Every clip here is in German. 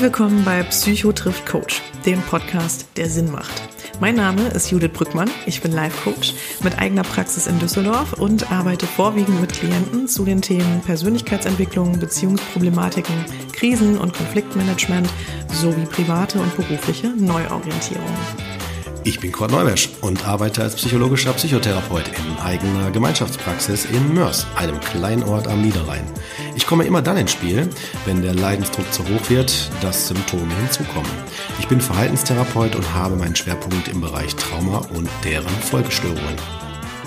Herzlich willkommen bei Psycho trifft Coach, dem Podcast, der Sinn macht. Mein Name ist Judith Brückmann, ich bin Life Coach mit eigener Praxis in Düsseldorf und arbeite vorwiegend mit Klienten zu den Themen Persönlichkeitsentwicklung, Beziehungsproblematiken, Krisen- und Konfliktmanagement sowie private und berufliche Neuorientierung. Ich bin Kurt Neumesch und arbeite als psychologischer Psychotherapeut in eigener Gemeinschaftspraxis in Mörs, einem kleinen Ort am Niederrhein. Ich komme immer dann ins Spiel, wenn der Leidensdruck zu hoch wird, dass Symptome hinzukommen. Ich bin Verhaltenstherapeut und habe meinen Schwerpunkt im Bereich Trauma und deren Folgestörungen.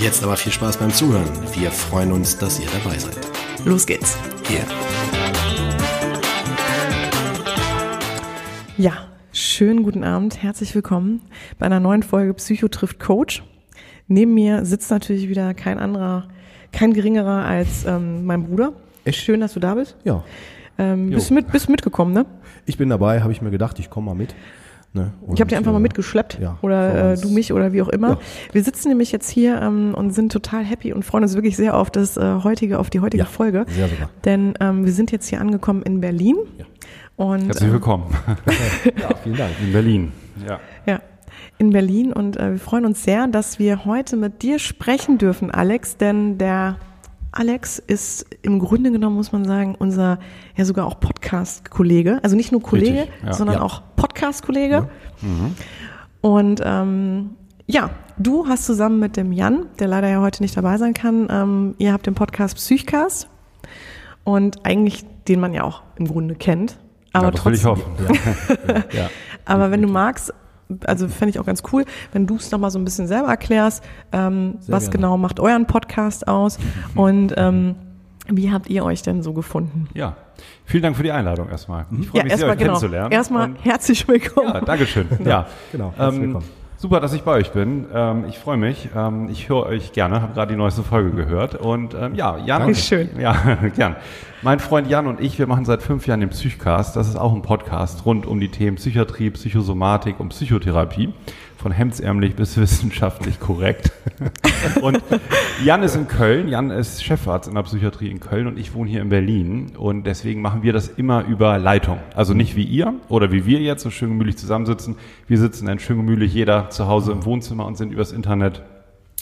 Jetzt aber viel Spaß beim Zuhören. Wir freuen uns, dass ihr dabei seid. Los geht's. Hier. Ja, schönen guten Abend, herzlich willkommen bei einer neuen Folge Psycho trifft Coach. Neben mir sitzt natürlich wieder kein anderer, kein geringerer als ähm, mein Bruder. Echt? Schön, dass du da bist. Ja, Ähm, bist, du mit, bist du mitgekommen, ne? ich bin dabei, habe ich mir gedacht, ich komme mal mit. Ne? Ich habe dir einfach mal äh, mitgeschleppt ja, oder äh, du mich oder wie auch immer. Ja. Wir sitzen nämlich jetzt hier ähm, und sind total happy und freuen uns wirklich sehr auf das äh, heutige, auf die heutige Ja, Folge. sehr sogar. Denn ähm, wir sind jetzt hier angekommen in Berlin. Ja. Und, Herzlich äh, willkommen Ja, vielen Dank. in Berlin. Ja. Ja, in Berlin und äh, wir freuen uns sehr, dass wir heute mit dir sprechen dürfen, Alex, denn der Alex ist im Grunde genommen, muss man sagen, unser ja sogar auch Podcast-Kollege. Also nicht nur Kollege, Richtig, ja. sondern Ja. auch Podcast-Kollege. Und ähm, ja, du hast zusammen mit dem Jan, der leider ja heute nicht dabei sein kann, ähm, ihr habt den Podcast Psychcast und eigentlich den man ja auch im Grunde kennt. Aber ja, das will ich trotzdem, hoffen. Ja. aber wenn du magst, also fände ich auch ganz cool, wenn du es nochmal so ein bisschen selber erklärst, ähm, Sehr was gerne. genau macht euren Podcast aus und ähm, wie habt ihr euch denn so gefunden? ja. Vielen Dank für die Einladung erstmal. Ich freue Ja, mich sehr, erstmal euch genau. kennenzulernen. Erstmal Und- herzlich willkommen. Ja, Dankeschön. Ja, Genau, herzlich Ähm, willkommen. Super, dass ich bei euch bin. Ähm, ich freue mich. Ähm, ich höre euch gerne, habe gerade die neueste Folge gehört. Und ähm, ja, Jan. Danke. Schön. Ja, gern. Mein Freund Jan und ich, wir machen seit fünf Jahren den Psychcast. Das ist auch ein Podcast rund um die Themen Psychiatrie, Psychosomatik und Psychotherapie. Von hemdsärmlich bis wissenschaftlich korrekt. und Jan ist in Köln. Jan ist Chefarzt in der Psychiatrie in Köln und ich wohne hier in Berlin. Und deswegen machen wir das immer über Leitung. Also nicht wie ihr oder wie wir jetzt so schön gemütlich zusammensitzen. Wir sitzen dann schön gemütlich jeder zu Hause im Wohnzimmer und sind übers Internet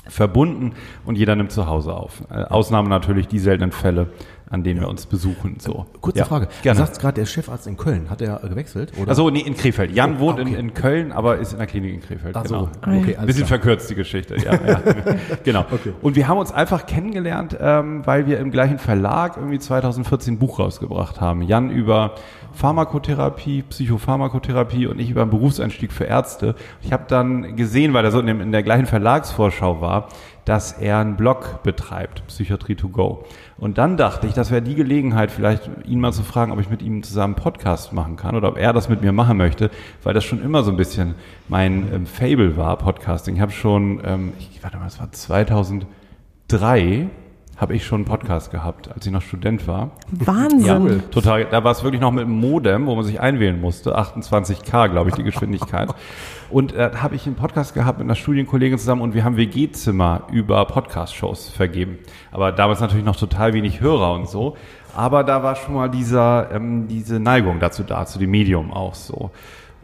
verbunden und jeder nimmt zu Hause auf. Äh, Ausnahme natürlich die seltenen Fälle, an denen wir uns besuchen. So. Kurze Ja, Frage. Gerne. Du sagst gerade, der Chefarzt in Köln. Hat er gewechselt? Oder? Also nee, in Krefeld. Jan Oh, wohnt okay. in, in Köln, aber ist in der Klinik in Krefeld. Ach so, genau. okay, Ein bisschen klar. verkürzt die Geschichte, ja. ja. genau. Okay. Und wir haben uns einfach kennengelernt, ähm, weil wir im gleichen Verlag irgendwie 2014 ein Buch rausgebracht haben. Jan über Pharmakotherapie, Psychopharmakotherapie und ich über einen Berufseinstieg für Ärzte. Ich habe dann gesehen, weil er so in, dem, in der gleichen Verlagsvorschau war, dass er einen Blog betreibt, Psychiatrie to go. Und dann dachte ich, das wäre die Gelegenheit, vielleicht ihn mal zu fragen, ob ich mit ihm zusammen einen Podcast machen kann oder ob er das mit mir machen möchte, weil das schon immer so ein bisschen mein ähm, Fable war, Podcasting. Ich habe schon, ähm, ich, warte mal, das war 2003, habe ich schon einen Podcast gehabt, als ich noch Student war. Wahnsinn. Total. Da war es wirklich noch mit einem Modem, wo man sich einwählen musste. 28K, glaube ich, die Geschwindigkeit. Und äh, da habe ich einen Podcast gehabt mit einer Studienkollegin zusammen und wir haben WG-Zimmer über Podcast-Shows vergeben. Aber damals natürlich noch total wenig Hörer und so. Aber da war schon mal dieser, ähm, diese Neigung dazu da, zu dem Medium auch so.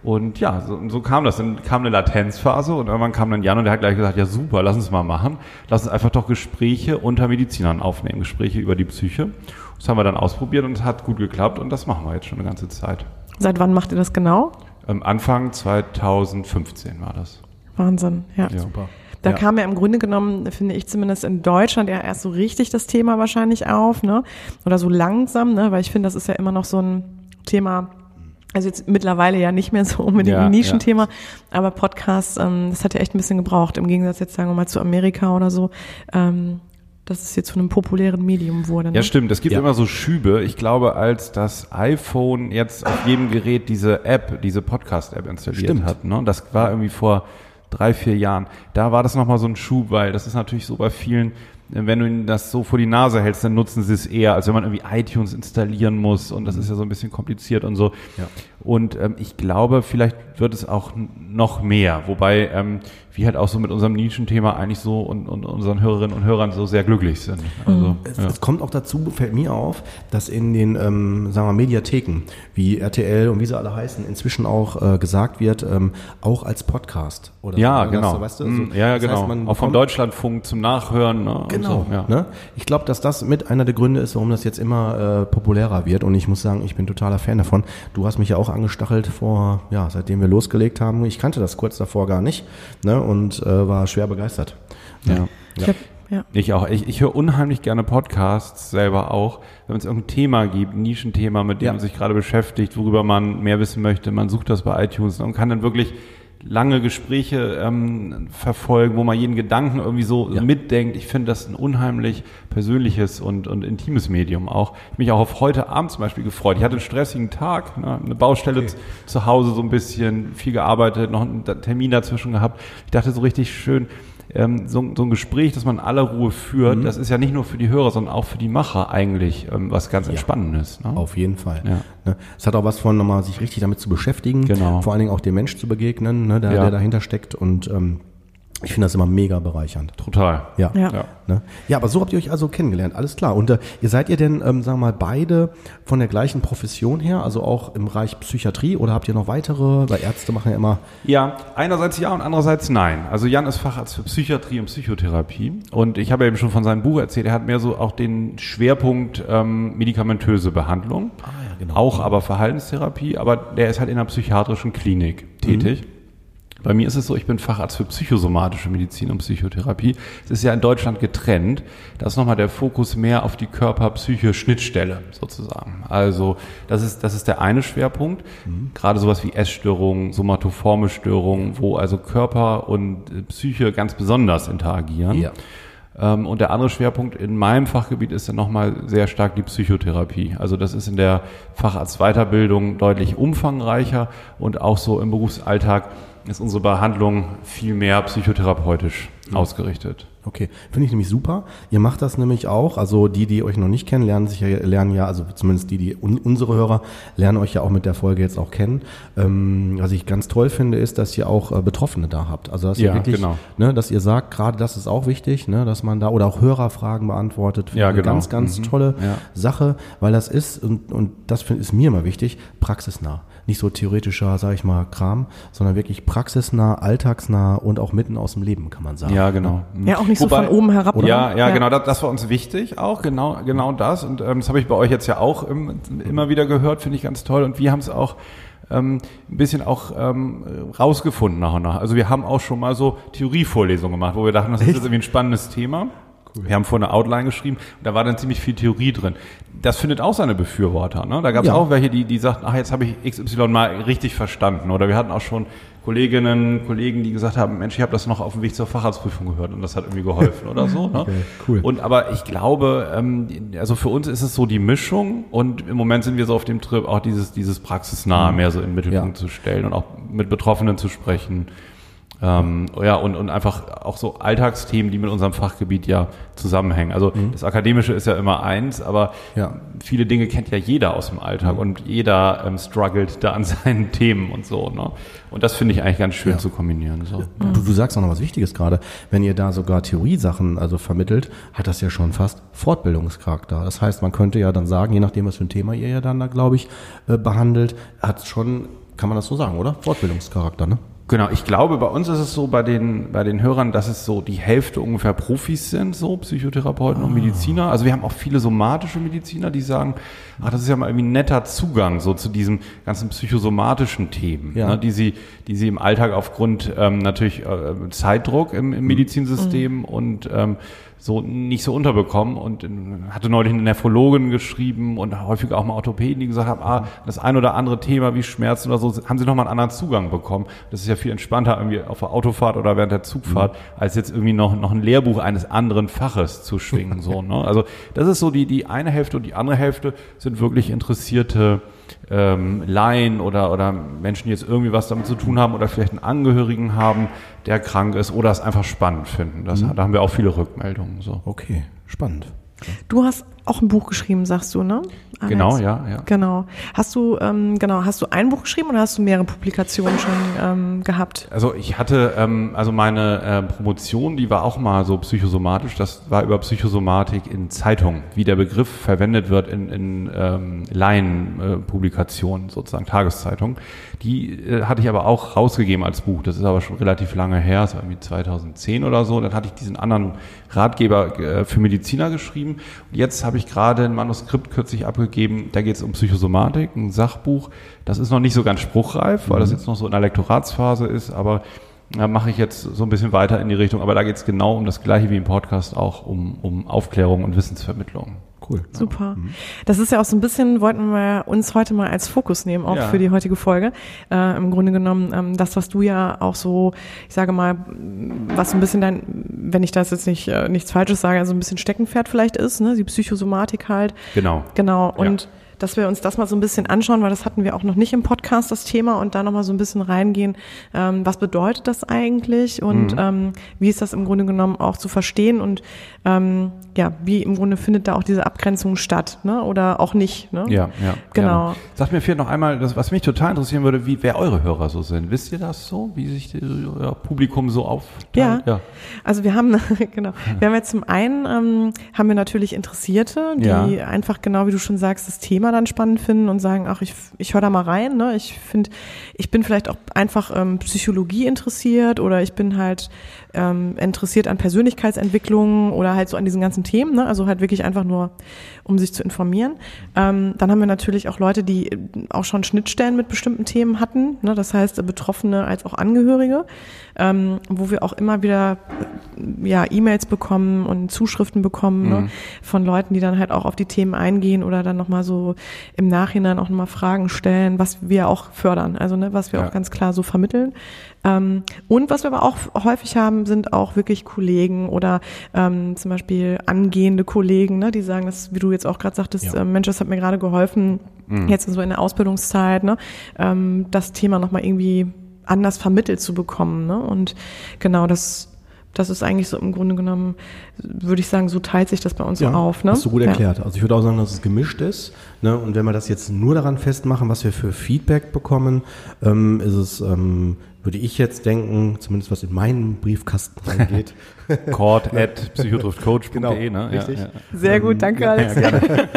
Und ja, so, so kam das. Dann kam eine Latenzphase und irgendwann kam dann Jan und der hat gleich gesagt, ja super, lass uns mal machen. Lass uns einfach doch Gespräche unter Medizinern aufnehmen, Gespräche über die Psyche. Das haben wir dann ausprobiert und es hat gut geklappt und das machen wir jetzt schon eine ganze Zeit. Seit wann macht ihr das genau? Ähm, Anfang 2015 war das. Wahnsinn, ja. Ja. Super. Da Ja. kam ja im Grunde genommen, finde ich zumindest in Deutschland ja erst so richtig das Thema wahrscheinlich auf, ne? Oder so langsam, ne? Weil ich finde, das ist ja immer noch so ein Thema, also jetzt mittlerweile ja nicht mehr so unbedingt Ja, ein Nischenthema, aber Podcasts, ähm, das hat ja echt ein bisschen gebraucht, im Gegensatz jetzt sagen wir mal zu Amerika oder so, ähm, dass es jetzt zu einem populären Medium wurde. Ne? Ja, stimmt. Es gibt Ja. immer so Schübe. Ich glaube, als das iPhone jetzt auf jedem Gerät diese App, diese Podcast-App installiert Stimmt. hat, ne? das war irgendwie vor drei, vier Jahren, da war das nochmal so ein Schub, weil das ist natürlich so bei vielen, wenn du ihnen das so vor die Nase hältst, dann nutzen sie es eher, als wenn man irgendwie iTunes installieren muss und das ist ja so ein bisschen kompliziert und so. Ja. Und ähm, ich glaube, vielleicht wird es auch noch mehr, wobei ähm, wir halt auch so mit unserem Nischenthema eigentlich so und, und unseren Hörerinnen und Hörern so sehr glücklich sind. Also, Es, ja. es kommt auch dazu, fällt mir auf, dass in den, ähm, sagen wir, Mediatheken wie RTL und wie sie alle heißen, inzwischen auch äh, gesagt wird, ähm, auch als Podcast. Oder Ja, so, genau. Weißt du, Mm, so, ja, ja, heißt, genau. man auch vom Deutschlandfunk zum Nachhören. Ne, Genau. Ja. ne? Ich glaube, dass das mit einer der Gründe ist, warum das jetzt immer äh, populärer wird. Und ich muss sagen, ich bin totaler Fan davon. Du hast mich ja auch angestachelt vor, ja, seitdem wir losgelegt haben. Ich kannte das kurz davor gar nicht ne? Und äh, war schwer begeistert. Ja. Ich hab, ja. Ich auch. Ich, ich höre unheimlich gerne Podcasts selber auch, wenn es irgendein Thema gibt, ein Nischenthema, mit dem Ja. man sich gerade beschäftigt, worüber man mehr wissen möchte. Man sucht das bei iTunes und kann dann wirklich lange Gespräche ähm, verfolgen, wo man jeden Gedanken irgendwie so Ja. mitdenkt. Ich finde das ein unheimlich persönliches und, und intimes Medium auch. Ich mich auch auf heute Abend zum Beispiel gefreut. Ich hatte einen stressigen Tag, ne, eine Baustelle zu- zu Hause so ein bisschen, viel gearbeitet, noch einen Termin dazwischen gehabt. Ich dachte so richtig schön, ähm, so, so ein Gespräch, das man in aller Ruhe führt, das ist ja nicht nur für die Hörer, sondern auch für die Macher eigentlich ähm, was ganz Entspannendes. Ne? Auf jeden Fall. Ja. Ne? Es hat auch was von, nochmal sich richtig damit zu beschäftigen, Genau. vor allen Dingen auch dem Mensch zu begegnen, ne, der, Ja. der dahinter steckt. Und ähm, ich finde das immer mega bereichernd. Total. Ja. Ja. Ja. Ne? Ja, aber so habt ihr euch also kennengelernt, alles klar. Und äh, ihr seid ihr denn, ähm, sagen wir mal, beide von der gleichen Profession her, also auch im Bereich Psychiatrie oder habt ihr noch weitere? Weil Ärzte machen ja immer. Ja, einerseits ja und andererseits nein. Also Jan ist Facharzt für Psychiatrie und Psychotherapie und ich habe ja eben schon von seinem Buch erzählt, er hat mehr so auch den Schwerpunkt ähm, medikamentöse Behandlung, Ah, ja, genau. auch aber Verhaltenstherapie, aber der ist halt in einer psychiatrischen Klinik tätig. Bei mir ist es so, ich bin Facharzt für psychosomatische Medizin und Psychotherapie. Es ist ja in Deutschland getrennt. Da ist nochmal der Fokus mehr auf die Körper-Psyche-Schnittstelle sozusagen. Also das ist, das ist der eine Schwerpunkt. Gerade sowas wie Essstörungen, somatoforme Störungen, wo also Körper und äh, Psyche ganz besonders interagieren. Ja. Ähm, und der andere Schwerpunkt in meinem Fachgebiet ist dann nochmal sehr stark die Psychotherapie. Also das ist in der Facharztweiterbildung deutlich umfangreicher und auch so im Berufsalltag ist unsere Behandlung viel mehr psychotherapeutisch ausgerichtet. Okay, finde ich nämlich super. Ihr macht das nämlich auch. Also die, die euch noch nicht kennen, lernen sich ja, lernen ja, also zumindest die, die un, unsere Hörer lernen euch ja auch mit der Folge jetzt auch kennen. Ähm, was ich ganz toll finde, ist, dass ihr auch äh, Betroffene da habt. Also dass ihr Ja, wirklich, genau. ne, dass ihr sagt, gerade das ist auch wichtig, ne, dass man da oder auch Hörerfragen beantwortet. Finde Ja, genau. Ganz, ganz Mhm. tolle Ja. Sache, weil das ist und und das find, ist mir immer wichtig, praxisnah. Nicht so theoretischer, sage ich mal, Kram, sondern wirklich praxisnah, alltagsnah und auch mitten aus dem Leben, kann man sagen. Ja, genau. Ja, auch nicht so Wobei- von oben herab. oder? Ja, ja, genau, das, das war uns wichtig auch, genau, genau das. Und ähm, das habe ich bei euch jetzt ja auch ähm, immer wieder gehört, finde ich ganz toll. Und wir haben es auch ähm, ein bisschen auch ähm, rausgefunden nach und nach. Also wir haben auch schon mal so Theorievorlesungen gemacht, wo wir dachten, das ist jetzt irgendwie ein spannendes Thema. Wir haben vor eine Outline geschrieben und da war dann ziemlich viel Theorie drin. Das findet auch seine Befürworter. Ne? Da gab es Ja. auch welche, die, die sagten, ach, jetzt habe ich XY mal richtig verstanden. Oder wir hatten auch schon Kolleginnen, Kollegen, die gesagt haben, Mensch, ich habe das noch auf dem Weg zur Facharztprüfung gehört und das hat irgendwie geholfen oder so. Ne? Okay, cool. Und aber ich glaube, ähm, also für uns ist es so die Mischung und im Moment sind wir so auf dem Trip, auch dieses, dieses Praxisnahe mehr so in den Mittelpunkt Ja. zu stellen und auch mit Betroffenen zu sprechen. Ähm, ja, und, und einfach auch so Alltagsthemen, die mit unserem Fachgebiet ja zusammenhängen. Also das Akademische ist ja immer eins, aber Ja. viele Dinge kennt ja jeder aus dem Alltag und jeder ähm, struggelt da an seinen Themen und so. Ne? Und das finde ich eigentlich ganz schön Ja. zu kombinieren. So. Du, du sagst auch noch was Wichtiges gerade. Wenn ihr da sogar Theoriesachen also vermittelt, hat das ja schon fast Fortbildungscharakter. Das heißt, man könnte ja dann sagen, je nachdem, was für ein Thema ihr ja dann da, glaube ich, äh, behandelt, hat schon, kann man das so sagen, oder? Fortbildungscharakter, ne? Genau, ich glaube, bei uns ist es so, bei den, bei den Hörern, dass es so die Hälfte ungefähr Profis sind, so Psychotherapeuten und Mediziner. Also wir haben auch viele somatische Mediziner, die sagen, ach, das ist ja mal irgendwie ein netter Zugang so zu diesen ganzen psychosomatischen Themen, Ja. ne, die sie, die sie im Alltag aufgrund ähm, natürlich äh, Zeitdruck im, im Medizinsystem und ähm, so nicht so unterbekommen und in, hatte neulich eine Nephrologin geschrieben und häufig auch mal Orthopäden, die gesagt haben, ah, das ein oder andere Thema wie Schmerzen oder so, haben sie nochmal einen anderen Zugang bekommen. Das ist ja viel entspannter irgendwie auf der Autofahrt oder während der Zugfahrt, als jetzt irgendwie noch, noch ein Lehrbuch eines anderen Faches zu schwingen, so, ne? Also, das ist so die, die eine Hälfte und die andere Hälfte sind wirklich interessierte, ähm, Laien oder, oder Menschen, die jetzt irgendwie was damit zu tun haben oder vielleicht einen Angehörigen haben, der krank ist oder es einfach spannend finden. Das, Da haben wir auch viele Rückmeldungen. So. Okay, spannend. Du hast auch ein Buch geschrieben, sagst du, ne? Alex? Genau, ja, ja. Genau. Hast du, ähm, genau, hast du ein Buch geschrieben oder hast du mehrere Publikationen schon ähm, gehabt? Also ich hatte, ähm, also meine äh, Promotion, die war auch mal so psychosomatisch. Das war über Psychosomatik in Zeitungen, wie der Begriff verwendet wird in, in ähm, Laienpublikationen, sozusagen Tageszeitungen. Die äh, hatte ich aber auch rausgegeben als Buch. Das ist aber schon relativ lange her, das war irgendwie 2010 oder so. Dann hatte ich diesen anderen Ratgeber äh, für Mediziner geschrieben. Und jetzt habe ich gerade ein Manuskript kürzlich abgegeben, da geht es um Psychosomatik, ein Sachbuch. Das ist noch nicht so ganz spruchreif, weil das jetzt noch so in der Lektoratsphase ist, aber da mache ich jetzt so ein bisschen weiter in die Richtung. Aber da geht es genau um das Gleiche wie im Podcast auch, um, um Aufklärung und Wissensvermittlung. Cool. Super. Das ist ja auch so ein bisschen, wollten wir uns heute mal als Fokus nehmen, auch Ja. für die heutige Folge. Äh, Im Grunde genommen, ähm, das, was du ja auch so, ich sage mal, was so ein bisschen dein, wenn ich das jetzt nicht äh, nichts Falsches sage, also ein bisschen Steckenpferd vielleicht ist, ne? die Psychosomatik halt. Genau. Genau. Ja. Dass wir uns das mal so ein bisschen anschauen, weil das hatten wir auch noch nicht im Podcast, das Thema, und da nochmal so ein bisschen reingehen, ähm, was bedeutet das eigentlich und Mhm. ähm, wie ist das im Grunde genommen auch zu verstehen und ähm, ja, wie im Grunde findet da auch diese Abgrenzung statt, ne? Oder auch nicht, ne? Ja, ja. Genau. Gerne. Sagt mir vielleicht noch einmal, das, was mich total interessieren würde, wie, wer eure Hörer so sind. Wisst ihr das so? Wie sich die, euer Publikum so aufteilt? Ja. Also wir haben, genau, wir haben jetzt zum einen, ähm, haben wir natürlich Interessierte, die Ja. einfach genau wie du schon sagst, das Thema dann spannend finden und sagen, ach, ich, ich höre da mal rein, ne? Ich finde, ich bin vielleicht auch einfach ähm, Psychologie interessiert oder ich bin halt ähm, interessiert an Persönlichkeitsentwicklung oder halt so an diesen ganzen Themen, ne? Also halt wirklich einfach nur, um sich zu informieren. Ähm, dann haben wir natürlich auch Leute, die äh, auch schon Schnittstellen mit bestimmten Themen hatten, ne? Das heißt, äh, Betroffene als auch Angehörige, ähm, wo wir auch immer wieder äh, ja, E-Mails bekommen und Zuschriften bekommen ne? von Leuten, die dann halt auch auf die Themen eingehen oder dann nochmal so im Nachhinein auch nochmal Fragen stellen, was wir auch fördern, also ne, was wir Ja. auch ganz klar so vermitteln. Ähm, und was wir aber auch häufig haben, sind auch wirklich Kollegen oder ähm, zum Beispiel angehende Kollegen, ne, die sagen, das, wie du jetzt auch gerade sagtest, Ja. äh, Mensch, das hat mir gerade geholfen, jetzt so in der Ausbildungszeit, ne, ähm, das Thema nochmal irgendwie anders vermittelt zu bekommen. Ne? Und genau das, das ist eigentlich so im Grunde genommen, würde ich sagen, so teilt sich das bei uns so auf. Ne? Hast du gut Ja. erklärt. Also ich würde auch sagen, dass es gemischt ist. Ne? Und wenn wir das jetzt nur daran festmachen, was wir für Feedback bekommen, ähm, ist es, ähm, würde ich jetzt denken, zumindest was in meinen Briefkasten reingeht. Cord at psychotriftcoach.de, Genau, ne? richtig. Ja, ja. Sehr gut, danke Alex.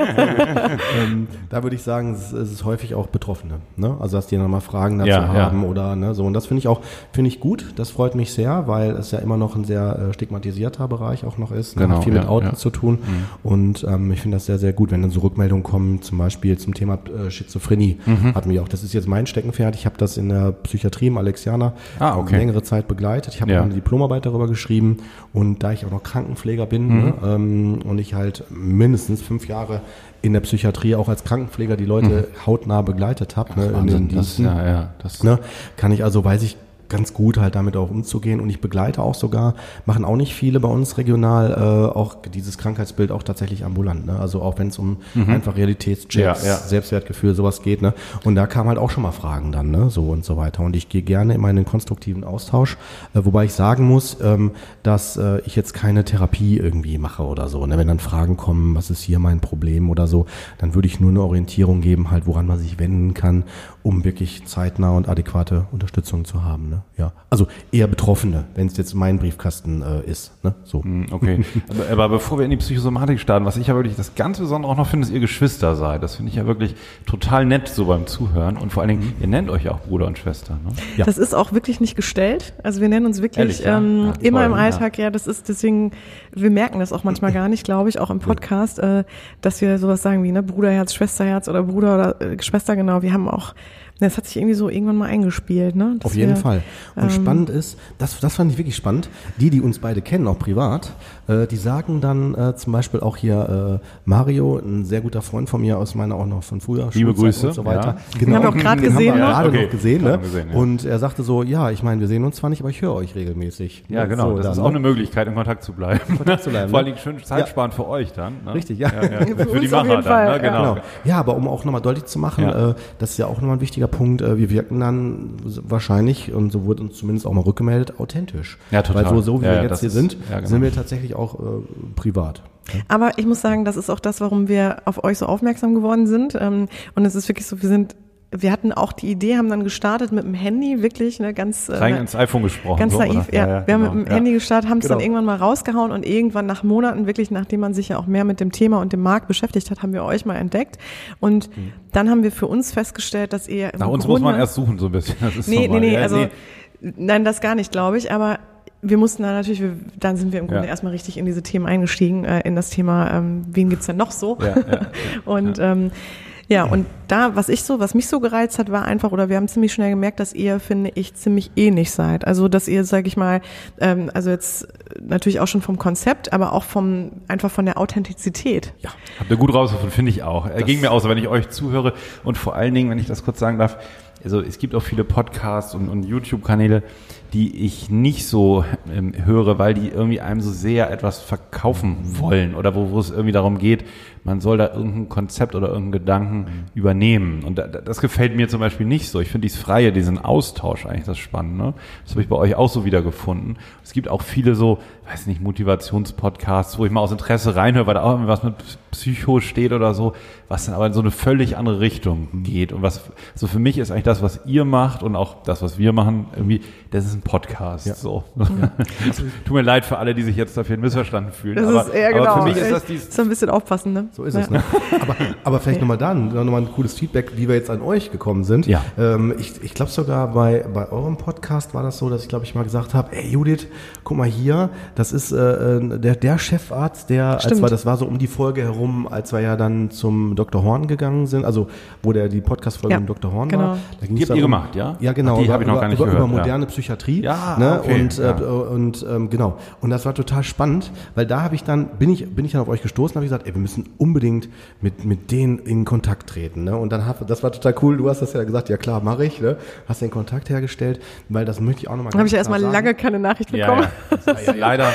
ähm, da würde ich sagen, es, es ist häufig auch Betroffene. Ne? Also dass die dann mal Fragen dazu Ja, ja. haben oder ne, so. Und das finde ich auch, finde ich gut. Das freut mich sehr, weil es ja immer noch ein sehr äh, stigmatisierter Bereich auch noch ist. Ne? Genau, Hat viel mit ja, Outen ja. zu tun. Und ähm, ich finde das sehr, sehr gut, wenn dann so Rückmeldungen kommen, zum Beispiel zum Thema äh, Schizophrenie. Mhm. Hatten wir auch. Das ist jetzt mein Steckenpferd. Ich habe das in der Psychiatrie im Alexianer Ah, okay. längere Zeit begleitet. Ich habe Ja. auch eine Diplomarbeit darüber geschrieben. Und da ich auch noch Krankenpfleger bin Mhm. ne, ähm, und ich halt mindestens fünf Jahre in der Psychiatrie auch als Krankenpfleger die Leute hautnah begleitet habe, ne, in den Mhm. Wahnsinn, das, Diensten, ja, ja, das, ne, kann ich also, weiß ich ganz gut halt damit auch umzugehen und ich begleite auch sogar, machen auch nicht viele bei uns regional, äh, auch dieses Krankheitsbild auch tatsächlich ambulant, ne? also auch wenn es um einfach Realitätschecks, Mhm. Ja, ja. Selbstwertgefühl, sowas geht, ne? Und da kamen halt auch schon mal Fragen dann, ne? So und so weiter. Und ich gehe gerne immer in den konstruktiven Austausch, äh, wobei ich sagen muss, ähm, dass äh, ich jetzt keine Therapie irgendwie mache oder so. Ne? Wenn dann Fragen kommen, was ist hier mein Problem oder so, dann würde ich nur eine Orientierung geben, halt, woran man sich wenden kann, um wirklich zeitnah und adäquate Unterstützung zu haben. Ne? Ja, also eher Betroffene, wenn es jetzt mein Briefkasten äh, ist. Ne? So. Hm, Okay, aber, aber bevor wir in die Psychosomatik starten, was ich ja wirklich das ganz Besondere auch noch finde, ist, ihr Geschwister seid. Das finde ich ja wirklich total nett so beim Zuhören und vor allen Dingen, ihr nennt euch ja auch Bruder und Schwester. Ne? Ja. Das ist auch wirklich nicht gestellt. Also wir nennen uns wirklich Ehrlich, ja? ähm, Ja, immer toll, im ja. Alltag, ja. das ist deswegen, wir merken das auch manchmal gar nicht, glaube ich, auch im Podcast, äh, dass wir sowas sagen wie ne, Bruderherz, Schwesterherz oder Bruder oder äh, Schwester, genau. Wir haben auch, das hat sich irgendwie so irgendwann mal eingespielt, ne? dass Auf jeden wir, Fall. Und ähm, spannend ist, das, das fand ich wirklich spannend, die, die uns beide kennen, auch privat, äh, die sagen dann äh, zum Beispiel auch hier äh, Mario, ein sehr guter Freund von mir aus meiner auch noch von früher, Liebe Schulzeit Grüße, und so weiter. ja. Genau. Haben wir auch gerade Den gesehen, haben wir ne? gerade Okay, noch gesehen, ne? gesehen, ja. Und er sagte so, ja, ich meine, wir sehen uns zwar nicht, aber ich höre euch regelmäßig. Ja, genau. So, das dann, ist auch ne? eine Möglichkeit, in Kontakt zu bleiben. Kontakt zu bleiben, Vor allen ne? Dingen schön Zeit sparen für euch dann. Ne? Richtig, ja. ja, ja. Für Für, die Macher dann. Fall, Ne? ja. Genau. Genau. Ja, aber um auch nochmal deutlich zu machen, Ja. äh, das ist ja auch nochmal ein wichtiger Punkt, äh, wir wirken dann wahrscheinlich, und so wurde uns zumindest auch mal rückgemeldet, authentisch. Ja, total. Weil so, so wie Ja, wir ja, jetzt hier ist- sind, ja, genau. sind wir tatsächlich auch äh, privat. Aber ich muss sagen, das ist auch das, warum wir auf euch so aufmerksam geworden sind. Ähm, Und es ist wirklich so, wir sind, wir hatten auch die Idee, haben dann gestartet mit dem Handy, wirklich, ne, ganz, äh, Rein ins iPhone gesprochen. Ganz so, naiv, oder? ja. Wir haben genau. mit dem Ja. Handy gestartet, haben es dann Genau. irgendwann mal rausgehauen und irgendwann nach Monaten, wirklich nachdem man sich ja auch mehr mit dem Thema und dem Markt beschäftigt hat, haben wir euch mal entdeckt. Und dann haben wir für uns festgestellt, dass ihr im Nach uns Grunde, muss man erst suchen so ein bisschen. Das ist Nee, nee, normal. nee, Ja, also nein, das gar nicht, glaube ich, aber wir mussten da natürlich, wir, dann sind wir im Grunde Ja. erstmal richtig in diese Themen eingestiegen, äh, in das Thema, ähm, wen gibt's denn noch so? Ja, ja, ja. Und ähm, ja, und da, was ich so, was mich so gereizt hat, war einfach, oder wir haben ziemlich schnell gemerkt, dass ihr, finde ich, ziemlich ähnlich seid. Also, dass ihr, sag ich mal, ähm, also jetzt natürlich auch schon vom Konzept, aber auch vom, einfach von der Authentizität. Ja. Habt ihr gut rausgefunden, finde ich auch. Er ging mir aus, wenn ich euch zuhöre und vor allen Dingen, wenn ich das kurz sagen darf, also es gibt auch viele Podcasts und, und YouTube-Kanäle, die ich nicht so ähm, höre, weil die irgendwie einem so sehr etwas verkaufen wollen oder wo, wo es irgendwie darum geht, man soll da irgendein Konzept oder irgendeinen Gedanken übernehmen. Und da, da- das gefällt mir zum Beispiel nicht so. Ich finde dieses Freie, diesen Austausch eigentlich das Spannende. Das habe ich bei euch auch so wiedergefunden. Es gibt auch viele so, weiß nicht, Motivationspodcasts, wo ich mal aus Interesse reinhöre, weil da auch irgendwas mit Psycho steht oder so, was dann aber in so eine völlig andere Richtung geht. Und was, so für mich ist eigentlich das, was ihr macht und auch das, was wir machen, irgendwie, das ist ein Podcast. So. Tut mir leid für alle, die sich jetzt dafür missverstanden fühlen. Das aber, ist eher genau. aber für mich ist das dies, so ein bisschen aufpassen, ne? So ist es. Ne? Aber, aber vielleicht nochmal dann, nochmal ein cooles Feedback, wie wir jetzt an euch gekommen sind. Ja. Ähm, ich ich glaube sogar bei, bei eurem Podcast war das so, dass ich glaube ich mal gesagt habe, ey Judith, guck mal hier, das ist äh, äh, der, der Chefarzt, der, als Stimmt. wir, das war so um die Folge herum, als wir ja dann zum Dr. Horn gegangen sind, also wo der die Podcast-Folge Ja, mit Dr. Horn genau. war. Da Die habt ihr gemacht, ja? Ja, genau. Ach, die über, hab ich noch über, gar nicht über, gehört, über ja. moderne Psychiatrie. Ja, ne? okay, Und, äh, ja. und ähm, genau. Und das war total spannend, weil da habe ich dann, bin ich, bin ich dann auf euch gestoßen, habe ich gesagt, ey, wir müssen unbedingt mit, mit denen in Kontakt treten. Ne? Und dann hab, das war total cool, du hast das ja gesagt, ja klar, mache ich, ne? Hast den Kontakt hergestellt, weil das möchte ich auch nochmal Habe ich ja erstmal lange keine Nachricht ja, bekommen. ja. Das ist leider,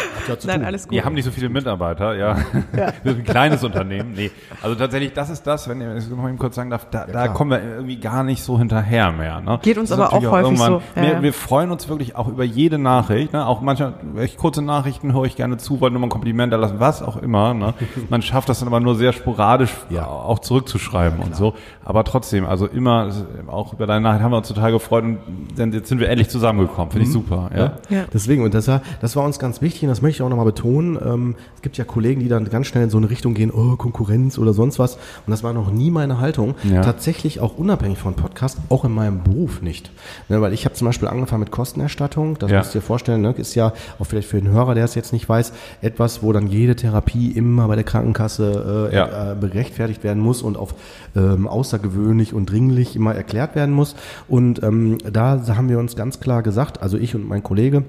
Nein, alles gut. Wir haben nicht so viele Mitarbeiter, ja. Wir sind ein kleines Unternehmen. Nee. Also tatsächlich, das ist das, wenn ich noch eben kurz sagen darf, da, da kommen wir irgendwie gar nicht so hinterher mehr. Ne? Geht uns aber auch häufig irgendwann- so. Ja, wir, ja. wir freuen uns wirklich auch über jede Nachricht. Ne? Auch manchmal, echt kurze Nachrichten höre ich gerne zu, wollen nur mal ein Kompliment erlassen, was auch immer. Ne? Man schafft das dann aber nur sehr sporadisch Ja. auch zurückzuschreiben und so. Aber trotzdem, also immer, auch über deine Nachricht haben wir uns total gefreut und dann, jetzt sind wir endlich zusammengekommen. Finde ich super. Ja. Ja. Deswegen, und das war, das war uns ganz wichtig und das möchte ich auch nochmal betonen. Ähm, es gibt ja Kollegen, die dann ganz schnell in so eine Richtung gehen, oh, Konkurrenz oder sonst was. Und das war noch nie meine Haltung. Ja. Tatsächlich auch unabhängig von Podcast, auch in meinem Beruf nicht. Ne, weil ich habe zum Beispiel angefangen mit Kostenerstattung. Das Ja. musst du dir vorstellen, ne, ist ja auch vielleicht für den Hörer, der es jetzt nicht weiß, etwas, wo dann jede Therapie immer bei der Krankenkasse äh, Ja. äh, berechtfertigt werden muss und auf ähm, außergewöhnlich und dringlich immer erklärt werden muss. Und ähm, da haben wir uns ganz klar gesagt, also ich und mein Kollege,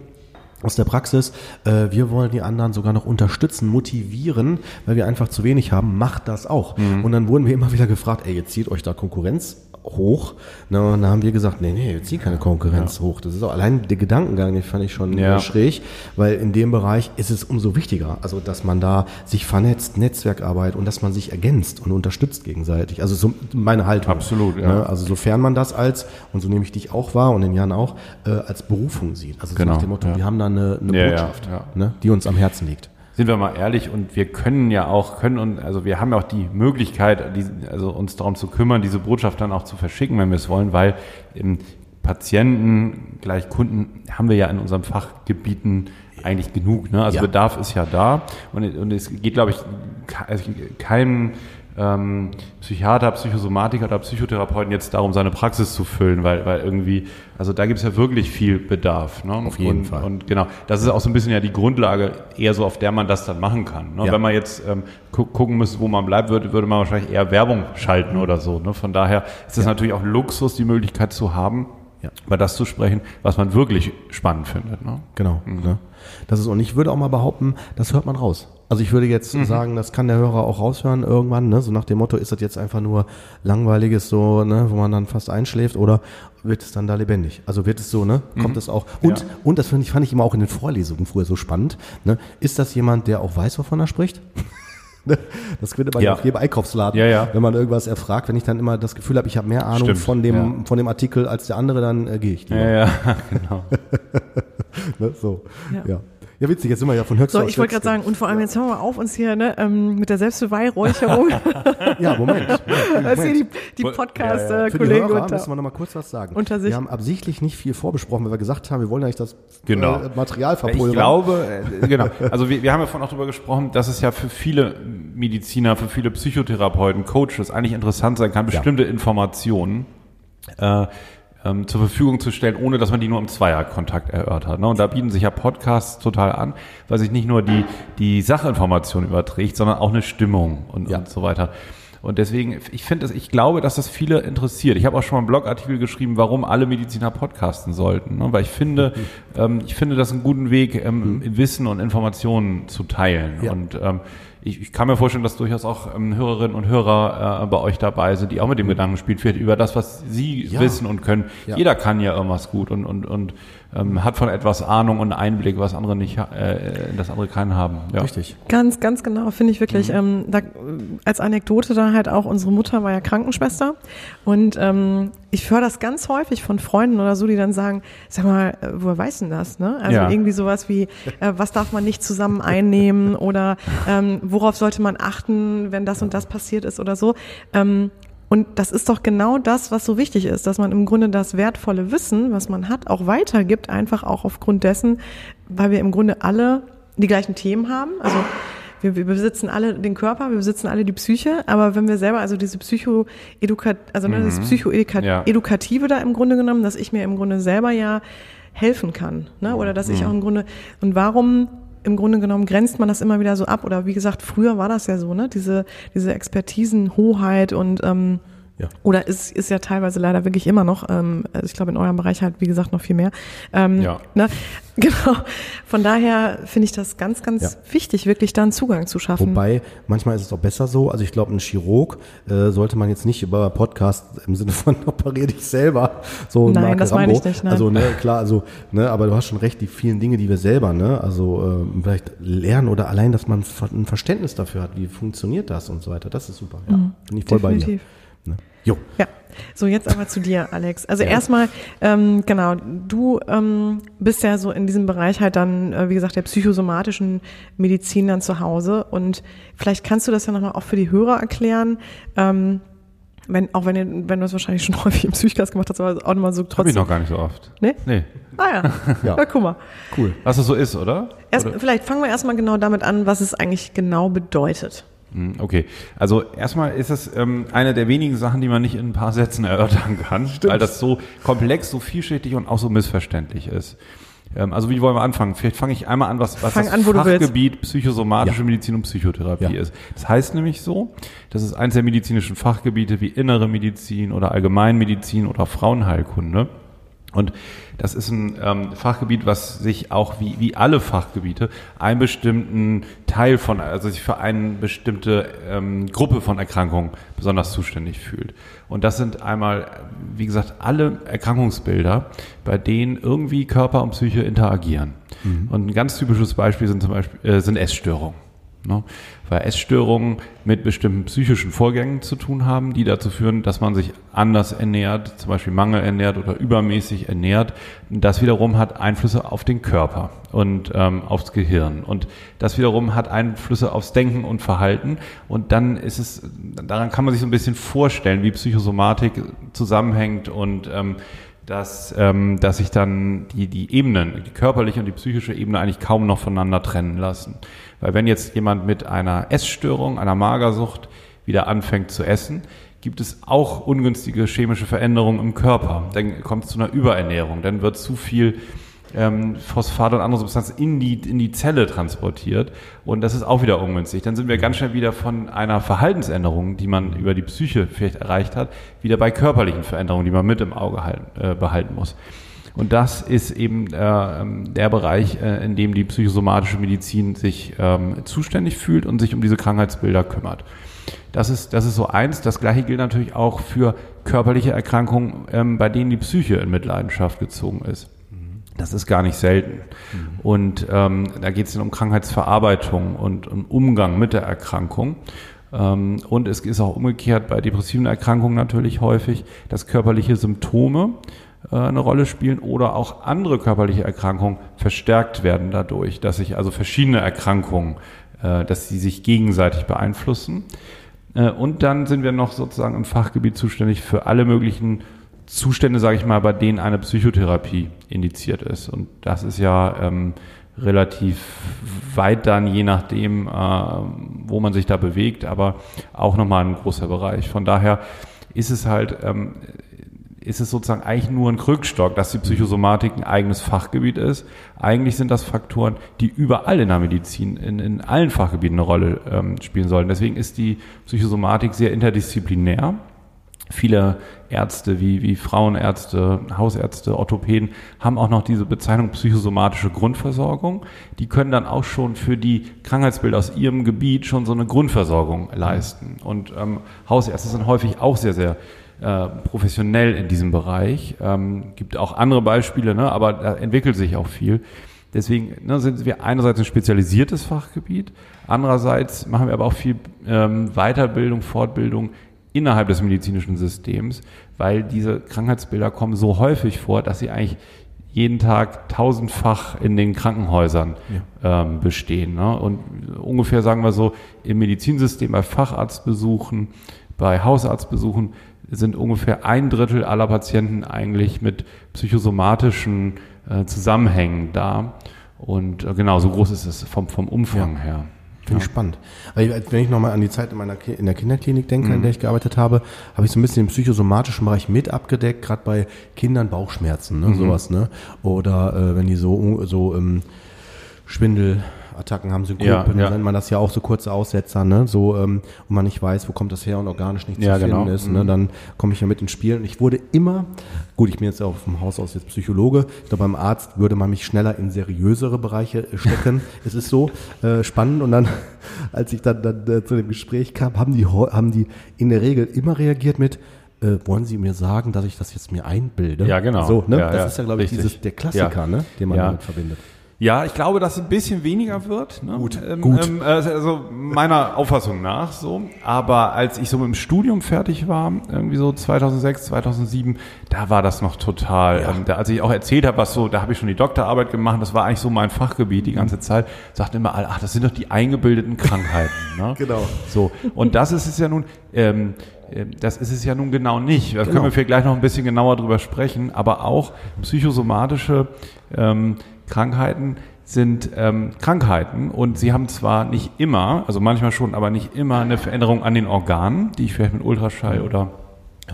aus der Praxis, äh, wir wollen die anderen sogar noch unterstützen, motivieren, weil wir einfach zu wenig haben, macht das auch. Und dann wurden wir immer wieder gefragt, ey, jetzt zieht euch da Konkurrenz hoch. Na, und dann haben wir gesagt, nee, nee, jetzt zieht keine Konkurrenz hoch. Das ist auch allein der Gedankengang, den fand ich schon Ja. schräg, weil in dem Bereich ist es umso wichtiger, also dass man da sich vernetzt, Netzwerkarbeit und dass man sich ergänzt und unterstützt gegenseitig. Also so meine Haltung. Absolut, ja. Ne? Also sofern man das als, und so nehme ich dich auch wahr und den Jan auch, äh, als Berufung sieht. Also so Genau, nach dem Motto, ja. wir haben da eine, eine Ja, ja, Botschaft, ja. Ne? die uns am Herzen liegt. Sind wir mal ehrlich und wir können ja auch, können und also wir haben ja auch die Möglichkeit, die, also uns darum zu kümmern, diese Botschaft dann auch zu verschicken, wenn wir es wollen, weil ähm, Patienten gleich Kunden haben wir ja in unseren Fachgebieten eigentlich genug. Ne? Also Ja. Bedarf ist ja da und, und es geht, glaube ich, also keinem ähm, Psychiater, Psychosomatiker oder Psychotherapeuten jetzt darum, seine Praxis zu füllen, weil, weil irgendwie, also da gibt es ja wirklich viel Bedarf. Ne? Auf jeden und, Fall. Und genau, das ist auch so ein bisschen ja die Grundlage, eher so, auf der man das dann machen kann. Ne? Ja. Wenn man jetzt ähm, gu gucken müsste, wo man bleibt, würde, würde man wahrscheinlich eher Werbung schalten oder so. Ne? Von daher ist es natürlich auch Luxus, die Möglichkeit zu haben, Ja. über das zu sprechen, was man wirklich spannend findet. Ne? Genau. Ne? Das ist, und ich würde auch mal behaupten, das hört man raus. Also ich würde jetzt sagen, das kann der Hörer auch raushören irgendwann, ne? So nach dem Motto, ist das jetzt einfach nur langweiliges so, ne, wo man dann fast einschläft oder wird es dann da lebendig? Also wird es so, ne? Kommt es auch. Und, Ja. und das finde ich, fand ich immer auch in den Vorlesungen früher so spannend. Ne? Ist das jemand, der auch weiß, wovon er spricht? Ne? Das findet man ja. Ja. auf jedem Einkaufsladen, Ja, ja. wenn man irgendwas erfragt. Wenn ich dann immer das Gefühl habe, ich habe mehr Ahnung Stimmt, von dem ja. von dem Artikel als der andere, dann äh, gehe ich. lieber. Ja, ja, genau. Ne? So. Ja. Ja. ja. witzig, jetzt sind wir ja von Höchster So, ich wollte gerade sagen, und vor allem jetzt hören wir auf uns hier ne, ähm, mit der Selbstbeweihräucherung, Ja, Moment. als hier die, die Für die Podcast-Kollegen Hörer unter. müssen wir noch mal kurz was sagen. unter sich. Wir haben absichtlich nicht viel vorbesprochen, weil wir gesagt haben, wir wollen ja nicht das Genau. äh, Material verpulvern. Ich glaube, äh, genau. Also wir, wir haben ja vorhin auch darüber gesprochen, dass es ja für viele Mediziner, für viele Psychotherapeuten, Coaches eigentlich interessant sein kann, bestimmte Informationen äh, ähm, zur Verfügung zu stellen, ohne dass man die nur im Zweierkontakt erörtert. Ne? Und da bieten sich ja Podcasts total an, weil sich nicht nur die, die Sachinformation überträgt, sondern auch eine Stimmung und, Ja. und so weiter. Und deswegen, ich finde es, ich glaube, dass das viele interessiert. Ich habe auch schon mal einen Blogartikel geschrieben, warum alle Mediziner podcasten sollten. Ne? Weil ich finde, ähm, ich finde das einen guten Weg, ähm, Wissen und Informationen zu teilen. Ja. Und ähm, ich, ich kann mir vorstellen, dass durchaus auch ähm, Hörerinnen und Hörer äh, bei euch dabei sind, die auch mit dem Gedanken spielen, vielleicht über das, was sie Ja. wissen und können. Ja. Jeder kann ja irgendwas gut und, und, und ähm, hat von etwas Ahnung und Einblick, was andere nicht, äh, das andere keinen haben. Ja. Richtig. Ganz, ganz genau, finde ich wirklich. Mhm. Ähm, da, als Anekdote da halt auch, unsere Mutter war ja Krankenschwester und ähm, ich höre das ganz häufig von Freunden oder so, die dann sagen, sag mal, äh, woher weißt du denn das? Ne? Also Ja. irgendwie sowas wie, äh, was darf man nicht zusammen einnehmen oder ähm, worauf sollte man achten, wenn das und das passiert ist oder so. Ähm, und das ist doch genau das, was so wichtig ist, dass man im Grunde das wertvolle Wissen, was man hat, auch weitergibt, einfach auch aufgrund dessen, weil wir im Grunde alle die gleichen Themen haben. Also wir, wir besitzen alle den Körper, wir besitzen alle die Psyche, aber wenn wir selber also diese Psycho-Edukat, also ne, das Ja. Psycho-Edukative da im Grunde genommen, dass ich mir im Grunde selber ja helfen kann, ne? Oder dass ich auch im Grunde und warum im Grunde genommen grenzt man das immer wieder so ab oder wie gesagt, früher war das ja so, ne? Diese diese Expertisenhoheit und ähm, Ja. oder ist, ist ja teilweise leider wirklich immer noch, ähm, also ich glaube in eurem Bereich halt, wie gesagt, noch viel mehr. Ähm, Ja. Ne? Genau. Von daher finde ich das ganz, ganz Ja. wichtig, wirklich da einen Zugang zu schaffen. Wobei, manchmal ist es auch besser so. Also ich glaube, ein Chirurg äh, sollte man jetzt nicht über Podcast im Sinne von operier dich selber so Nein, Marke das meine Rambo. ich nicht, nein. Also ne, klar, also ne, aber du hast schon recht, die vielen Dinge, die wir selber, ne, also ähm, vielleicht lernen oder allein, dass man ein Verständnis dafür hat, wie funktioniert das und so weiter. Das ist super. Ja, bin ich voll bei Mhm. Definitiv. dir. Jo. Ja, so jetzt aber zu dir, Alex. Also erstmal, ähm, genau, du ähm, bist ja so in diesem Bereich halt dann, äh, wie gesagt, der psychosomatischen Medizin dann zu Hause. Und vielleicht kannst du das ja nochmal auch für die Hörer erklären. Ähm, wenn, auch wenn, ihr, wenn du es wahrscheinlich schon häufig im Psychcast gemacht hast, aber auch nochmal so Habe ich trotzdem. noch gar nicht so oft. Nee? Nee. Ah ja. Ja. ja. guck mal. Cool. Was das so ist, oder? Erst, oder? vielleicht fangen wir erstmal genau damit an, was es eigentlich genau bedeutet. Hm, Okay, also erstmal ist es ähm, eine der wenigen Sachen, die man nicht in ein paar Sätzen erörtern kann, weil das so komplex, so vielschichtig und auch so missverständlich ist. Ähm, also wie wollen wir anfangen? Vielleicht fange ich einmal an, was, was das an. Fachgebiet psychosomatische Ja. Medizin und Psychotherapie Ja. ist. Das heißt nämlich so, das ist eines der medizinischen Fachgebiete wie innere Medizin oder Allgemeinmedizin oder Frauenheilkunde. Und das ist ein ähm, Fachgebiet, was sich auch wie, wie alle Fachgebiete einen bestimmten Teil von, also sich für eine bestimmte ähm, Gruppe von Erkrankungen besonders zuständig fühlt. Und das sind einmal, wie gesagt, alle Erkrankungsbilder, bei denen irgendwie Körper und Psyche interagieren. Und ein ganz typisches Beispiel sind zum Beispiel äh, sind Essstörungen. Ne? Weil Essstörungen mit bestimmten psychischen Vorgängen zu tun haben, die dazu führen, dass man sich anders ernährt, zum Beispiel mangelernährt oder übermäßig ernährt. Das wiederum hat Einflüsse auf den Körper und ähm, aufs Gehirn. Und das wiederum hat Einflüsse aufs Denken und Verhalten. Und dann ist es, daran kann man sich so ein bisschen vorstellen, wie Psychosomatik zusammenhängt und ähm, dass, ähm, dass sich dann die, die Ebenen, die körperliche und die psychische Ebene eigentlich kaum noch voneinander trennen lassen. Weil wenn jetzt jemand mit einer Essstörung, einer Magersucht wieder anfängt zu essen, gibt es auch ungünstige chemische Veränderungen im Körper. Dann kommt es zu einer Überernährung, dann wird zu viel ähm, Phosphat und andere Substanzen in die, in die Zelle transportiert. Und das ist auch wieder ungünstig. Dann sind wir ganz schnell wieder von einer Verhaltensänderung, die man über die Psyche vielleicht erreicht hat, wieder bei körperlichen Veränderungen, die man mit im Auge halten, äh, behalten muss. Und das ist eben äh, der Bereich, äh, in dem die psychosomatische Medizin sich ähm, zuständig fühlt und sich um diese Krankheitsbilder kümmert. Das ist, das ist so eins. Das gleiche gilt natürlich auch für körperliche Erkrankungen, ähm, bei denen die Psyche in Mitleidenschaft gezogen ist. Das ist gar nicht selten. Mhm. Und ähm, da geht es dann um Krankheitsverarbeitung und um Umgang mit der Erkrankung. Ähm, und es ist auch umgekehrt bei depressiven Erkrankungen natürlich häufig, dass körperliche Symptome eine Rolle spielen oder auch andere körperliche Erkrankungen verstärkt werden dadurch, dass sich also verschiedene Erkrankungen, äh, dass sie sich gegenseitig beeinflussen. Äh, und dann sind wir noch sozusagen im Fachgebiet zuständig für alle möglichen Zustände, sage ich mal, bei denen eine Psychotherapie indiziert ist. Und das ist ja ähm, relativ weit dann, je nachdem, äh, wo man sich da bewegt, aber auch nochmal ein großer Bereich. Von daher ist es halt, ähm, ist es sozusagen eigentlich nur ein Krückstock, dass die Psychosomatik ein eigenes Fachgebiet ist. Eigentlich sind das Faktoren, die überall in der Medizin, in, in allen Fachgebieten eine Rolle ähm, spielen sollen. Deswegen ist die Psychosomatik sehr interdisziplinär Viele Ärzte wie, wie Frauenärzte, Hausärzte, Orthopäden haben auch noch diese Bezeichnung psychosomatische Grundversorgung. Die können dann auch schon für die Krankheitsbilder aus ihrem Gebiet schon so eine Grundversorgung leisten. Und ähm, Hausärzte sind häufig auch sehr, sehr äh, professionell in diesem Bereich. Ähm, gibt auch andere Beispiele, ne, aber da entwickelt sich auch viel. Deswegen ne, sind wir einerseits ein spezialisiertes Fachgebiet, andererseits machen wir aber auch viel ähm, Weiterbildung, Fortbildung innerhalb des medizinischen Systems, weil diese Krankheitsbilder kommen so häufig vor, dass sie eigentlich jeden Tag tausendfach in den Krankenhäusern ja. ähm, bestehen. Ne? Und ungefähr sagen wir so, im Medizinsystem bei Facharztbesuchen, bei Hausarztbesuchen sind ungefähr ein Drittel aller Patienten eigentlich mit psychosomatischen äh, Zusammenhängen da. Und äh, genau, so groß ist es vom, vom Umfang ja. her. Finde ja. ich spannend. Weil, wenn ich nochmal an die Zeit in, meiner, in der Kinderklinik denke, mhm. in der ich gearbeitet habe, habe ich so ein bisschen den psychosomatischen Bereich mit abgedeckt, gerade bei Kindern Bauchschmerzen, ne, mhm. sowas, ne? Oder äh, wenn die so, so ähm, Schwindel, Attacken haben, Synkopen, ja, ja. nennt man das ja auch so kurze Aussetzer, ne? So, ähm, und man nicht weiß, wo kommt das her und organisch nicht ja, zu finden genau. ist, ne? Mhm. Dann komme ich ja mit ins Spiel. Und ich wurde immer, gut, ich bin jetzt auch vom Haus aus jetzt Psychologe, ich glaube, beim Arzt würde man mich schneller in seriösere Bereiche stecken. es ist so äh, spannend. Und dann, als ich dann, dann äh, zu dem Gespräch kam, haben die, haben die in der Regel immer reagiert mit, äh, wollen Sie mir sagen, dass ich das jetzt mir einbilde? Ja, genau. So, ne? Ja, das ja, ist ja, glaube ich, dieses, der Klassiker, ja. ne? den man damit verbindet. Ja, ich glaube, dass es ein bisschen weniger wird. Ne? Gut, ähm, gut. Ähm, also meiner Auffassung nach so. Aber als ich so mit dem Studium fertig war, irgendwie so 2006, 2007, da war das noch total. Ja. Ähm, da, als ich auch erzählt habe, was so, da habe ich schon die Doktorarbeit gemacht. Das war eigentlich so mein Fachgebiet die ganze Zeit. Sagten immer alle, ach, das sind doch die eingebildeten Krankheiten. ne? Genau. So und das ist es ja nun. Ähm, äh, das ist es ja nun genau nicht. Da Genau. können wir vielleicht gleich noch ein bisschen genauer drüber sprechen. Aber auch psychosomatische ähm, Krankheiten sind ähm, Krankheiten und sie haben zwar nicht immer, also manchmal schon, aber nicht immer eine Veränderung an den Organen, die ich vielleicht mit Ultraschall oder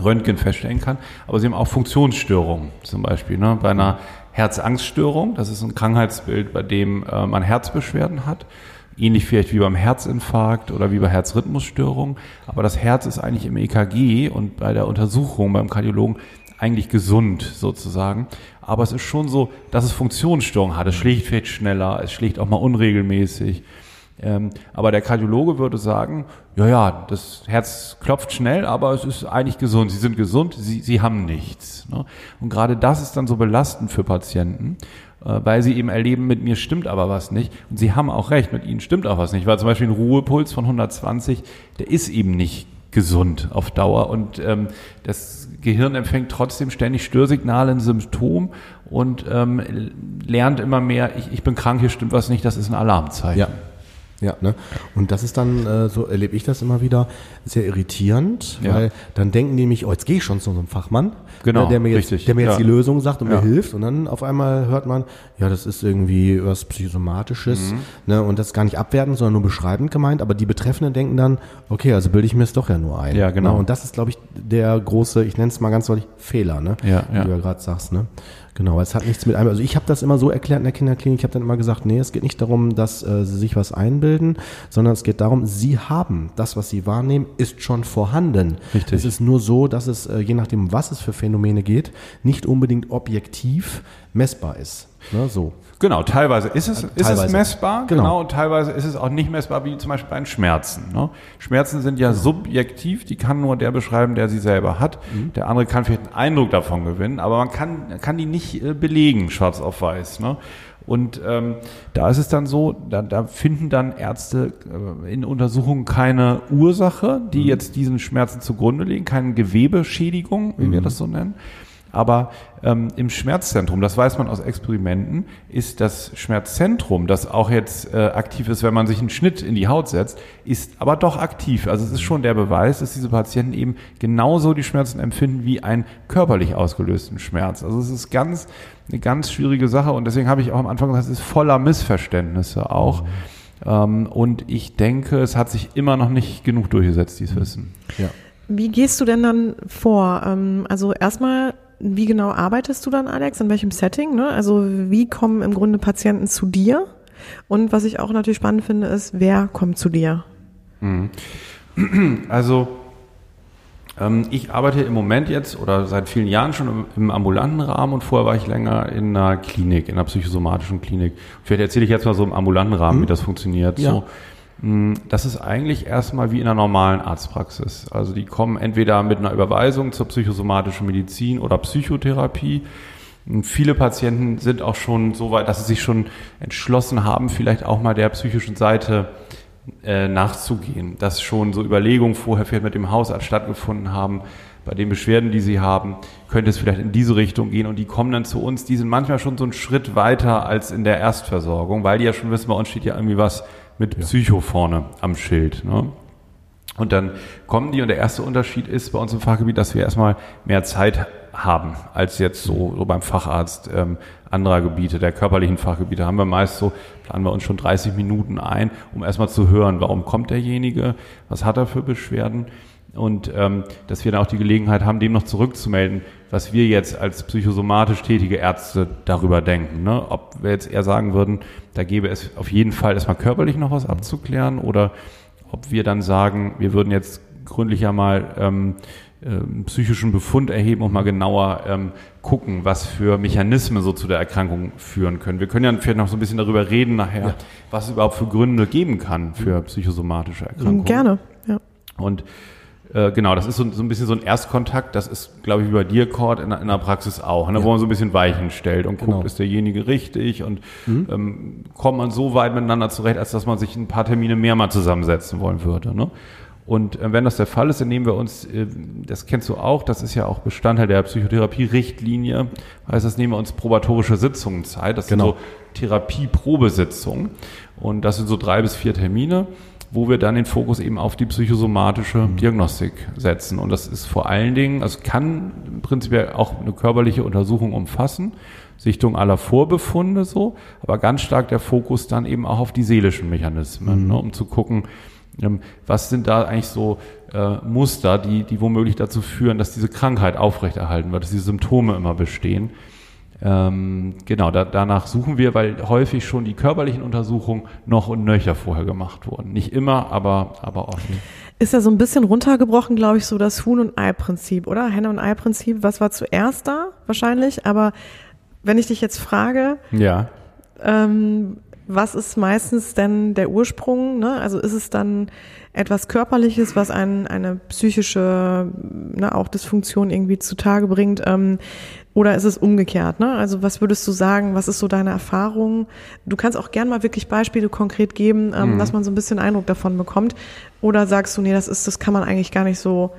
Röntgen feststellen kann, aber sie haben auch Funktionsstörungen zum Beispiel. Ne? Bei einer Herzangststörung, das ist ein Krankheitsbild, bei dem äh, man Herzbeschwerden hat, ähnlich vielleicht wie beim Herzinfarkt oder wie bei Herzrhythmusstörungen, aber das Herz ist eigentlich im EKG und bei der Untersuchung beim Kardiologen eigentlich gesund sozusagen. Aber es ist schon so, dass es Funktionsstörungen hat. Es schlägt vielleicht schneller, es schlägt auch mal unregelmäßig. Ähm, aber der Kardiologe würde sagen, ja, ja, das Herz klopft schnell, aber es ist eigentlich gesund. Sie sind gesund, sie, sie haben nichts. Ne? Und gerade das ist dann so belastend für Patienten, äh, weil sie eben erleben, mit mir stimmt aber was nicht. Und sie haben auch recht, mit ihnen stimmt auch was nicht. Weil zum Beispiel ein Ruhepuls von 120, der ist eben nicht gesund auf Dauer und ähm, das Gehirn empfängt trotzdem ständig Störsignale, ein Symptom und ähm, lernt immer mehr, ich, ich bin krank, hier stimmt was nicht, das ist ein Alarmzeichen. Ja. Ja, ne? Und das ist dann, äh, so erlebe ich das immer wieder, sehr irritierend, Ja. weil dann denken die mich, oh, jetzt gehe ich schon zu so einem Fachmann, Genau, ne, der mir jetzt, richtig, der mir jetzt ja. die Lösung sagt und Ja. mir hilft. Und dann auf einmal hört man, ja, das ist irgendwie was Psychosomatisches, Mhm. ne? Und das ist gar nicht abwertend, sondern nur beschreibend gemeint. Aber die Betreffenden denken dann, okay, also bilde ich mir es doch ja nur ein. Ja, genau. Ne? Und das ist, glaube ich, der große, ich nenne es mal ganz deutlich, Fehler, ne? Ja, Wie ja. du ja gerade sagst, ne? Genau, es hat nichts mit einem, also ich habe das immer so erklärt in der Kinderklinik, ich habe dann immer gesagt, nee, es geht nicht darum, dass äh, sie sich was einbilden, sondern es geht darum, sie haben das, was sie wahrnehmen, ist schon vorhanden. Richtig. Es ist nur so, dass es, äh, je nachdem, was es für Phänomene geht, nicht unbedingt objektiv messbar ist. Ne, so. Genau, teilweise ist es, ist es teilweise. messbar, Genau. genau. und teilweise ist es auch nicht messbar, wie zum Beispiel bei den Schmerzen. Ne? Schmerzen sind ja subjektiv, die kann nur der beschreiben, der sie selber hat. Mhm. Der andere kann vielleicht einen Eindruck davon gewinnen, aber man kann, kann die nicht äh, belegen, schwarz auf weiß. Ne? Und ähm, da ist es dann so, da, da finden dann Ärzte äh, in Untersuchungen keine Ursache, Mhm. die jetzt diesen Schmerzen zugrunde liegen, keine Gewebeschädigung, wie wir Mhm. das so nennen. Aber ähm, im Schmerzzentrum, das weiß man aus Experimenten, ist das Schmerzzentrum, das auch jetzt äh, aktiv ist, wenn man sich einen Schnitt in die Haut setzt, ist aber doch aktiv. Also es ist schon der Beweis, dass diese Patienten eben genauso die Schmerzen empfinden wie einen körperlich ausgelösten Schmerz. Also es ist ganz eine ganz schwierige Sache und deswegen habe ich auch am Anfang gesagt, es ist voller Missverständnisse auch. Ähm, und ich denke, es hat sich immer noch nicht genug durchgesetzt, dieses Wissen. Ja. Wie gehst du denn dann vor? Ähm, Also erstmal, wie genau arbeitest du dann, Alex? In welchem Setting? Ne? Also wie kommen im Grunde Patienten zu dir? Und was ich auch natürlich spannend finde, ist, wer kommt zu dir? Also ähm, ich arbeite im Moment jetzt oder seit vielen Jahren schon im, im ambulanten Rahmen und vorher war ich länger in einer Klinik, in einer psychosomatischen Klinik. Vielleicht erzähle ich jetzt mal so im ambulanten Rahmen, wie das funktioniert. Ja. So, das ist eigentlich erstmal wie in einer normalen Arztpraxis. Also die kommen entweder mit einer Überweisung zur psychosomatischen Medizin oder Psychotherapie. Und Viele Patienten sind auch schon so weit, dass sie sich schon entschlossen haben, vielleicht auch mal der psychischen Seite äh, nachzugehen. Dass schon so Überlegungen vorher vielleicht mit dem Hausarzt stattgefunden haben, bei den Beschwerden, die sie haben, könnte es vielleicht in diese Richtung gehen und die kommen dann zu uns, die sind manchmal schon so einen Schritt weiter als in der Erstversorgung, weil die ja schon wissen, bei uns steht ja irgendwie was mit Psycho vorne am Schild. Ne? Und dann kommen die und der erste Unterschied ist bei uns im Fachgebiet, dass wir erstmal mehr Zeit haben als jetzt so, so beim Facharzt ähm, anderer Gebiete, der körperlichen Fachgebiete. Haben wir meist so, planen wir uns schon 30 Minuten ein, um erstmal zu hören, warum kommt derjenige, was hat er für Beschwerden und ähm, dass wir dann auch die Gelegenheit haben, dem noch zurückzumelden, was wir jetzt als psychosomatisch tätige Ärzte darüber denken. Ne? Ob wir jetzt eher sagen würden, da gäbe es auf jeden Fall erstmal körperlich noch was abzuklären oder ob wir dann sagen, wir würden jetzt gründlicher mal ähm, ähm, psychischen Befund erheben und mal genauer ähm, gucken, was für Mechanismen so zu der Erkrankung führen können. Wir können ja vielleicht noch so ein bisschen darüber reden nachher, was es überhaupt für Gründe geben kann für psychosomatische Erkrankungen. Gerne, ja. Und äh, genau, das ist so, so ein bisschen so ein Erstkontakt. Das ist, glaube ich, wie bei dir, Cord, in, der- in der Praxis auch, ne, wo man so ein bisschen Weichen stellt und Genau. guckt, ist derjenige richtig und ähm, kommt man so weit miteinander zurecht, als dass man sich ein paar Termine mehr mal zusammensetzen wollen würde. Ne? Und äh, wenn das der Fall ist, dann nehmen wir uns, äh, das kennst du auch, das ist ja auch Bestandteil der Psychotherapie-Richtlinie, heißt, das nehmen wir uns probatorische Sitzungen Zeit. Das Genau. sind so Therapieprobesitzungen. Und das sind so drei bis vier Termine, wo wir dann den Fokus eben auf die psychosomatische Diagnostik setzen. Und das ist vor allen Dingen, also kann prinzipiell auch eine körperliche Untersuchung umfassen, Sichtung aller Vorbefunde so, aber ganz stark der Fokus dann eben auch auf die seelischen Mechanismen, ne, um zu gucken, ähm, was sind da eigentlich so äh, Muster, die, die womöglich dazu führen, dass diese Krankheit aufrechterhalten wird, dass diese Symptome immer bestehen. Ähm, genau, da, danach suchen wir, weil häufig schon die körperlichen Untersuchungen noch und nöcher vorher gemacht wurden. Nicht immer, aber, aber oft. Ist ja so ein bisschen runtergebrochen, glaube ich, so das Huhn- und Ei-Prinzip, oder? Henne- und Ei-Prinzip. Was war zuerst da? Wahrscheinlich. Aber wenn ich dich jetzt frage, Ja. ähm, was ist meistens denn der Ursprung? Ne? Also ist es dann etwas Körperliches, was ein, eine psychische ne, auch Dysfunktion irgendwie zutage bringt? Ähm, oder ist es umgekehrt? Ne? Also was würdest du sagen? Was ist so deine Erfahrung? Du kannst auch gern mal wirklich Beispiele konkret geben, ähm, dass man so ein bisschen Eindruck davon bekommt. Oder sagst du, nee, das ist, das kann man eigentlich gar nicht so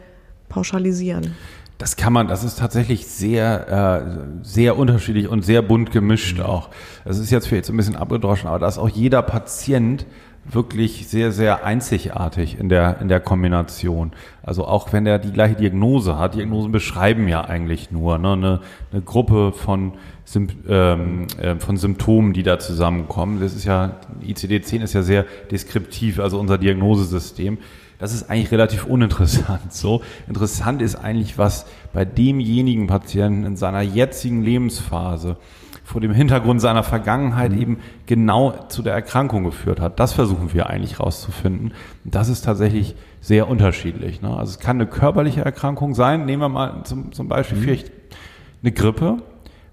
pauschalisieren? Das kann man, das ist tatsächlich sehr, äh, sehr unterschiedlich und sehr bunt gemischt auch. Das ist jetzt vielleicht so ein bisschen abgedroschen, aber da ist auch jeder Patient wirklich sehr, sehr einzigartig in der, in der Kombination. Also auch wenn er die gleiche Diagnose hat, Diagnosen beschreiben ja eigentlich nur ne, eine, eine Gruppe von, ähm, äh, von Symptomen, die da zusammenkommen. Das ist ja, ICD-10 ist ja sehr deskriptiv, also unser Diagnosesystem. Das ist eigentlich relativ uninteressant. So interessant ist eigentlich, was bei demjenigen Patienten in seiner jetzigen Lebensphase vor dem Hintergrund seiner Vergangenheit mhm. eben genau zu der Erkrankung geführt hat. Das versuchen wir eigentlich rauszufinden. Das ist tatsächlich sehr unterschiedlich. Ne? Also es kann eine körperliche Erkrankung sein. Nehmen wir mal zum, zum Beispiel mhm. vielleicht eine Grippe,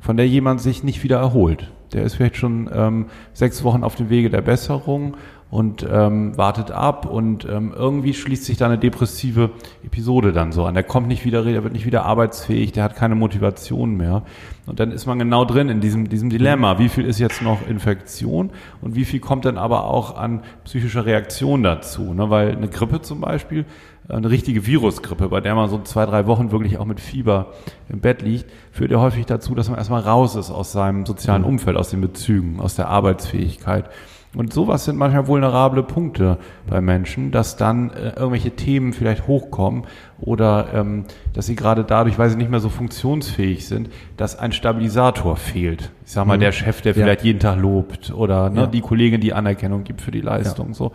von der jemand sich nicht wieder erholt. Der ist vielleicht schon ähm, sechs Wochen auf dem Wege der Besserung und ähm, wartet ab und ähm, irgendwie schließt sich da eine depressive Episode dann so an. Der kommt nicht wieder, der wird nicht wieder arbeitsfähig, der hat keine Motivation mehr. Und dann ist man genau drin in diesem, diesem Dilemma. Wie viel ist jetzt noch Infektion und wie viel kommt dann aber auch an psychischer Reaktion dazu? Ne? Weil eine Grippe zum Beispiel, eine richtige Virusgrippe, bei der man so zwei, drei Wochen wirklich auch mit Fieber im Bett liegt, führt ja häufig dazu, dass man erstmal raus ist aus seinem sozialen Umfeld, aus den Bezügen, aus der Arbeitsfähigkeit. Und sowas sind manchmal vulnerable Punkte bei Menschen, dass dann äh, irgendwelche Themen vielleicht hochkommen oder ähm, dass sie gerade dadurch, weil sie nicht mehr so funktionsfähig sind, dass ein Stabilisator fehlt. Ich sag mal, mhm. der Chef, der ja. vielleicht jeden Tag lobt oder ne, ja. die Kollegin, die Anerkennung gibt für die Leistung. Ja. So.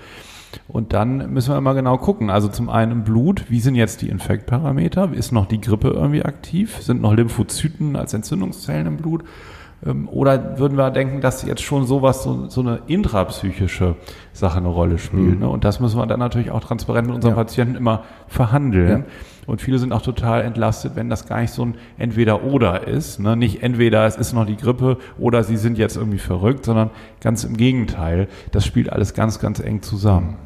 Und dann müssen wir immer genau gucken. Also zum einen im Blut, wie sind jetzt die Infektparameter? Ist noch die Grippe irgendwie aktiv? Sind noch Lymphozyten als Entzündungszellen im Blut? Ähm, oder würden wir denken, dass jetzt schon sowas, so, so eine intrapsychische Sache eine Rolle spielt? Mhm. Ne? Und das müssen wir dann natürlich auch transparent mit unseren ja. Patienten immer verhandeln. Ja. Und viele sind auch total entlastet, wenn das gar nicht so ein Entweder-Oder ist. Ne? Nicht entweder es ist noch die Grippe oder sie sind jetzt irgendwie verrückt, sondern ganz im Gegenteil. Das spielt alles ganz, ganz eng zusammen.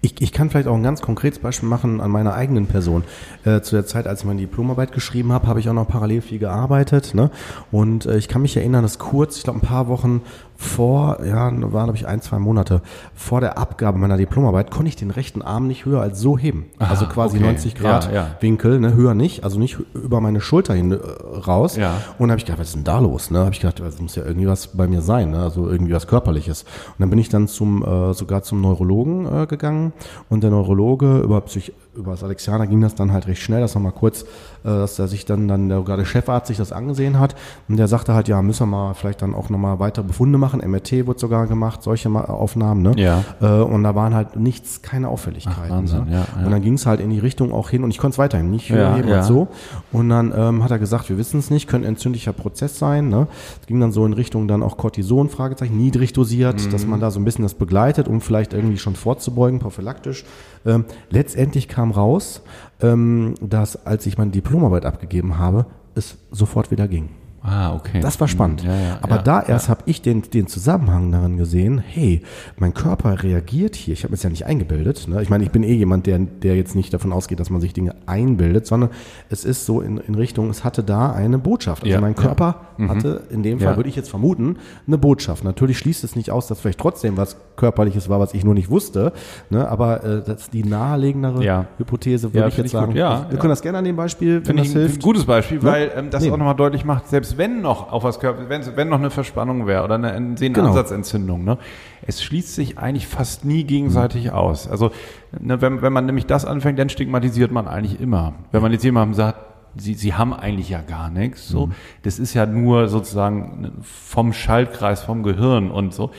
Ich, ich kann vielleicht auch ein ganz konkretes Beispiel machen an meiner eigenen Person. Äh, zu der Zeit, als ich meine Diplomarbeit geschrieben habe, habe ich auch noch parallel viel gearbeitet. Ne? Und äh, ich kann mich erinnern, dass kurz, ich glaube ein paar Wochen vor, ja, waren glaube ich ein, zwei Monate vor der Abgabe meiner Diplomarbeit, konnte ich den rechten Arm nicht höher als so heben. Aha, also quasi okay. 90 Grad ja, ja. Winkel, ne, höher nicht, also nicht über meine Schulter hin äh, raus. Ja. Und dann habe ich gedacht, was ist denn da los? Ne? Habe ich gedacht, das muss ja irgendwie was bei mir sein, ne? also irgendwie was körperliches. Und dann bin ich dann zum äh, sogar zum Neurologen äh, gegangen und der Neurologe über Psych über das Alexianer ging das dann halt recht schnell, das nochmal kurz, äh, dass er sich dann, dann der, gerade Chefarzt sich das angesehen hat und der sagte halt, ja, müssen wir mal vielleicht dann auch nochmal weitere Befunde machen, MRT wurde sogar gemacht, solche Aufnahmen, ne? Ja. Äh, und da waren halt nichts, keine Auffälligkeiten. Ach, Wahnsinn, ne? ja, ja. Und dann ging es halt in die Richtung auch hin und ich konnte es weiterhin nicht ja, heben ja. und so. Und dann ähm, hat er gesagt, wir wissen es nicht, könnte entzündlicher Prozess sein, ne? Es ging dann so in Richtung dann auch Cortison, Fragezeichen, niedrig dosiert, mhm. dass man da so ein bisschen das begleitet, um vielleicht irgendwie schon vorzubeugen, prophylaktisch. Ähm, letztendlich kam raus, ähm, dass als ich meine Diplomarbeit abgegeben habe, es sofort wieder ging. Ah, okay. Das war spannend. Ja, ja, Aber ja, da erst habe ich den, den Zusammenhang daran gesehen, hey, mein Körper reagiert hier. Ich habe es ja nicht eingebildet. Ne? Ich meine, ich bin eh jemand, der, der jetzt nicht davon ausgeht, dass man sich Dinge einbildet, sondern es ist so in, in Richtung, es hatte da eine Botschaft. Also mein Körper mhm. hatte, in dem Fall würde ich jetzt vermuten, eine Botschaft. Natürlich schließt es nicht aus, dass vielleicht trotzdem was Körperliches war, was ich nur nicht wusste. Ne? Aber äh, das ist die nahelegendere Hypothese, würde ich jetzt sagen. Ja, Wir können das gerne an dem Beispiel, wenn das hilft. Ein gutes Beispiel, weil ähm, das nee. auch nochmal deutlich macht, selbst selbst wenn noch auf was Körper, wenn, wenn noch eine Verspannung wäre oder eine, Sehnenansatzentzündung, genau. ne, es schließt sich eigentlich fast nie gegenseitig mhm. aus. Also ne, wenn, wenn man nämlich das anfängt, dann stigmatisiert man eigentlich immer. Wenn man jetzt jemandem sagt, Sie, sie haben eigentlich ja gar nichts. So, mhm. das ist ja nur sozusagen vom Schaltkreis, vom Gehirn und so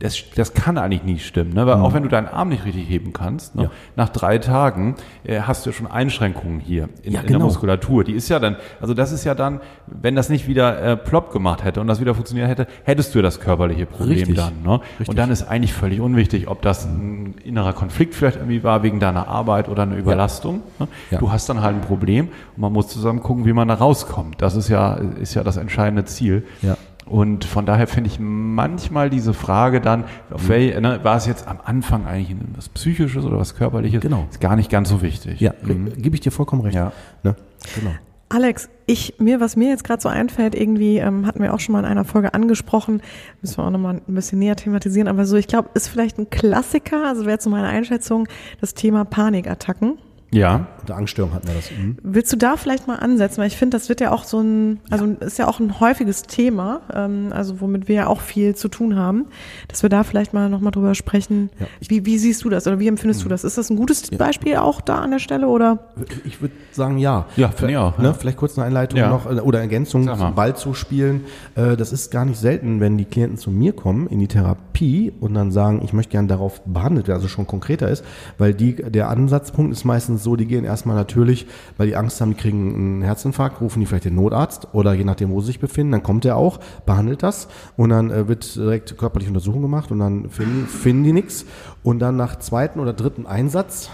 das, das kann eigentlich nie stimmen, ne? weil mhm. auch wenn du deinen Arm nicht richtig heben kannst, ne? ja. nach drei Tagen äh, hast du ja schon Einschränkungen hier in, ja, genau. in, der genau. Muskulatur. Die ist ja dann, also das ist ja dann, wenn das nicht wieder äh, plopp gemacht hätte und das wieder funktioniert hätte, hättest du das körperliche Problem richtig. dann. Ne? Und dann ist eigentlich völlig unwichtig, ob das ein innerer Konflikt vielleicht irgendwie war wegen deiner Arbeit oder eine Überlastung. Ja. Ne? Du hast dann halt ein Problem und man muss zusammen gucken, wie man da rauskommt. Das ist ja, ist ja das entscheidende Ziel. Ja. Und von daher finde ich manchmal diese Frage dann, auf mhm. welche, ne, war es jetzt am Anfang eigentlich was Psychisches oder was Körperliches? Genau. Ist gar nicht ganz so wichtig. Ja, mhm. gebe ich dir vollkommen recht. Ja. Ne? Genau. Alex, ich mir, was mir jetzt gerade so einfällt, irgendwie ähm, hatten wir auch schon mal in einer Folge angesprochen, müssen wir auch nochmal ein bisschen näher thematisieren, aber so, ich glaube, ist vielleicht ein Klassiker, also wäre zu meiner Einschätzung das Thema Panikattacken. Ja. eine Angststörung hatten wir das. Mhm. Willst du da vielleicht mal ansetzen? Weil ich finde, das wird ja auch so ein, also ist ja auch ein häufiges Thema, ähm, also womit wir ja auch viel zu tun haben, dass wir da vielleicht mal nochmal drüber sprechen. Ja. Wie, wie siehst du das oder wie empfindest du das? Ist das ein gutes Beispiel auch da an der Stelle oder? Ich würde sagen, ja. Ja, finde ich auch, Ne, ja. Vielleicht kurz eine Einleitung Ja. noch äh, oder Ergänzung zum Ball zu spielen. Äh, Das ist gar nicht selten, wenn die Klienten zu mir kommen in die Therapie und dann sagen, ich möchte gerne darauf behandelt werden, also schon konkreter ist, weil die, der Ansatzpunkt ist meistens so, die gehen erstmal natürlich, weil die Angst haben, die kriegen einen Herzinfarkt, rufen die vielleicht den Notarzt oder je nachdem, wo sie sich befinden, dann kommt er auch, behandelt das und dann äh, wird direkt körperliche Untersuchung gemacht und dann finden, finden die nichts und dann nach zweiten oder dritten Einsatz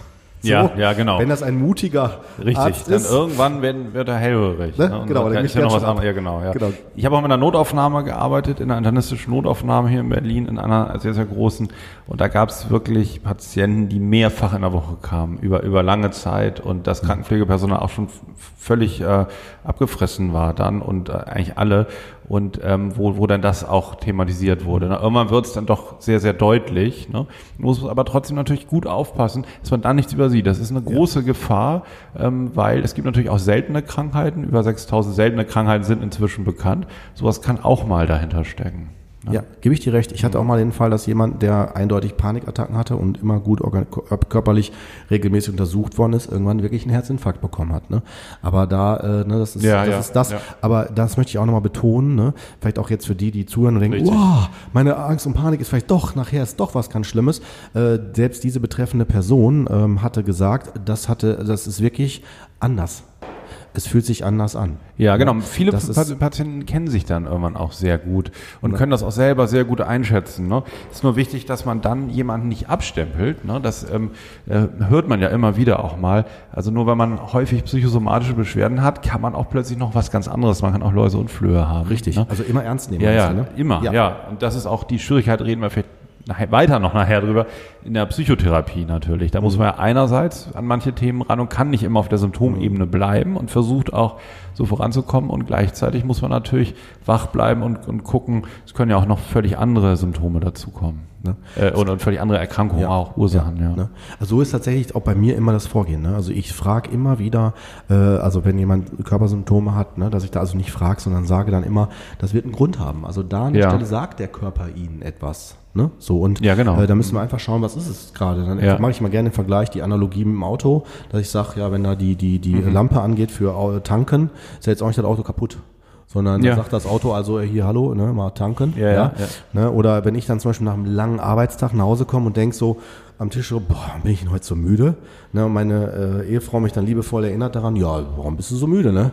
Ja, ja, genau. Wenn das ein mutiger Richtig, Arzt dann ist, irgendwann werden, wird er hellhörig. Ne? Und Genau, dann ist ja noch was anderes. Ja, genau, ja. Genau. Ich habe auch in einer Notaufnahme gearbeitet, in einer internistischen Notaufnahme hier in Berlin, in einer sehr, sehr großen. Und da gab es wirklich Patienten, die mehrfach in der Woche kamen, über, über lange Zeit und das Krankenpflegepersonal auch schon völlig äh, abgefressen war dann und äh, eigentlich alle. Und ähm, wo, wo dann das auch thematisiert wurde. Ne? Irgendwann wird es dann doch sehr, sehr deutlich. Ne? Muss aber trotzdem natürlich gut aufpassen, dass man da nichts übersieht. Das ist eine große Gefahr, ähm, weil es gibt natürlich auch seltene Krankheiten. Über 6000 seltene Krankheiten sind inzwischen bekannt. Sowas kann auch mal dahinter stecken. Ja, gebe ich dir recht. Ich hatte auch mal den Fall, dass jemand, der eindeutig Panikattacken hatte und immer gut organ- körperlich regelmäßig untersucht worden ist, irgendwann wirklich einen Herzinfarkt bekommen hat. Ne? Aber da, äh, ne, das ist Ja, das. ja, ist das. ja. Aber das möchte ich auch nochmal betonen. Ne? Vielleicht auch jetzt für die, die zuhören und denken, wow, meine Angst und Panik ist vielleicht doch, nachher ist doch was ganz Schlimmes. Äh, selbst diese betreffende Person ähm, hatte gesagt, das hatte, das ist wirklich anders. Es fühlt sich anders an. Ja, genau. Viele das Pa- ist- Patienten kennen sich dann irgendwann auch sehr gut und können das auch selber sehr gut einschätzen. Ne? ist nur wichtig, dass man dann jemanden nicht abstempelt. Ne? Das ähm, äh, hört man ja immer wieder auch mal. Also nur wenn man häufig psychosomatische Beschwerden hat, kann man auch plötzlich noch was ganz anderes. Man kann auch Läuse und Flöhe haben. Richtig. Ne? Also immer ernst nehmen. Ja, ja, ne? immer, ja. Und das ist auch die Schwierigkeit, reden wir vielleicht weiter noch nachher drüber, in der Psychotherapie natürlich. Da muss man ja einerseits an manche Themen ran und kann nicht immer auf der Symptomebene bleiben und versucht auch so voranzukommen und gleichzeitig muss man natürlich wach bleiben und, und gucken, es können ja auch noch völlig andere Symptome dazukommen. Ne? Äh, und, und völlig andere Erkrankungen auch, Ursachen, ja. Ne? Also so ist tatsächlich auch bei mir immer das Vorgehen. Ne? Also ich frage immer wieder, äh, also wenn jemand Körpersymptome hat, ne, dass ich da also nicht frage, sondern sage dann immer, das wird einen Grund haben. Also da an der Ja. Stelle sagt der Körper Ihnen etwas. Ne? So und Ja, genau. äh, da müssen wir einfach schauen, was ist es gerade. Dann Ja. mache ich mal gerne den Vergleich, die Analogie mit dem Auto, dass ich sage, ja, wenn da die die die Mhm. Lampe angeht für Tanken, ist ja jetzt auch nicht das Auto kaputt. Sondern Ja. sagt das Auto also äh, hier, hallo, ne, mal tanken. Ja, ja, ja. Ne? Oder wenn ich dann zum Beispiel nach einem langen Arbeitstag nach Hause komme und denk so am Tisch so, boah, bin ich denn heute so müde? Ne? Und meine äh, Ehefrau mich dann liebevoll erinnert daran, ja, warum bist du so müde, ne?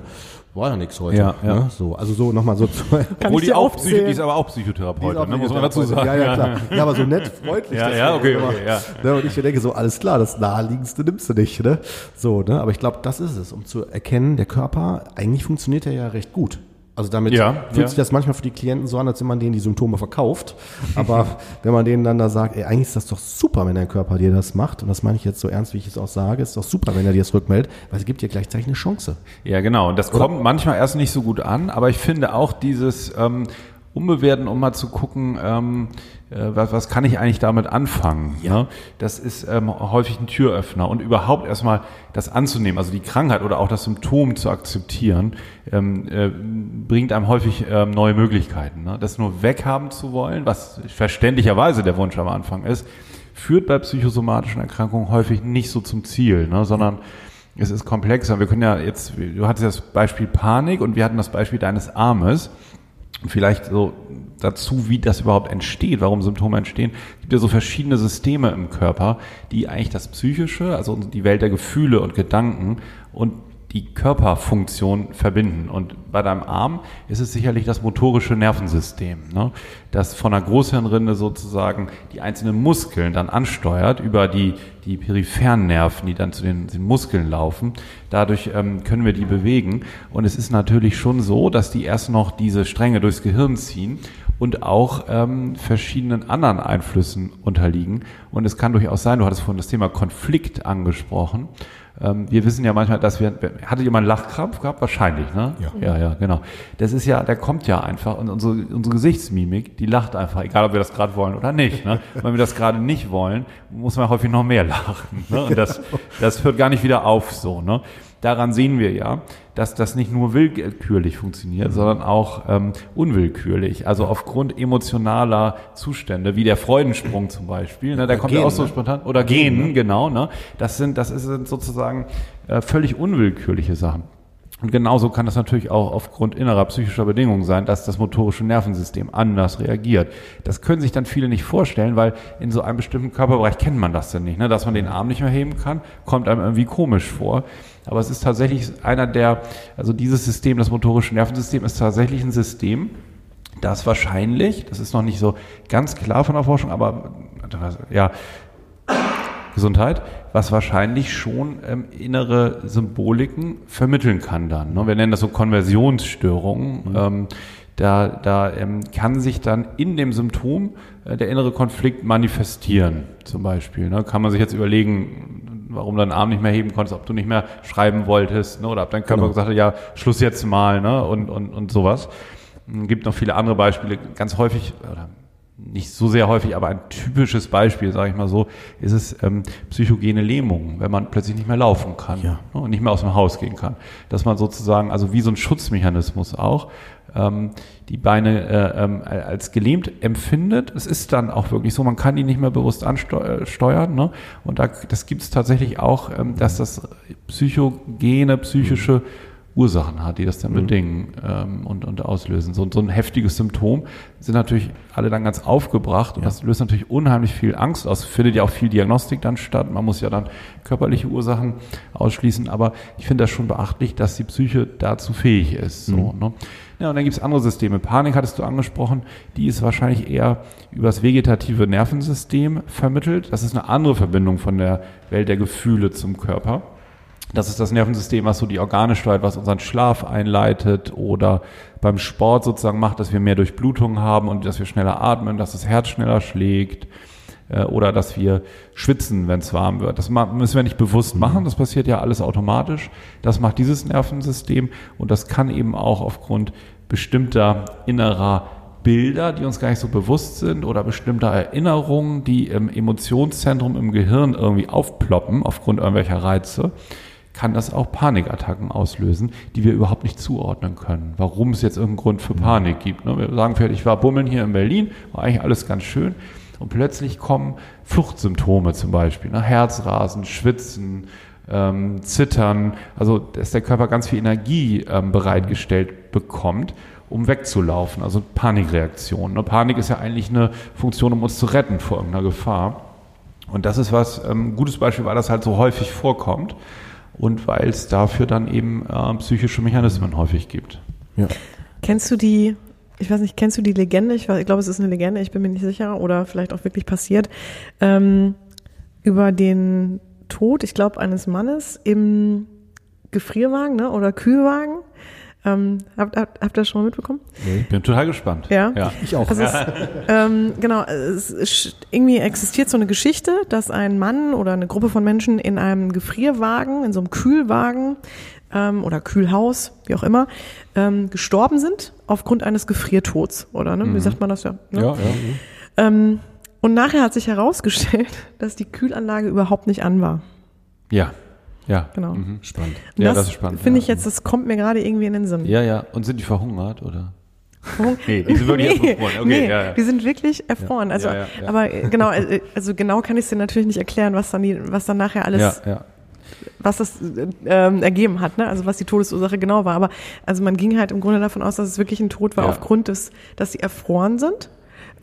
War ja nichts heute. Ja, ja. Ne? So, also so nochmal so zu, Kann Obwohl ich die, auch? Psycho, die ist aber auch Psychotherapeutin, ne, muss man dazu sagen. Ja, ja, klar. Ja, aber so nett, freundlich. Ja, das ja, okay, immer, okay, ja. Ne, und ich denke so, alles klar, das Naheliegendste nimmst du nicht, ne? So, ne? Aber ich glaube, das ist es, um zu erkennen, der Körper, eigentlich funktioniert er ja recht gut. Also damit Ja, fühlt ja. sich das manchmal für die Klienten so an, als wenn man denen die Symptome verkauft. Aber wenn man denen dann da sagt, ey, eigentlich ist das doch super, wenn dein Körper dir das macht, und das meine ich jetzt so ernst, wie ich es auch sage, ist doch super, wenn er dir das rückmeldet, weil es gibt dir gleichzeitig eine Chance. Ja, genau. Und das kommt manchmal erst nicht so gut an, aber ich finde auch dieses ähm, Umbewerten, um mal zu gucken, ähm, äh, was, was kann ich eigentlich damit anfangen? Ne? Das ist ähm, häufig ein Türöffner und überhaupt erstmal das anzunehmen, also die Krankheit oder auch das Symptom zu akzeptieren, ähm, äh, bringt einem häufig ähm, neue Möglichkeiten. Ne? Das nur weghaben zu wollen, was verständlicherweise der Wunsch am Anfang ist, führt bei psychosomatischen Erkrankungen häufig nicht so zum Ziel, ne? sondern es ist komplexer. Wir können ja jetzt, du hattest das Beispiel Panik und wir hatten das Beispiel deines Armes. Vielleicht so dazu, wie das überhaupt entsteht, warum Symptome entstehen. Es gibt ja so verschiedene Systeme im Körper, die eigentlich das Psychische, also die Welt der Gefühle und Gedanken und die Körperfunktion verbinden. Und bei deinem Arm ist es sicherlich das motorische Nervensystem, ne? das von der Großhirnrinde sozusagen die einzelnen Muskeln dann ansteuert über die, die peripheren Nerven, die dann zu den, den Muskeln laufen. Dadurch ähm, können wir die bewegen. Und es ist natürlich schon so, dass die erst noch diese Stränge durchs Gehirn ziehen und auch ähm, verschiedenen anderen Einflüssen unterliegen. Und es kann durchaus sein, du hattest vorhin das Thema Konflikt angesprochen, wir wissen ja manchmal, dass wir, hattet ihr mal einen Lachkrampf gehabt? Wahrscheinlich, ne? Ja. Ja, ja, genau. Das ist ja, der kommt ja einfach und unsere, unsere Gesichtsmimik, die lacht einfach, egal ob wir das gerade wollen oder nicht. Ne? Wenn wir das gerade nicht wollen, muss man häufig noch mehr lachen. Ne? Und das, das hört gar nicht wieder auf so. Ne? Daran sehen wir ja, dass das nicht nur willkürlich funktioniert, sondern auch ähm, unwillkürlich. Also aufgrund emotionaler Zustände, wie der Freudensprung zum Beispiel, ne, der kommt ja auch so ne? spontan. Oder Genen, ne? genau. Ne? Das sind, das sind sozusagen äh, völlig unwillkürliche Sachen. Und genauso kann das natürlich auch aufgrund innerer psychischer Bedingungen sein, dass das motorische Nervensystem anders reagiert. Das können sich dann viele nicht vorstellen, weil in so einem bestimmten Körperbereich kennt man das denn nicht. Ne? Dass man den Arm nicht mehr heben kann, kommt einem irgendwie komisch vor. Aber es ist tatsächlich einer der, also dieses System, das motorische Nervensystem ist tatsächlich ein System, das wahrscheinlich, das ist noch nicht so ganz klar von der Forschung, aber ja, Gesundheit, was wahrscheinlich schon ähm, innere Symboliken vermitteln kann dann. Ne? Wir nennen das so Konversionsstörungen. Mhm. Ähm, da da ähm, kann sich dann in dem Symptom äh, der innere Konflikt manifestieren, zum Beispiel. Ne? Kann man sich jetzt überlegen, warum du deinen Arm nicht mehr heben konntest, ob du nicht mehr schreiben wolltest, ne? oder ob dein Körper genau. gesagt hat, ja, Schluss jetzt mal, ne? und, und, und sowas. Es gibt noch viele andere Beispiele. Ganz häufig, oder nicht so sehr häufig, aber ein typisches Beispiel, sage ich mal so, ist es ähm, psychogene Lähmung, wenn man plötzlich nicht mehr laufen kann ja. ne, und nicht mehr aus dem Haus gehen kann. Dass man sozusagen, also wie so ein Schutzmechanismus auch, ähm, die Beine äh, ähm, als gelähmt empfindet. Es ist dann auch wirklich so, man kann die nicht mehr bewusst ansteuern. Ne? Und da, das gibt es tatsächlich auch, ähm, dass das psychogene, psychische Ursachen hat, die das dann mhm. bedingen ähm, und, und auslösen. So, so ein heftiges Symptom sind natürlich alle dann ganz aufgebracht und ja. das löst natürlich unheimlich viel Angst aus. Findet ja auch viel Diagnostik dann statt. Man muss ja dann körperliche Ursachen ausschließen, aber ich finde das schon beachtlich, dass die Psyche dazu fähig ist. So, mhm. ne? Ja, und dann gibt es andere Systeme. Panik hattest du angesprochen, die ist wahrscheinlich eher über das vegetative Nervensystem vermittelt. Das ist eine andere Verbindung von der Welt der Gefühle zum Körper. Das ist das Nervensystem, was so die Organe steuert, was unseren Schlaf einleitet oder beim Sport sozusagen macht, dass wir mehr Durchblutung haben und dass wir schneller atmen, dass das Herz schneller schlägt äh, oder dass wir schwitzen, wenn es warm wird. Das müssen wir nicht bewusst machen, das passiert ja alles automatisch. Das macht dieses Nervensystem und das kann eben auch aufgrund bestimmter innerer Bilder, die uns gar nicht so bewusst sind oder bestimmter Erinnerungen, die im Emotionszentrum im Gehirn irgendwie aufploppen aufgrund irgendwelcher Reize, kann das auch Panikattacken auslösen, die wir überhaupt nicht zuordnen können. Warum es jetzt irgendeinen Grund für Panik gibt. Ne? Wir sagen vielleicht, ich war bummeln hier in Berlin, war eigentlich alles ganz schön. Und plötzlich kommen Fluchtsymptome zum Beispiel, ne? Herzrasen, Schwitzen, ähm, Zittern, also dass der Körper ganz viel Energie ähm, bereitgestellt bekommt, um wegzulaufen, also Panikreaktion. Ne? Panik ist ja eigentlich eine Funktion, um uns zu retten vor irgendeiner Gefahr. Und das ist was, ähm, ein gutes Beispiel, weil das halt so häufig vorkommt und weil es dafür dann eben äh, psychische Mechanismen häufig gibt. Ja. Kennst du die, ich weiß nicht, kennst du die Legende? Ich, ich glaube, es ist eine Legende, ich bin mir nicht sicher, oder vielleicht auch wirklich passiert, ähm, über den Tod, ich glaube, eines Mannes im Gefrierwagen ne, oder Kühlwagen. Ähm, habt, habt, habt ihr das schon mal mitbekommen? Nee, bin total gespannt. Ja, ja. ich auch. Also es, ähm, genau, es, irgendwie existiert so eine Geschichte, dass ein Mann oder eine Gruppe von Menschen in einem Gefrierwagen, in so einem Kühlwagen ähm, oder Kühlhaus, wie auch immer, ähm, gestorben sind aufgrund eines Gefriertods, oder? Ne? Mhm. Wie sagt man das ja? Ne? Ja, ja. Ähm, und nachher hat sich herausgestellt, dass die Kühlanlage überhaupt nicht an war. Ja. Ja, genau. Mhm. Spannend. Und ja, das, das ist spannend. Finde ja. ich jetzt, das kommt mir gerade irgendwie in den Sinn. Ja, ja. Und sind die verhungert oder? nee, die sind wirklich nee, erfroren. Okay, nee, ja, ja. die sind wirklich erfroren. Also, ja, aber äh, genau, äh, also genau kann ich es dir natürlich nicht erklären, was dann die, was dann nachher alles, was das ähm, ergeben hat, ne? Also was die Todesursache genau war. Aber also man ging halt im Grunde davon aus, dass es wirklich ein Tod war aufgrund des, dass sie erfroren sind.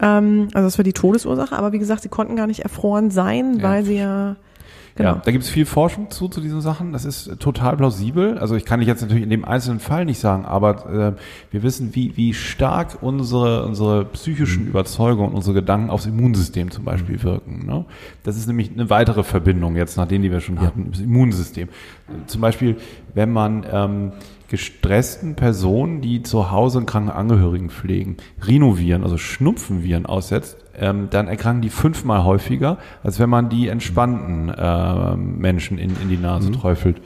Ähm, also das war die Todesursache. Aber wie gesagt, sie konnten gar nicht erfroren sein, weil sie ja Genau. Ja, da gibt es viel Forschung zu, zu diesen Sachen. Das ist total plausibel. Also ich kann ich jetzt natürlich in dem einzelnen Fall nicht sagen, aber äh, wir wissen, wie, wie stark unsere, unsere psychischen mhm. Überzeugungen und unsere Gedanken aufs Immunsystem zum Beispiel wirken. Ne? Das ist nämlich eine weitere Verbindung jetzt, nach denen, die wir schon hatten, das Immunsystem. Zum Beispiel, wenn man ähm, gestressten Personen, die zu Hause einen kranken Angehörigen pflegen, Rhinoviren, also Schnupfenviren aussetzt, ähm, dann erkranken die fünfmal häufiger, als wenn man die entspannten äh, Menschen in, in die Nase mhm. träufelt.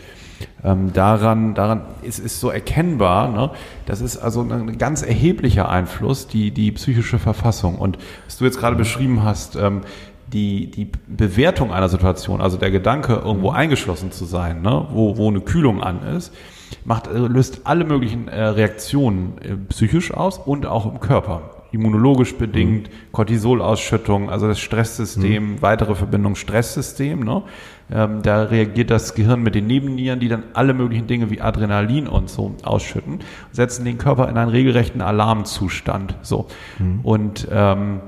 Ähm, daran, daran ist, ist so erkennbar, ne? das ist also ein ganz erheblicher Einfluss, die, die psychische Verfassung. Und was du jetzt gerade beschrieben hast, ähm, die, die Bewertung einer Situation, also der Gedanke, irgendwo eingeschlossen zu sein, ne? wo, wo eine Kühlung an ist, macht, äh, löst alle möglichen äh, Reaktionen äh, psychisch aus und auch im Körper. Immunologisch bedingt, mhm. Cortisolausschüttung, also das Stresssystem, mhm. weitere Verbindung Stresssystem. Ne? Ähm, da reagiert das Gehirn mit den Nebennieren, die dann alle möglichen Dinge wie Adrenalin und so ausschütten, setzen den Körper in einen regelrechten Alarmzustand. So. Mhm. Und ähm,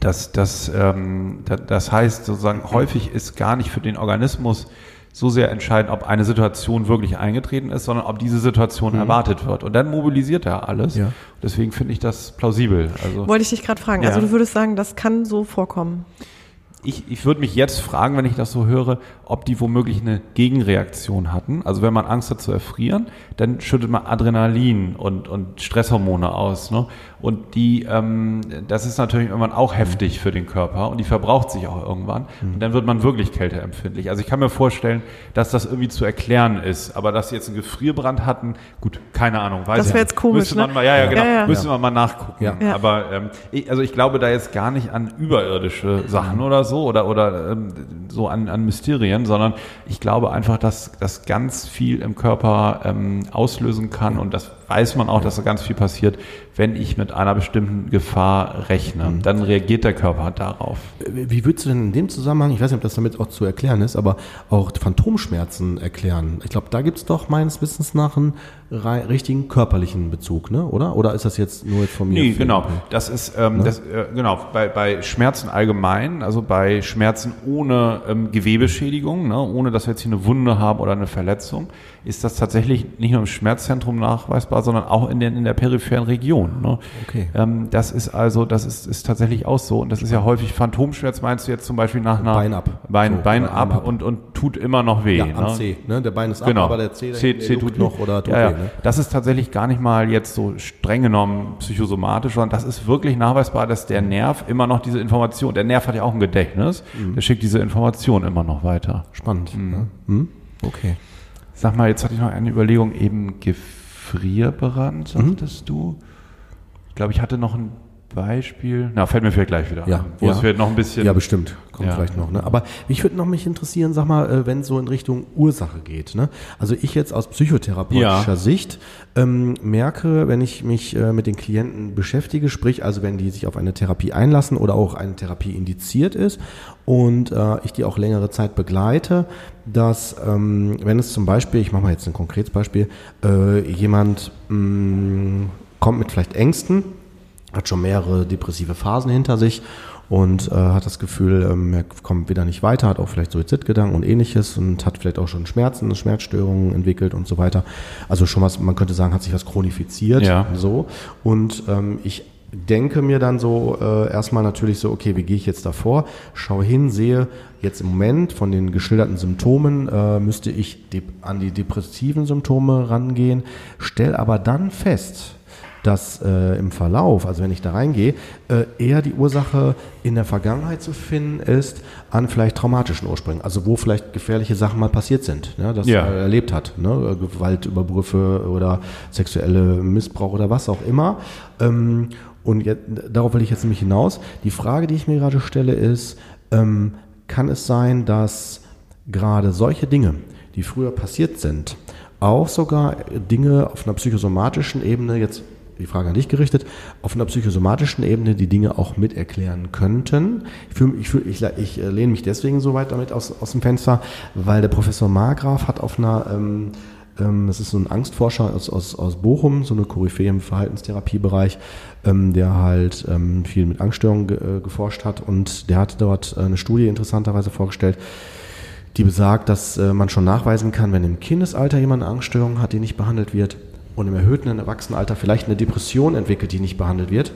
das, das, ähm, das heißt sozusagen, häufig ist gar nicht für den Organismus so sehr entscheidend, ob eine Situation wirklich eingetreten ist, sondern ob diese Situation mhm. erwartet wird. Und dann mobilisiert er alles. Ja. Deswegen finde ich das plausibel. Also, Wollte ich dich gerade fragen. Also ja. Also du würdest sagen, das kann so vorkommen ich, ich würde mich jetzt fragen, wenn ich das so höre, ob die womöglich eine Gegenreaktion hatten. Also wenn man Angst hat zu erfrieren, dann schüttet man Adrenalin und, und Stresshormone aus. Ne? Und die, ähm, das ist natürlich irgendwann auch heftig für den Körper und die verbraucht sich auch irgendwann. Mhm. Und dann wird man wirklich kälteempfindlich. Also ich kann mir vorstellen, dass das irgendwie zu erklären ist. Aber dass sie jetzt einen Gefrierbrand hatten, gut, keine Ahnung. Weiß das wäre jetzt komisch. Müsste man ne? mal, ja, ja, genau. Ja, ja. Müsste man mal nachgucken. Ja. Aber ähm, ich, also ich glaube da jetzt gar nicht an überirdische Sachen oder so oder, oder ähm, so an, an Mysterien, sondern ich glaube einfach, dass das ganz viel im Körper ähm, auslösen kann und das weiß man auch, dass da ganz viel passiert, wenn ich mit einer bestimmten Gefahr rechne. Mhm. Dann reagiert der Körper darauf. Wie würdest du denn in dem Zusammenhang, ich weiß nicht, ob das damit auch zu erklären ist, aber auch Phantomschmerzen erklären? Ich glaube, da gibt es doch meines Wissens nach einen richtigen körperlichen Bezug, ne? oder? Oder ist das jetzt nur von mir? Nee, genau. Das ist, ähm, ne? das, äh, genau, bei, bei Schmerzen allgemein, also bei Schmerzen ohne ähm, Gewebeschädigung, ne? ohne dass wir jetzt hier eine Wunde haben oder eine Verletzung, ist das tatsächlich nicht nur im Schmerzzentrum nachweisbar, sondern auch in der, in der peripheren Region. Ne? Okay. Ähm, das ist also, das ist, ist tatsächlich auch so. Und das ist ja häufig Phantomschmerz, meinst du jetzt zum Beispiel nach einer Bein ab. Bein, so, Bein ab, ab, Und, und tut immer noch weh. Ja, am ne? C. Ne? Der Bein ist ab, genau. aber der C, C, C tut noch oder tut ja, ja. weh. Ne? Das ist tatsächlich gar nicht mal jetzt so streng genommen psychosomatisch, sondern das ist wirklich nachweisbar, dass der Nerv immer noch diese Information, der Nerv hat ja auch ein Gedächtnis, mhm. der schickt diese Information immer noch weiter. Spannend. Mhm. Ne? Mhm. Okay. Sag mal, jetzt hatte ich noch eine Überlegung, eben Gefrierbrand, sagtest mhm. du. Ich glaube, ich hatte noch ein Beispiel. Na, fällt mir vielleicht gleich wieder ja, an. Wo ja. es vielleicht noch ein bisschen. Ja, bestimmt. Kommt ja. vielleicht noch. Ne? Aber mich würde noch mich interessieren, sag mal, äh, wenn es so in Richtung Ursache geht. Ne? Also ich jetzt aus psychotherapeutischer ja. Sicht ähm, merke, wenn ich mich äh, mit den Klienten beschäftige, sprich also wenn die sich auf eine Therapie einlassen oder auch eine Therapie indiziert ist und äh, ich die auch längere Zeit begleite, dass ähm, wenn es zum Beispiel, ich mache mal jetzt ein konkretes Beispiel, äh, jemand mh, mm, kommt mit vielleicht Ängsten, hat schon mehrere depressive Phasen hinter sich und äh, hat das Gefühl, ähm, er kommt wieder nicht weiter, hat auch vielleicht Suizidgedanken und ähnliches und hat vielleicht auch schon Schmerzen, Schmerzstörungen entwickelt und so weiter. Also schon was, man könnte sagen, hat sich was chronifiziert. Ja. So. Und ähm, ich denke mir dann so äh, erstmal natürlich so, okay, wie gehe ich jetzt davor? Schaue hin, sehe jetzt im Moment von den geschilderten Symptomen äh, müsste ich an die depressiven Symptome rangehen, stell aber dann fest, dass äh, im Verlauf, also wenn ich da reingehe, äh, eher die Ursache in der Vergangenheit zu finden ist an vielleicht traumatischen Ursprüngen, also wo vielleicht gefährliche Sachen mal passiert sind, ja, das ja. er erlebt hat, ne? Gewaltübergriffe oder sexuelle Missbrauch oder was auch immer. Ähm, und jetzt, darauf will ich jetzt nämlich hinaus. Die Frage, die ich mir gerade stelle, ist, ähm, kann es sein, dass gerade solche Dinge, die früher passiert sind, auch sogar Dinge auf einer psychosomatischen Ebene jetzt die Frage an dich gerichtet, auf einer psychosomatischen Ebene die Dinge auch mit erklären könnten. Ich, fühl, ich, fühl, ich, ich äh, lehne mich deswegen so weit damit aus, aus dem Fenster, weil der Professor Margraf hat auf einer, ähm, ähm, das ist so ein Angstforscher aus, aus, aus Bochum, so eine Koryphäe im Verhaltenstherapiebereich, ähm, der halt ähm, viel mit Angststörungen ge, äh, geforscht hat und der hat dort eine Studie interessanterweise vorgestellt, die besagt, dass äh, man schon nachweisen kann, wenn im Kindesalter jemand eine Angststörung hat, die nicht behandelt wird, und im erhöhten Erwachsenenalter vielleicht eine Depression entwickelt, die nicht behandelt wird,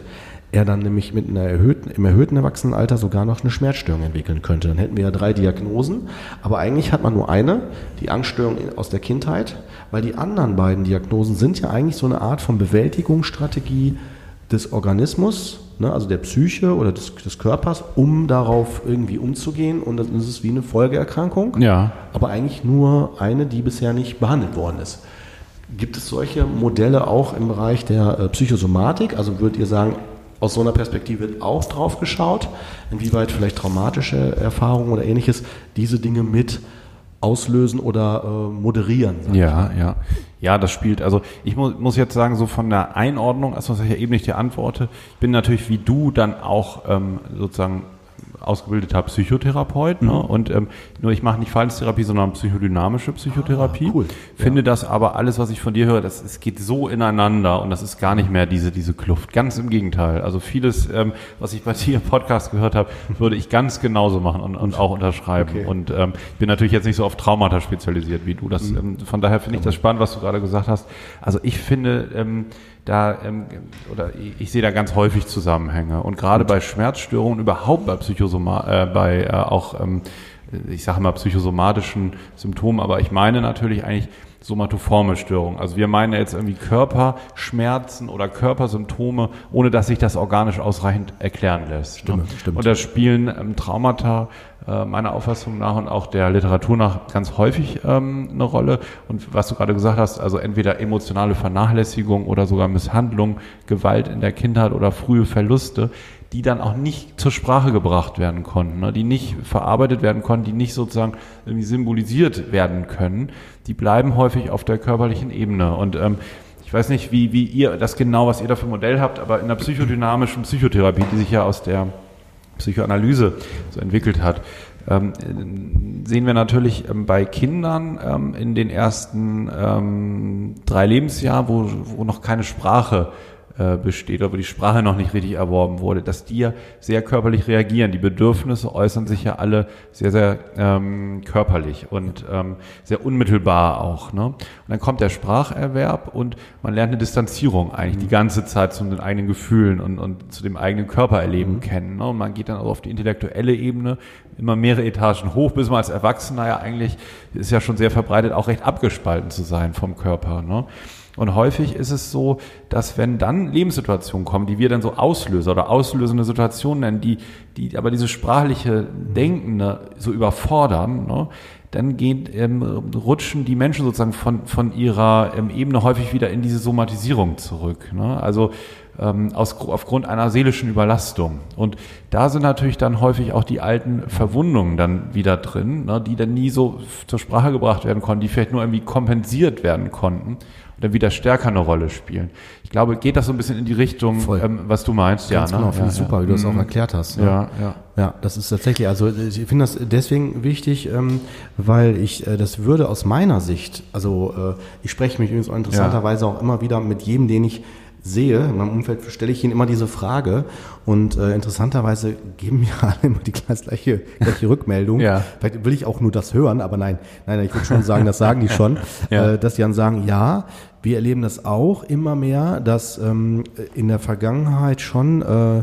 er dann nämlich mit einer erhöhten, im erhöhten Erwachsenenalter sogar noch eine Schmerzstörung entwickeln könnte. Dann hätten wir ja drei Diagnosen, aber eigentlich hat man nur eine, die Angststörung aus der Kindheit, weil die anderen beiden Diagnosen sind ja eigentlich so eine Art von Bewältigungsstrategie des Organismus, ne, also der Psyche oder des, des Körpers, um darauf irgendwie umzugehen und dann ist es wie eine Folgeerkrankung, Ja. aber eigentlich nur eine, die bisher nicht behandelt worden ist. Gibt es solche Modelle auch im Bereich der äh, Psychosomatik? Also würdet ihr sagen, aus so einer Perspektive wird auch drauf geschaut, inwieweit vielleicht traumatische Erfahrungen oder ähnliches diese Dinge mit auslösen oder äh, moderieren? ich Ja, ja. Ja, das spielt, also ich muss, muss jetzt sagen, so von der Einordnung, also was ich ja eben nicht dir antworte, ich bin natürlich wie du dann auch ähm, sozusagen ausgebildeter Psychotherapeut, ne? Und ähm, nur ich mache nicht Verhaltenstherapie, sondern psychodynamische Psychotherapie. Ah, cool. Finde das aber alles, was ich von dir höre, das es geht so ineinander und das ist gar nicht mehr diese diese Kluft. Ganz im Gegenteil. Also vieles, ähm, was ich bei dir im Podcast gehört habe, würde ich ganz genauso machen und, und auch unterschreiben. Okay. Und ähm, ich bin natürlich jetzt nicht so auf Traumata spezialisiert wie du. Das, ähm, von daher finde ich das spannend, was du gerade gesagt hast. Also ich finde, ähm, da ähm, oder ich, ich sehe da ganz häufig Zusammenhänge. Und gerade bei Schmerzstörungen überhaupt bei Psychosoma äh, bei äh, auch ähm, ich sage mal psychosomatischen Symptomen, aber ich meine natürlich eigentlich somatoforme Störungen. Also wir meinen jetzt irgendwie Körperschmerzen oder Körpersymptome, ohne dass sich das organisch ausreichend erklären lässt. Stimmt, ne? stimmt. Und da spielen ähm, Traumata äh, meiner Auffassung nach und auch der Literatur nach ganz häufig ähm, eine Rolle. Und was du gerade gesagt hast, also entweder emotionale Vernachlässigung oder sogar Misshandlung, Gewalt in der Kindheit oder frühe Verluste, die dann auch nicht zur Sprache gebracht werden konnten, ne? die nicht verarbeitet werden konnten, die nicht sozusagen irgendwie symbolisiert werden können, die bleiben häufig auf der körperlichen Ebene. Und ähm, ich weiß nicht, wie, wie ihr das genau, was ihr da für Modell habt, aber in der psychodynamischen Psychotherapie, die sich ja aus der Psychoanalyse so entwickelt hat, ähm, sehen wir natürlich ähm, bei Kindern ähm, in den ersten ähm, drei Lebensjahren, wo, wo noch keine Sprache äh, besteht oder wo die Sprache noch nicht richtig erworben wurde, dass die ja sehr körperlich reagieren. Die Bedürfnisse äußern sich ja alle sehr, sehr ähm, körperlich und ähm, sehr unmittelbar auch. Ne? Und dann kommt der Spracherwerb und man lernt eine Distanzierung eigentlich die ganze Zeit zu den eigenen Gefühlen und, und zu dem eigenen Körpererleben kennen. Ne? Und man geht dann auch auf die intellektuelle Ebene immer mehrere Etagen hoch, bis man als Erwachsener ja eigentlich, ist ja schon sehr verbreitet, auch recht abgespalten zu sein vom Körper. Ne? Und häufig ist es so, dass wenn dann Lebenssituationen kommen, die wir dann so Auslöser oder auslösende Situationen nennen, die, die aber diese sprachliche Denken ne, so überfordern, ne, dann gehen, ähm, rutschen die Menschen sozusagen von, von ihrer ähm, Ebene häufig wieder in diese Somatisierung zurück. Ne? Also ähm, aus, aufgrund einer seelischen Überlastung. Und da sind natürlich dann häufig auch die alten Verwundungen dann wieder drin, ne, die dann nie so zur Sprache gebracht werden konnten, die vielleicht nur irgendwie kompensiert werden konnten dann wieder stärker eine Rolle spielen. Ich glaube, geht das so ein bisschen in die Richtung, ähm, was du meinst? Ganz ja, genau, ne? finde ich ja, super, ja. wie du das auch Mhm. erklärt hast. ne? Ja, ja. Ja, das ist tatsächlich, also ich finde das deswegen wichtig, ähm, weil ich äh, das würde aus meiner Sicht, also äh, ich spreche mich übrigens auch interessanterweise auch immer wieder mit jedem, den ich sehe, in meinem Umfeld stelle ich ihnen immer diese Frage und äh, interessanterweise geben mir alle immer die gleiche, gleiche Rückmeldung. Ja. Vielleicht will ich auch nur das hören, aber nein, nein, ich würde schon sagen, das sagen die schon, Ja. äh, dass die dann sagen, ja, wir erleben das auch immer mehr, dass ähm, in der Vergangenheit schon äh,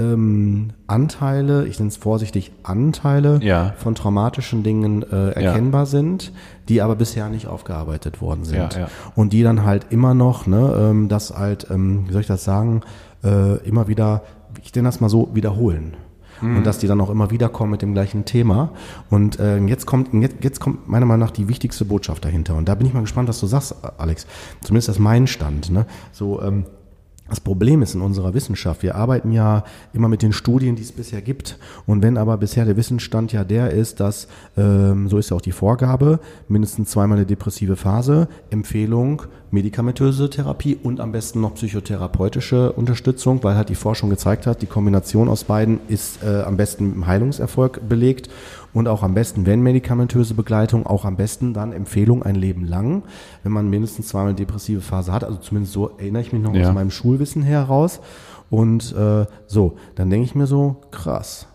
ähm, Anteile, ich nenne es vorsichtig Anteile Ja. von traumatischen Dingen äh, erkennbar sind, die aber bisher nicht aufgearbeitet worden sind. Ja, ja. Und die dann halt immer noch, ne, ähm, das halt, ähm, wie soll ich das sagen, äh, immer wieder, ich nenne das mal so, wiederholen. Und dass die dann auch immer wieder kommen mit dem gleichen Thema. Und äh, jetzt kommt jetzt, jetzt kommt meiner Meinung nach die wichtigste Botschaft dahinter. Und da bin ich mal gespannt, was du sagst, Alex. Zumindest das ist mein Stand. Ne? So, ähm, das Problem ist in unserer Wissenschaft, wir arbeiten ja immer mit den Studien, die es bisher gibt. Und wenn aber bisher der Wissensstand ja der ist, dass, ähm, so ist ja auch die Vorgabe, mindestens zweimal eine depressive Phase, Empfehlung, medikamentöse Therapie und am besten noch psychotherapeutische Unterstützung, weil halt die Forschung gezeigt hat, die Kombination aus beiden ist äh, am besten mit dem Heilungserfolg belegt und auch am besten, wenn medikamentöse Begleitung, auch am besten dann Empfehlung ein Leben lang, wenn man mindestens zweimal eine depressive Phase hat. Also zumindest so erinnere ich mich noch Ja. aus meinem Schulwissen heraus. Und äh, so, dann denke ich mir so, krass.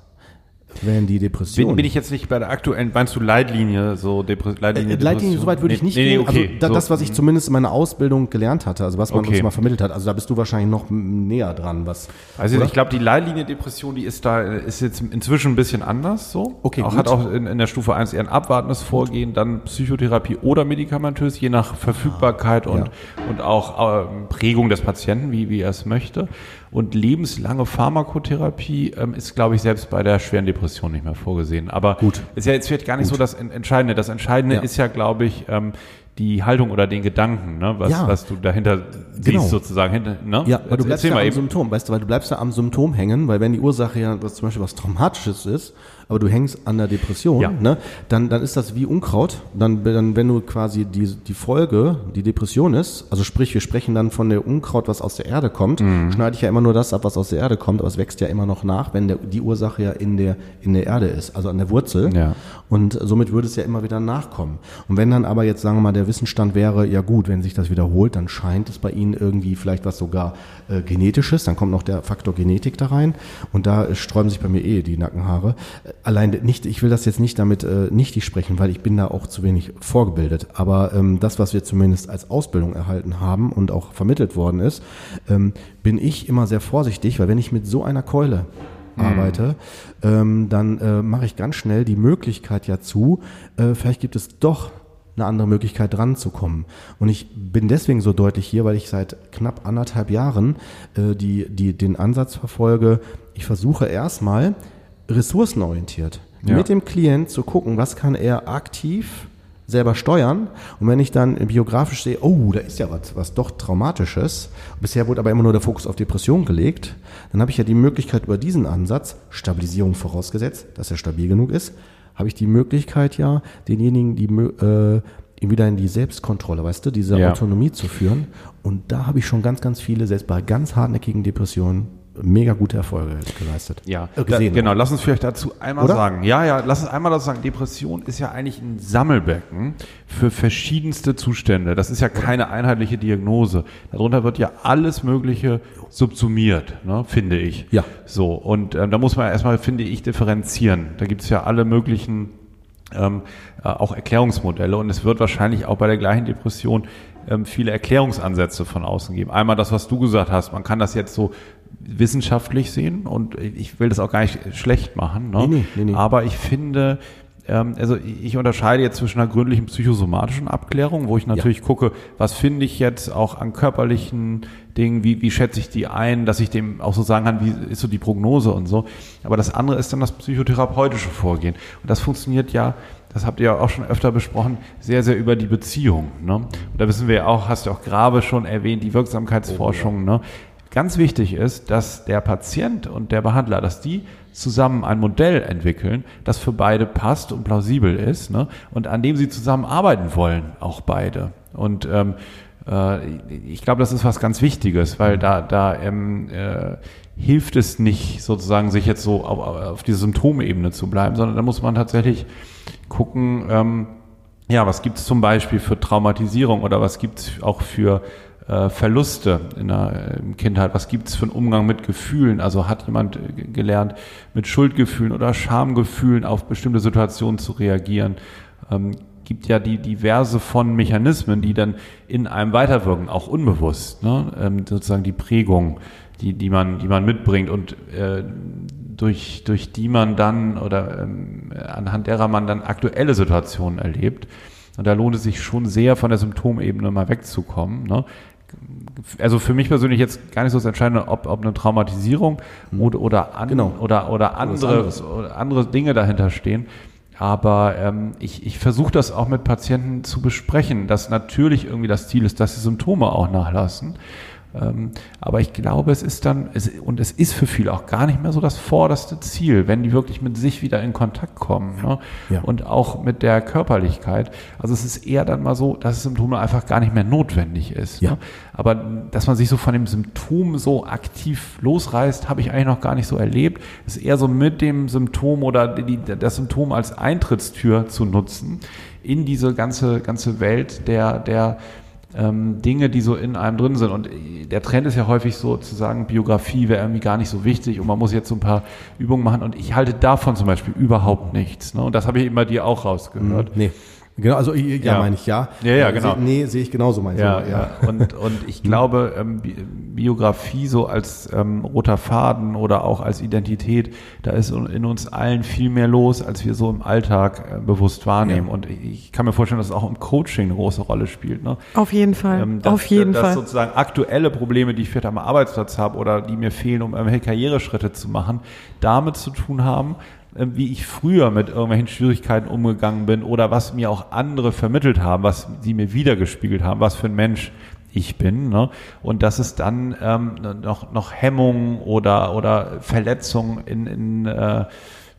Wären die Depressionen. Bin, bin ich jetzt nicht bei der aktuellen, meinst du Leitlinie, so Depre Leitlinie? Äh, Leitlinie, soweit würde ich nicht nee, gehen. Nee, okay. Also da, so. das, was ich zumindest in meiner Ausbildung gelernt hatte, also was man Okay. uns mal vermittelt hat, also da bist du wahrscheinlich noch näher dran, was. Also oder? ich glaube, die Leitlinie-Depression, die ist da, ist jetzt inzwischen ein bisschen anders so. Okay, auch, gut. Hat auch in, in der Stufe 1 eher ein abwartendes Vorgehen, dann Psychotherapie oder medikamentös, je nach Verfügbarkeit und, und auch ähm, Prägung des Patienten, wie, wie er es möchte. Und lebenslange Pharmakotherapie ähm, ist, glaube ich, selbst bei der schweren Depression nicht mehr vorgesehen. Aber Gut. ist ja jetzt vielleicht gar nicht so das En- Entscheidende. Das Entscheidende Ja. ist ja, glaube ich, ähm, die Haltung oder den Gedanken, ne? was, Ja. was du dahinter Genau. siehst sozusagen. Hinter, ne? Ja, weil du bleibst ja am eben. Symptom, weißt du, weil du bleibst ja am Symptom hängen, weil wenn die Ursache ja was zum Beispiel was Traumatisches ist, aber du hängst an der Depression, Ja. ne, dann, dann ist das wie Unkraut. Dann, dann, wenn du quasi die, die Folge, die Depression ist, also sprich, wir sprechen dann von der Unkraut, was aus der Erde kommt, Mhm. schneide ich ja immer nur das ab, was aus der Erde kommt, aber es wächst ja immer noch nach, wenn der, die Ursache ja in der, in der Erde ist, also an der Wurzel. Ja. Und somit würde es ja immer wieder nachkommen. Und wenn dann aber jetzt, sagen wir mal, der Wissensstand wäre, ja gut, wenn sich das wiederholt, dann scheint es bei Ihnen irgendwie vielleicht was sogar äh, Genetisches, dann kommt noch der Faktor Genetik da rein und da äh, sträuben sich bei mir eh die Nackenhaare. Allein nicht, ich will das jetzt nicht damit äh, nichtig sprechen, weil ich bin da auch zu wenig vorgebildet. Aber ähm, das, was wir zumindest als Ausbildung erhalten haben und auch vermittelt worden ist, ähm, bin ich immer sehr vorsichtig, weil wenn ich mit so einer Keule arbeite, ähm, dann äh, mache ich ganz schnell die Möglichkeit ja zu, äh, vielleicht gibt es doch eine andere Möglichkeit dran zu kommen. Und ich bin deswegen so deutlich hier, weil ich seit knapp anderthalb Jahren äh, die, die, den Ansatz verfolge, ich versuche erstmal ressourcenorientiert Ja. mit dem Klient zu gucken, was kann er aktiv selber steuern. Und wenn ich dann biografisch sehe, oh, da ist ja was, was doch Traumatisches, bisher wurde aber immer nur der Fokus auf Depression gelegt, dann habe ich ja die Möglichkeit über diesen Ansatz, Stabilisierung vorausgesetzt, dass er stabil genug ist, habe ich die Möglichkeit ja, denjenigen, die äh, ihn wieder in die Selbstkontrolle, weißt du, diese Ja. Autonomie zu führen. Und da habe ich schon ganz, ganz viele, selbst bei ganz hartnäckigen Depressionen, mega gute Erfolge geleistet. Ja, äh, gesehen. genau. Lass uns vielleicht dazu einmal Oder? sagen. Ja, ja, lass uns einmal dazu sagen. Depression ist ja eigentlich ein Sammelbecken für verschiedenste Zustände. Das ist ja keine einheitliche Diagnose. Darunter wird ja alles Mögliche subsumiert, ne, finde ich. Ja. So, und ähm, da muss man erstmal, finde ich, differenzieren. Da gibt es ja alle möglichen ähm, äh, auch Erklärungsmodelle und es wird wahrscheinlich auch bei der gleichen Depression ähm, viele Erklärungsansätze von außen geben. Einmal das, was du gesagt hast, man kann das jetzt so wissenschaftlich sehen und ich will das auch gar nicht schlecht machen, ne? Nee, nee, nee, aber ich finde, ähm, also ich unterscheide jetzt zwischen einer gründlichen psychosomatischen Abklärung, wo ich natürlich gucke, was finde ich jetzt auch an körperlichen Dingen, wie, wie schätze ich die ein, dass ich dem auch so sagen kann, wie ist so die Prognose und so. Aber das andere ist dann das psychotherapeutische Vorgehen. Und das funktioniert ja, das habt ihr ja auch schon öfter besprochen, sehr, sehr über die Beziehung. Ne? Und da wissen wir ja auch, hast du auch Grabe schon erwähnt, die Wirksamkeitsforschung. Ne? Ganz wichtig ist, dass der Patient und der Behandler, dass die zusammen ein Modell entwickeln, das für beide passt und plausibel ist ne? und an dem sie zusammenarbeiten wollen, auch beide. Und ähm, äh, ich glaube, das ist was ganz Wichtiges, weil da, da ähm, äh, hilft es nicht sozusagen, sich jetzt so auf, auf diese Symptomebene zu bleiben, sondern da muss man tatsächlich gucken, ähm, ja, was gibt es zum Beispiel für Traumatisierung oder was gibt es auch für äh, Verluste in der äh, Kindheit? Was gibt es für einen Umgang mit Gefühlen? Also hat jemand gelernt, mit Schuldgefühlen oder Schamgefühlen auf bestimmte Situationen zu reagieren? Ähm, gibt ja die diverse von Mechanismen, die dann in einem weiterwirken, auch unbewusst, ne? ähm, sozusagen die Prägung, die, die, man, die man mitbringt und äh, durch, durch die man dann oder ähm, anhand derer man dann aktuelle Situationen erlebt. Und da lohnt es sich schon sehr, von der Symptomebene mal wegzukommen. Ne? Also für mich persönlich jetzt gar nicht so das Entscheidende, ob, ob eine Traumatisierung oder, oder, an, Genau. oder, oder andere, oder andere Dinge dahinter stehen. Aber ähm, ich, ich versuche das auch mit Patienten zu besprechen, dass natürlich irgendwie das Ziel ist, dass die Symptome auch nachlassen. Ähm, aber ich glaube, es ist dann, es, und es ist für viele auch gar nicht mehr so das vorderste Ziel, wenn die wirklich mit sich wieder in Kontakt kommen. Ne? Ja. Und auch mit der Körperlichkeit. Also es ist eher dann mal so, dass Symptome einfach gar nicht mehr notwendig ist. Ja. Ne? Aber dass man sich so von dem Symptom so aktiv losreißt, habe ich eigentlich noch gar nicht so erlebt. Es ist eher so mit dem Symptom oder die, das Symptom als Eintrittstür zu nutzen in diese ganze, ganze Welt der, der ähm, Dinge, die so in einem drin sind. Und der Trend ist ja häufig so zu sagen, Biografie wäre irgendwie gar nicht so wichtig und man muss jetzt so ein paar Übungen machen. Und ich halte davon zum Beispiel überhaupt nichts. Ne? Und das habe ich immer dir auch rausgehört. Nee. Genau, also ja, Ja. meine ich ja. Ja, ja, Äh, genau. Nee, sehe ich genauso, meine Ja, ich. ja. Und, und ich glaube, ähm, Bi- Biografie so als ähm, roter Faden oder auch als Identität, da ist in uns allen viel mehr los, als wir so im Alltag äh, bewusst wahrnehmen. Ja. Und ich kann mir vorstellen, dass es auch im Coaching eine große Rolle spielt. Ne? Auf jeden Fall. Ähm, dass, Auf jeden dass Fall. sozusagen aktuelle Probleme, die ich vielleicht am Arbeitsplatz habe oder die mir fehlen, um irgendwelche Karriereschritte zu machen, damit zu tun haben, wie ich früher mit irgendwelchen Schwierigkeiten umgegangen bin oder was mir auch andere vermittelt haben, was sie mir wiedergespiegelt haben, was für ein Mensch ich bin. Ne? Und dass es dann ähm, noch, noch Hemmungen oder, oder Verletzungen in, in äh,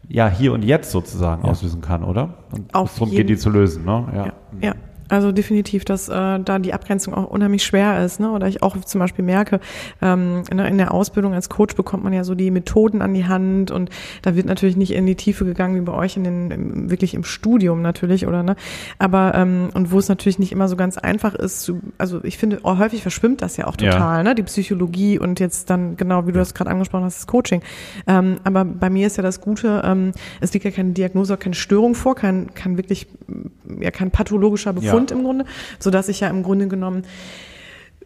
ja, hier und jetzt sozusagen auslösen kann, oder? Und Auf darum geht die zu lösen. Ne? Ja, ja. Also definitiv, dass äh, da die Abgrenzung auch unheimlich schwer ist, ne? Oder ich auch zum Beispiel merke, ähm, ne, in der Ausbildung als Coach bekommt man ja so die Methoden an die Hand und da wird natürlich nicht in die Tiefe gegangen wie bei euch in den im, wirklich im Studium natürlich, oder ne? Aber ähm, und wo es natürlich nicht immer so ganz einfach ist, zu, also ich finde oh, häufig verschwimmt das ja auch Ja. total, ne? Die Psychologie und jetzt dann genau wie du das gerade angesprochen hast, das Coaching. Ähm, aber bei mir ist ja das Gute, ähm, es liegt ja keine Diagnose, keine Störung vor, kein, kein wirklich ja kein pathologischer Befund im Grunde, so dass ich ja im Grunde genommen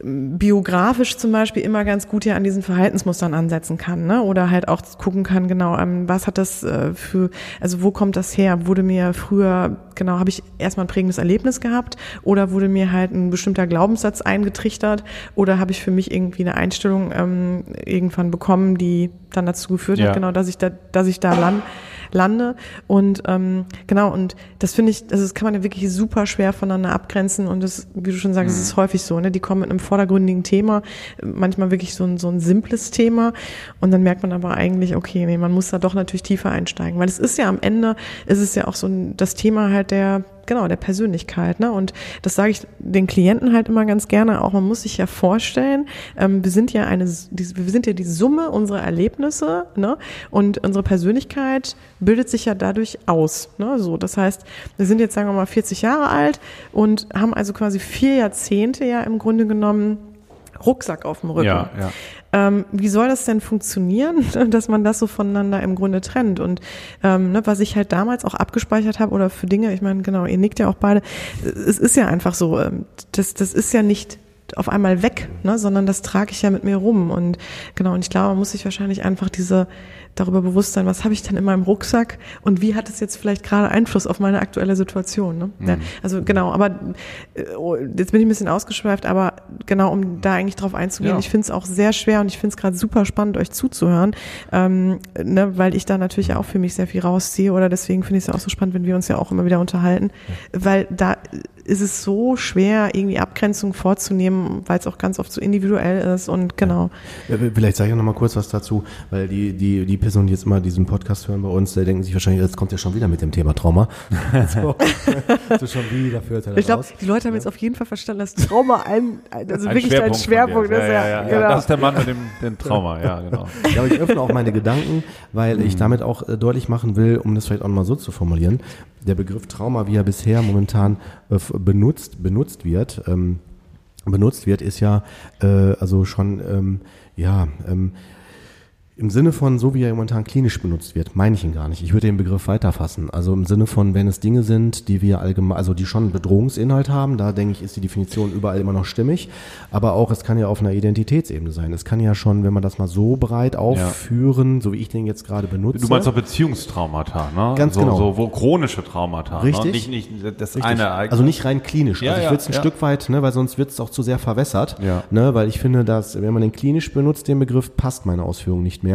biografisch zum Beispiel immer ganz gut ja an diesen Verhaltensmustern ansetzen kann, ne? Oder halt auch gucken kann, genau, ähm, was hat das äh, für, also wo kommt das her? Wurde mir früher, genau, habe ich erstmal ein prägendes Erlebnis gehabt oder wurde mir halt ein bestimmter Glaubenssatz eingetrichtert oder habe ich für mich irgendwie eine Einstellung ähm, irgendwann bekommen, die dann dazu geführt Ja. hat, genau, dass ich da, dass ich da land, lande. Und ähm, genau und das finde ich, also das kann man ja wirklich super schwer voneinander abgrenzen. Und das, wie du schon sagst, es ist häufig so, ne? Die kommen mit einem vordergründigen Thema, manchmal wirklich so ein so ein simples Thema. Und dann merkt man aber eigentlich, okay, nee, man muss da doch natürlich tiefer einsteigen, weil es ist ja am Ende, ist es ja auch so ein, das Thema halt der genau, der Persönlichkeit. Ne? Und das sage ich den Klienten halt immer ganz gerne auch. Man muss sich ja vorstellen, ähm, wir sind ja eine, wir sind ja die Summe unserer Erlebnisse, ne? Und unsere Persönlichkeit bildet sich ja dadurch aus. Ne? So, das heißt, wir sind jetzt, sagen wir mal, 40 Jahre alt und haben also quasi vier Jahrzehnte ja im Grunde genommen Rucksack auf dem Rücken. Ja, ja. Ähm, wie soll das denn funktionieren, dass man das so voneinander im Grunde trennt? Und ähm, ne, was ich halt damals auch abgespeichert habe oder für Dinge, ich meine, genau, ihr nickt ja auch beide, es ist ja einfach so, ähm, das, das ist ja nicht auf einmal weg, ne, sondern das trage ich ja mit mir rum. Und genau, und ich glaube, man muss sich wahrscheinlich einfach diese darüber bewusst sein, was habe ich denn in meinem Rucksack und wie hat es jetzt vielleicht gerade Einfluss auf meine aktuelle Situation. Ne? Ja, also genau, aber äh, oh, jetzt bin ich ein bisschen ausgeschweift, aber genau, um da eigentlich drauf einzugehen, Ja. ich finde es auch sehr schwer und ich finde es gerade super spannend, euch zuzuhören, ähm, ne, weil ich da natürlich auch für mich sehr viel rausziehe oder deswegen finde ich es ja auch so spannend, wenn wir uns ja auch immer wieder unterhalten, weil da ist es so schwer, irgendwie Abgrenzung vorzunehmen, weil es auch ganz oft so individuell ist und genau. Ja, Vielleicht sage ich noch mal kurz was dazu, weil die, die, die Personen, die jetzt immer diesen Podcast hören bei uns, die denken sich wahrscheinlich, jetzt kommt ja schon wieder mit dem Thema Trauma. so, so schon wieder führt er Ich glaube, die Leute haben jetzt auf jeden Fall verstanden, dass Trauma ein, ein also Ein wirklich ein von Schwerpunkt ist. Ja, ja, ja, genau. Das ist der Mann mit dem, dem Trauma, ja, genau. Ja, aber ich öffne auch meine Gedanken, weil ich damit auch äh, deutlich machen will, um das vielleicht auch mal so zu formulieren, der Begriff Trauma, wie er bisher momentan äh, benutzt, benutzt wird, ähm, benutzt wird, ist ja äh, also schon ähm, ja ähm, im Sinne von, so wie er momentan klinisch benutzt wird, meine ich ihn gar nicht. Ich würde den Begriff weiterfassen. Also im Sinne von, wenn es Dinge sind, die wir allgemein, also die schon einen Bedrohungsinhalt haben, da denke ich, ist die Definition überall immer noch stimmig. Aber auch, es kann ja auf einer Identitätsebene sein. Es kann ja schon, wenn man das mal so breit aufführen, so wie ich den jetzt gerade benutze. Du meinst auch Beziehungstraumata, ne? Ganz so, genau. So, wo chronische Traumata, Richtig. Ne? Nicht, nicht das Richtig. eine Ereignis. Also nicht rein klinisch. Ja, also ich ja, will es ein ja. Stück weit, ne, weil sonst wird es auch zu sehr verwässert. Ja. Ne, weil ich finde, dass wenn man den klinisch benutzt, den Begriff, passt meine Ausführung nicht mehr.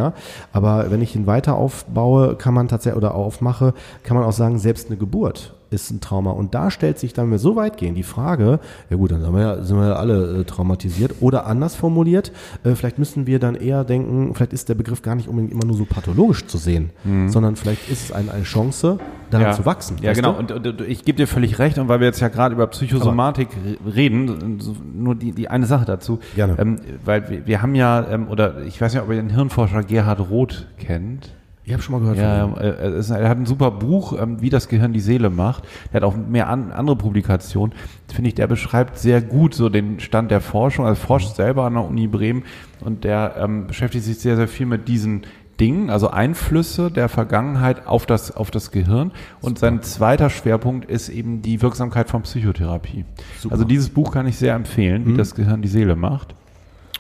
Aber wenn ich ihn weiter aufbaue, kann man tatsächlich oder aufmache, kann man auch sagen, selbst eine Geburt ist ein Trauma. Und da stellt sich dann, wenn wir so weit gehen, die Frage, ja gut, dann sind wir ja, sind wir ja alle äh, traumatisiert. Oder anders formuliert, äh, vielleicht müssen wir dann eher denken, vielleicht ist der Begriff gar nicht unbedingt immer nur so pathologisch zu sehen, sondern vielleicht ist es eine, eine Chance, daran zu wachsen. Mhm. Ja, genau. Und, und, ich gebe dir völlig recht. Und weil wir jetzt ja gerade über Psychosomatik re- reden, nur die, die eine Sache dazu. Gerne. Ähm, weil wir, wir haben ja, ähm, oder ich weiß nicht, ob ihr den Hirnforscher Gerhard Roth kennt. Ich habe schon mal gehört Ja, von ihm. er, ist, er hat ein super Buch, ähm, wie das Gehirn die Seele macht. Er hat auch mehr an, andere Publikationen. Finde ich, der beschreibt sehr gut so den Stand der Forschung. Also forscht selber an der Uni Bremen und der ähm, beschäftigt sich sehr, sehr viel mit diesen Dingen, also Einflüsse der Vergangenheit auf das, auf das Gehirn. Und sein zweiter Schwerpunkt ist eben die Wirksamkeit von Psychotherapie. Also dieses Buch kann ich sehr empfehlen, wie das Gehirn die Seele macht.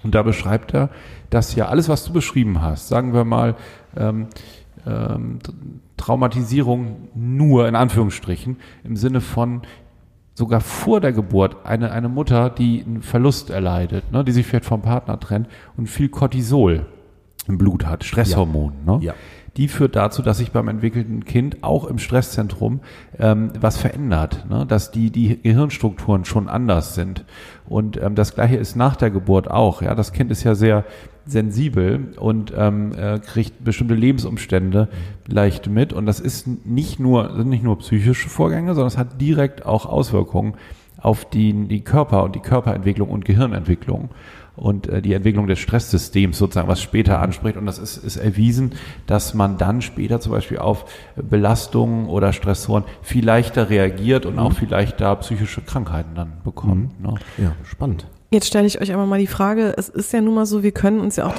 Und da beschreibt er, dass ja alles, was du beschrieben hast, sagen wir mal, ähm, ähm, Traumatisierung nur in Anführungsstrichen im Sinne von sogar vor der Geburt eine, eine Mutter, die einen Verlust erleidet, ne, die sich vielleicht vom Partner trennt und viel Cortisol im Blut hat, Stresshormon, ne? Ja. Die führt dazu, dass sich beim entwickelten Kind auch im Stresszentrum ähm, was verändert, ne? dass die, die Gehirnstrukturen schon anders sind. Und ähm, das gleiche ist nach der Geburt auch. Ja, das Kind ist ja sehr sensibel und ähm, äh, kriegt bestimmte Lebensumstände leicht mit. Und das ist nicht nur, sind nicht nur psychische Vorgänge, sondern es hat direkt auch Auswirkungen auf die, die Körper und die Körperentwicklung und Gehirnentwicklung und äh, die Entwicklung des Stresssystems sozusagen, was später anspricht. Und das ist, ist erwiesen, dass man dann später zum Beispiel auf Belastungen oder Stressoren viel leichter reagiert und auch viel leichter psychische Krankheiten dann bekommt. Ne? Ja, spannend. Jetzt stelle ich euch aber mal die Frage, es ist ja nun mal so, wir können uns ja auch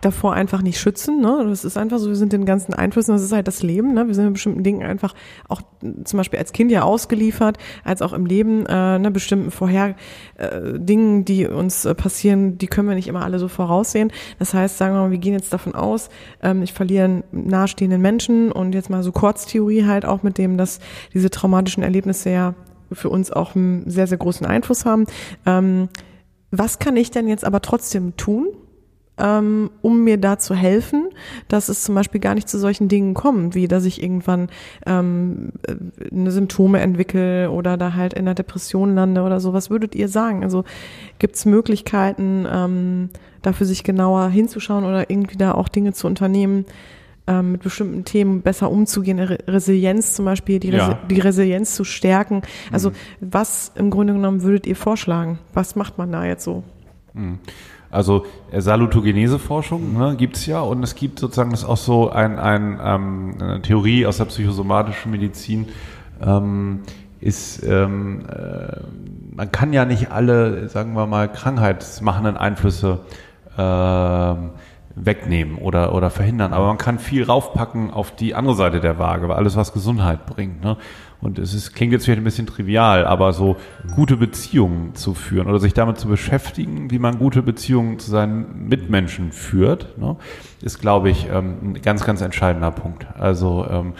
davor einfach nicht schützen. Ne? Das ist einfach so, wir sind den ganzen Einflüssen, das ist halt das Leben. Ne? Wir sind in bestimmten Dingen einfach auch zum Beispiel als Kind ja ausgeliefert, als auch im Leben, äh, ne, bestimmten vorher äh, Dingen, die uns äh, passieren, die können wir nicht immer alle so voraussehen. Das heißt, sagen wir mal, wir gehen jetzt davon aus, ähm, ich verliere einen nahestehenden Menschen und jetzt mal so Kurztheorie halt auch mit dem, dass diese traumatischen Erlebnisse ja für uns auch einen sehr, sehr großen Einfluss haben. Ähm, was kann ich denn jetzt aber trotzdem tun, ähm, um mir da zu helfen, dass es zum Beispiel gar nicht zu solchen Dingen kommt, wie dass ich irgendwann ähm, äh, eine Symptome entwickle oder da halt in der Depression lande oder so. Was würdet ihr sagen? Also gibt es Möglichkeiten, ähm, dafür sich genauer hinzuschauen oder irgendwie da auch Dinge zu unternehmen, ähm, mit bestimmten Themen besser umzugehen, Re Resilienz zum Beispiel, die, Resi Ja. die Resilienz zu stärken. Also was im Grunde genommen würdet ihr vorschlagen? Was macht man da jetzt so? Also äh, Salutogenese-Forschung ne, gibt's ja und es gibt sozusagen das auch so ein, ein, ähm, eine Theorie aus der psychosomatischen Medizin, ähm, ist, ähm, äh, man kann ja nicht alle, sagen wir mal, krankheitsmachenden Einflüsse ähm, wegnehmen oder, oder verhindern, aber man kann viel raufpacken auf die andere Seite der Waage, weil alles, was Gesundheit bringt. Ne? Und es ist, klingt jetzt vielleicht ein bisschen trivial, aber so gute Beziehungen zu führen oder sich damit zu beschäftigen, wie man gute Beziehungen zu seinen Mitmenschen führt, ne, ist, glaube ich, ähm, ein ganz, ganz entscheidender Punkt. Also ähm,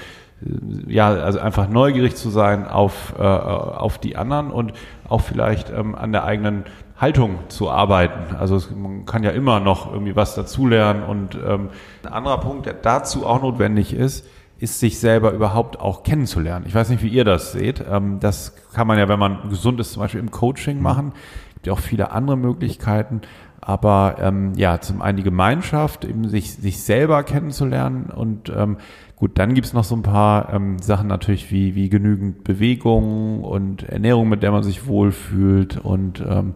ja, also einfach neugierig zu sein auf, äh, auf die anderen und auch vielleicht ähm, an der eigenen Haltung zu arbeiten. Also es, man kann ja immer noch irgendwie was dazulernen und ähm, ein anderer Punkt, der dazu auch notwendig ist, ist sich selber überhaupt auch kennenzulernen. Ich weiß nicht, wie ihr das seht. Ähm, das kann man ja, wenn man gesund ist, zum Beispiel im Coaching machen. Gibt ja auch viele andere Möglichkeiten. Aber ähm, ja, zum einen die Gemeinschaft, eben sich, sich selber kennenzulernen und ähm, gut, dann gibt's noch so ein paar ähm, Sachen natürlich wie, wie genügend Bewegung und Ernährung, mit der man sich wohlfühlt und ähm,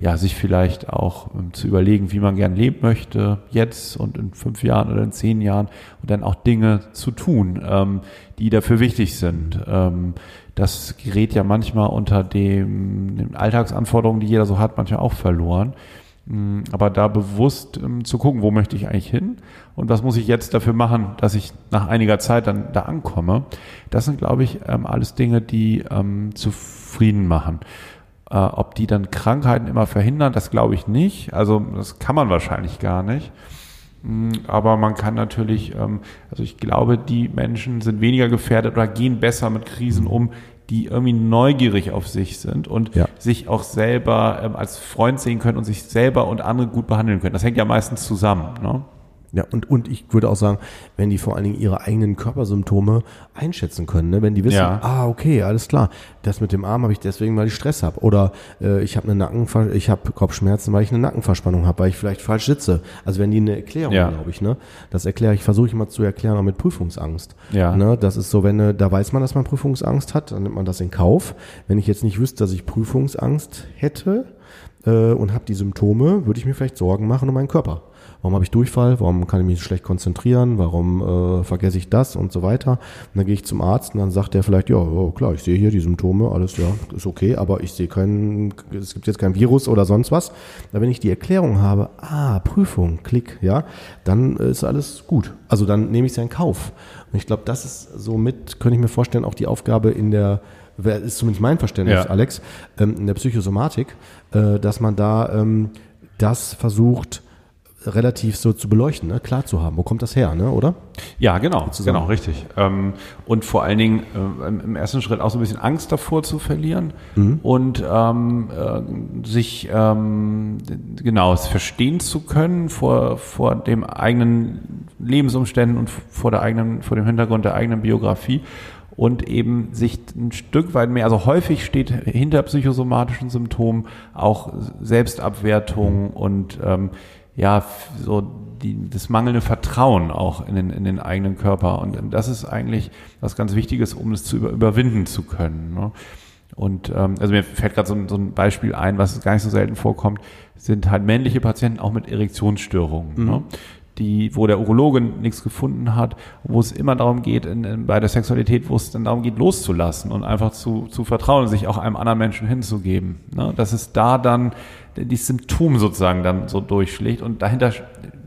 ja, sich vielleicht auch ähm, zu überlegen, wie man gern leben möchte, jetzt und in fünf Jahren oder in zehn Jahren und dann auch Dinge zu tun, ähm, die dafür wichtig sind. Ähm, das gerät ja manchmal unter dem, den Alltagsanforderungen, die jeder so hat, manchmal auch verloren. Mm, Aber da bewusst ähm, zu gucken, wo möchte ich eigentlich hin und was muss ich jetzt dafür machen, dass ich nach einiger Zeit dann da ankomme, das sind, glaube ich, ähm, alles Dinge, die ähm, zufrieden machen. Äh, ob die dann Krankheiten immer verhindern, das glaube ich nicht. Also das kann man wahrscheinlich gar nicht. Mm, Aber man kann natürlich, ähm, also ich glaube, die Menschen sind weniger gefährdet oder gehen besser mit Krisen um, die irgendwie neugierig auf sich sind und Ja. sich auch selber ähm, als Freund sehen können und sich selber und andere gut behandeln können. Das hängt ja meistens zusammen. Ne? Ja, und, und ich würde auch sagen, wenn die vor allen Dingen ihre eigenen Körpersymptome einschätzen können, ne? wenn die wissen, Ja. ah, okay, alles klar, das mit dem Arm habe ich deswegen, weil ich Stress habe. Oder äh, ich habe eine Nackenver ich habe Kopfschmerzen, weil ich eine Nackenverspannung habe, weil ich vielleicht falsch sitze. Also wenn die eine Erklärung, Ja. glaube ich, ne? Das erkläre ich, versuche ich mal zu erklären, auch mit Prüfungsangst. Ja. Ne? Das ist so, wenn äh, da weiß man, dass man Prüfungsangst hat, dann nimmt man das in Kauf. Wenn ich jetzt nicht wüsste, dass ich Prüfungsangst hätte äh, und habe die Symptome, würde ich mir vielleicht Sorgen machen um meinen Körper. Warum habe ich Durchfall, warum kann ich mich schlecht konzentrieren, warum äh, vergesse ich das und so weiter. Und dann gehe ich zum Arzt und dann sagt der vielleicht, ja, oh, klar, ich sehe hier die Symptome, alles ja, ist okay, aber ich sehe keinen, es gibt jetzt kein Virus oder sonst was. Da wenn ich die Erklärung habe, ah, Prüfung, Klick, ja, dann ist alles gut. Also dann nehme ich es ja in Kauf. Und ich glaube, das ist somit, könnte ich mir vorstellen, auch die Aufgabe in der ist zumindest mein Verständnis, Ja. Alex, ähm, in der Psychosomatik, äh, dass man da ähm, das versucht, relativ so zu beleuchten, ne? klar zu haben. Wo kommt das her, ne? oder? Ja, genau, zusammen. genau, richtig. Ähm, und vor allen Dingen äh, im- ersten Schritt auch so ein bisschen Angst davor zu verlieren und ähm, äh, sich ähm, genau es verstehen zu können vor vor dem eigenen Lebensumständen und vor der eigenen vor dem Hintergrund der eigenen Biografie und eben sich ein Stück weit mehr, also häufig steht hinter psychosomatischen Symptomen auch Selbstabwertung und ähm, ja, so die, das mangelnde Vertrauen auch in den, in den eigenen Körper. Und das ist eigentlich was ganz Wichtiges, um es zu über, überwinden zu können. Ne? Und ähm, also mir fällt gerade so, ein- so ein Beispiel ein, was gar nicht so selten vorkommt, sind halt männliche Patienten auch mit Erektionsstörungen. Ne? Die, wo der Urologe nichts gefunden hat, wo es immer darum geht, in, in, bei der Sexualität, wo es dann darum geht, loszulassen und einfach zu, zu vertrauen sich auch einem anderen Menschen hinzugeben. Ne? Dass es da dann die Symptom sozusagen dann so durchschlägt und dahinter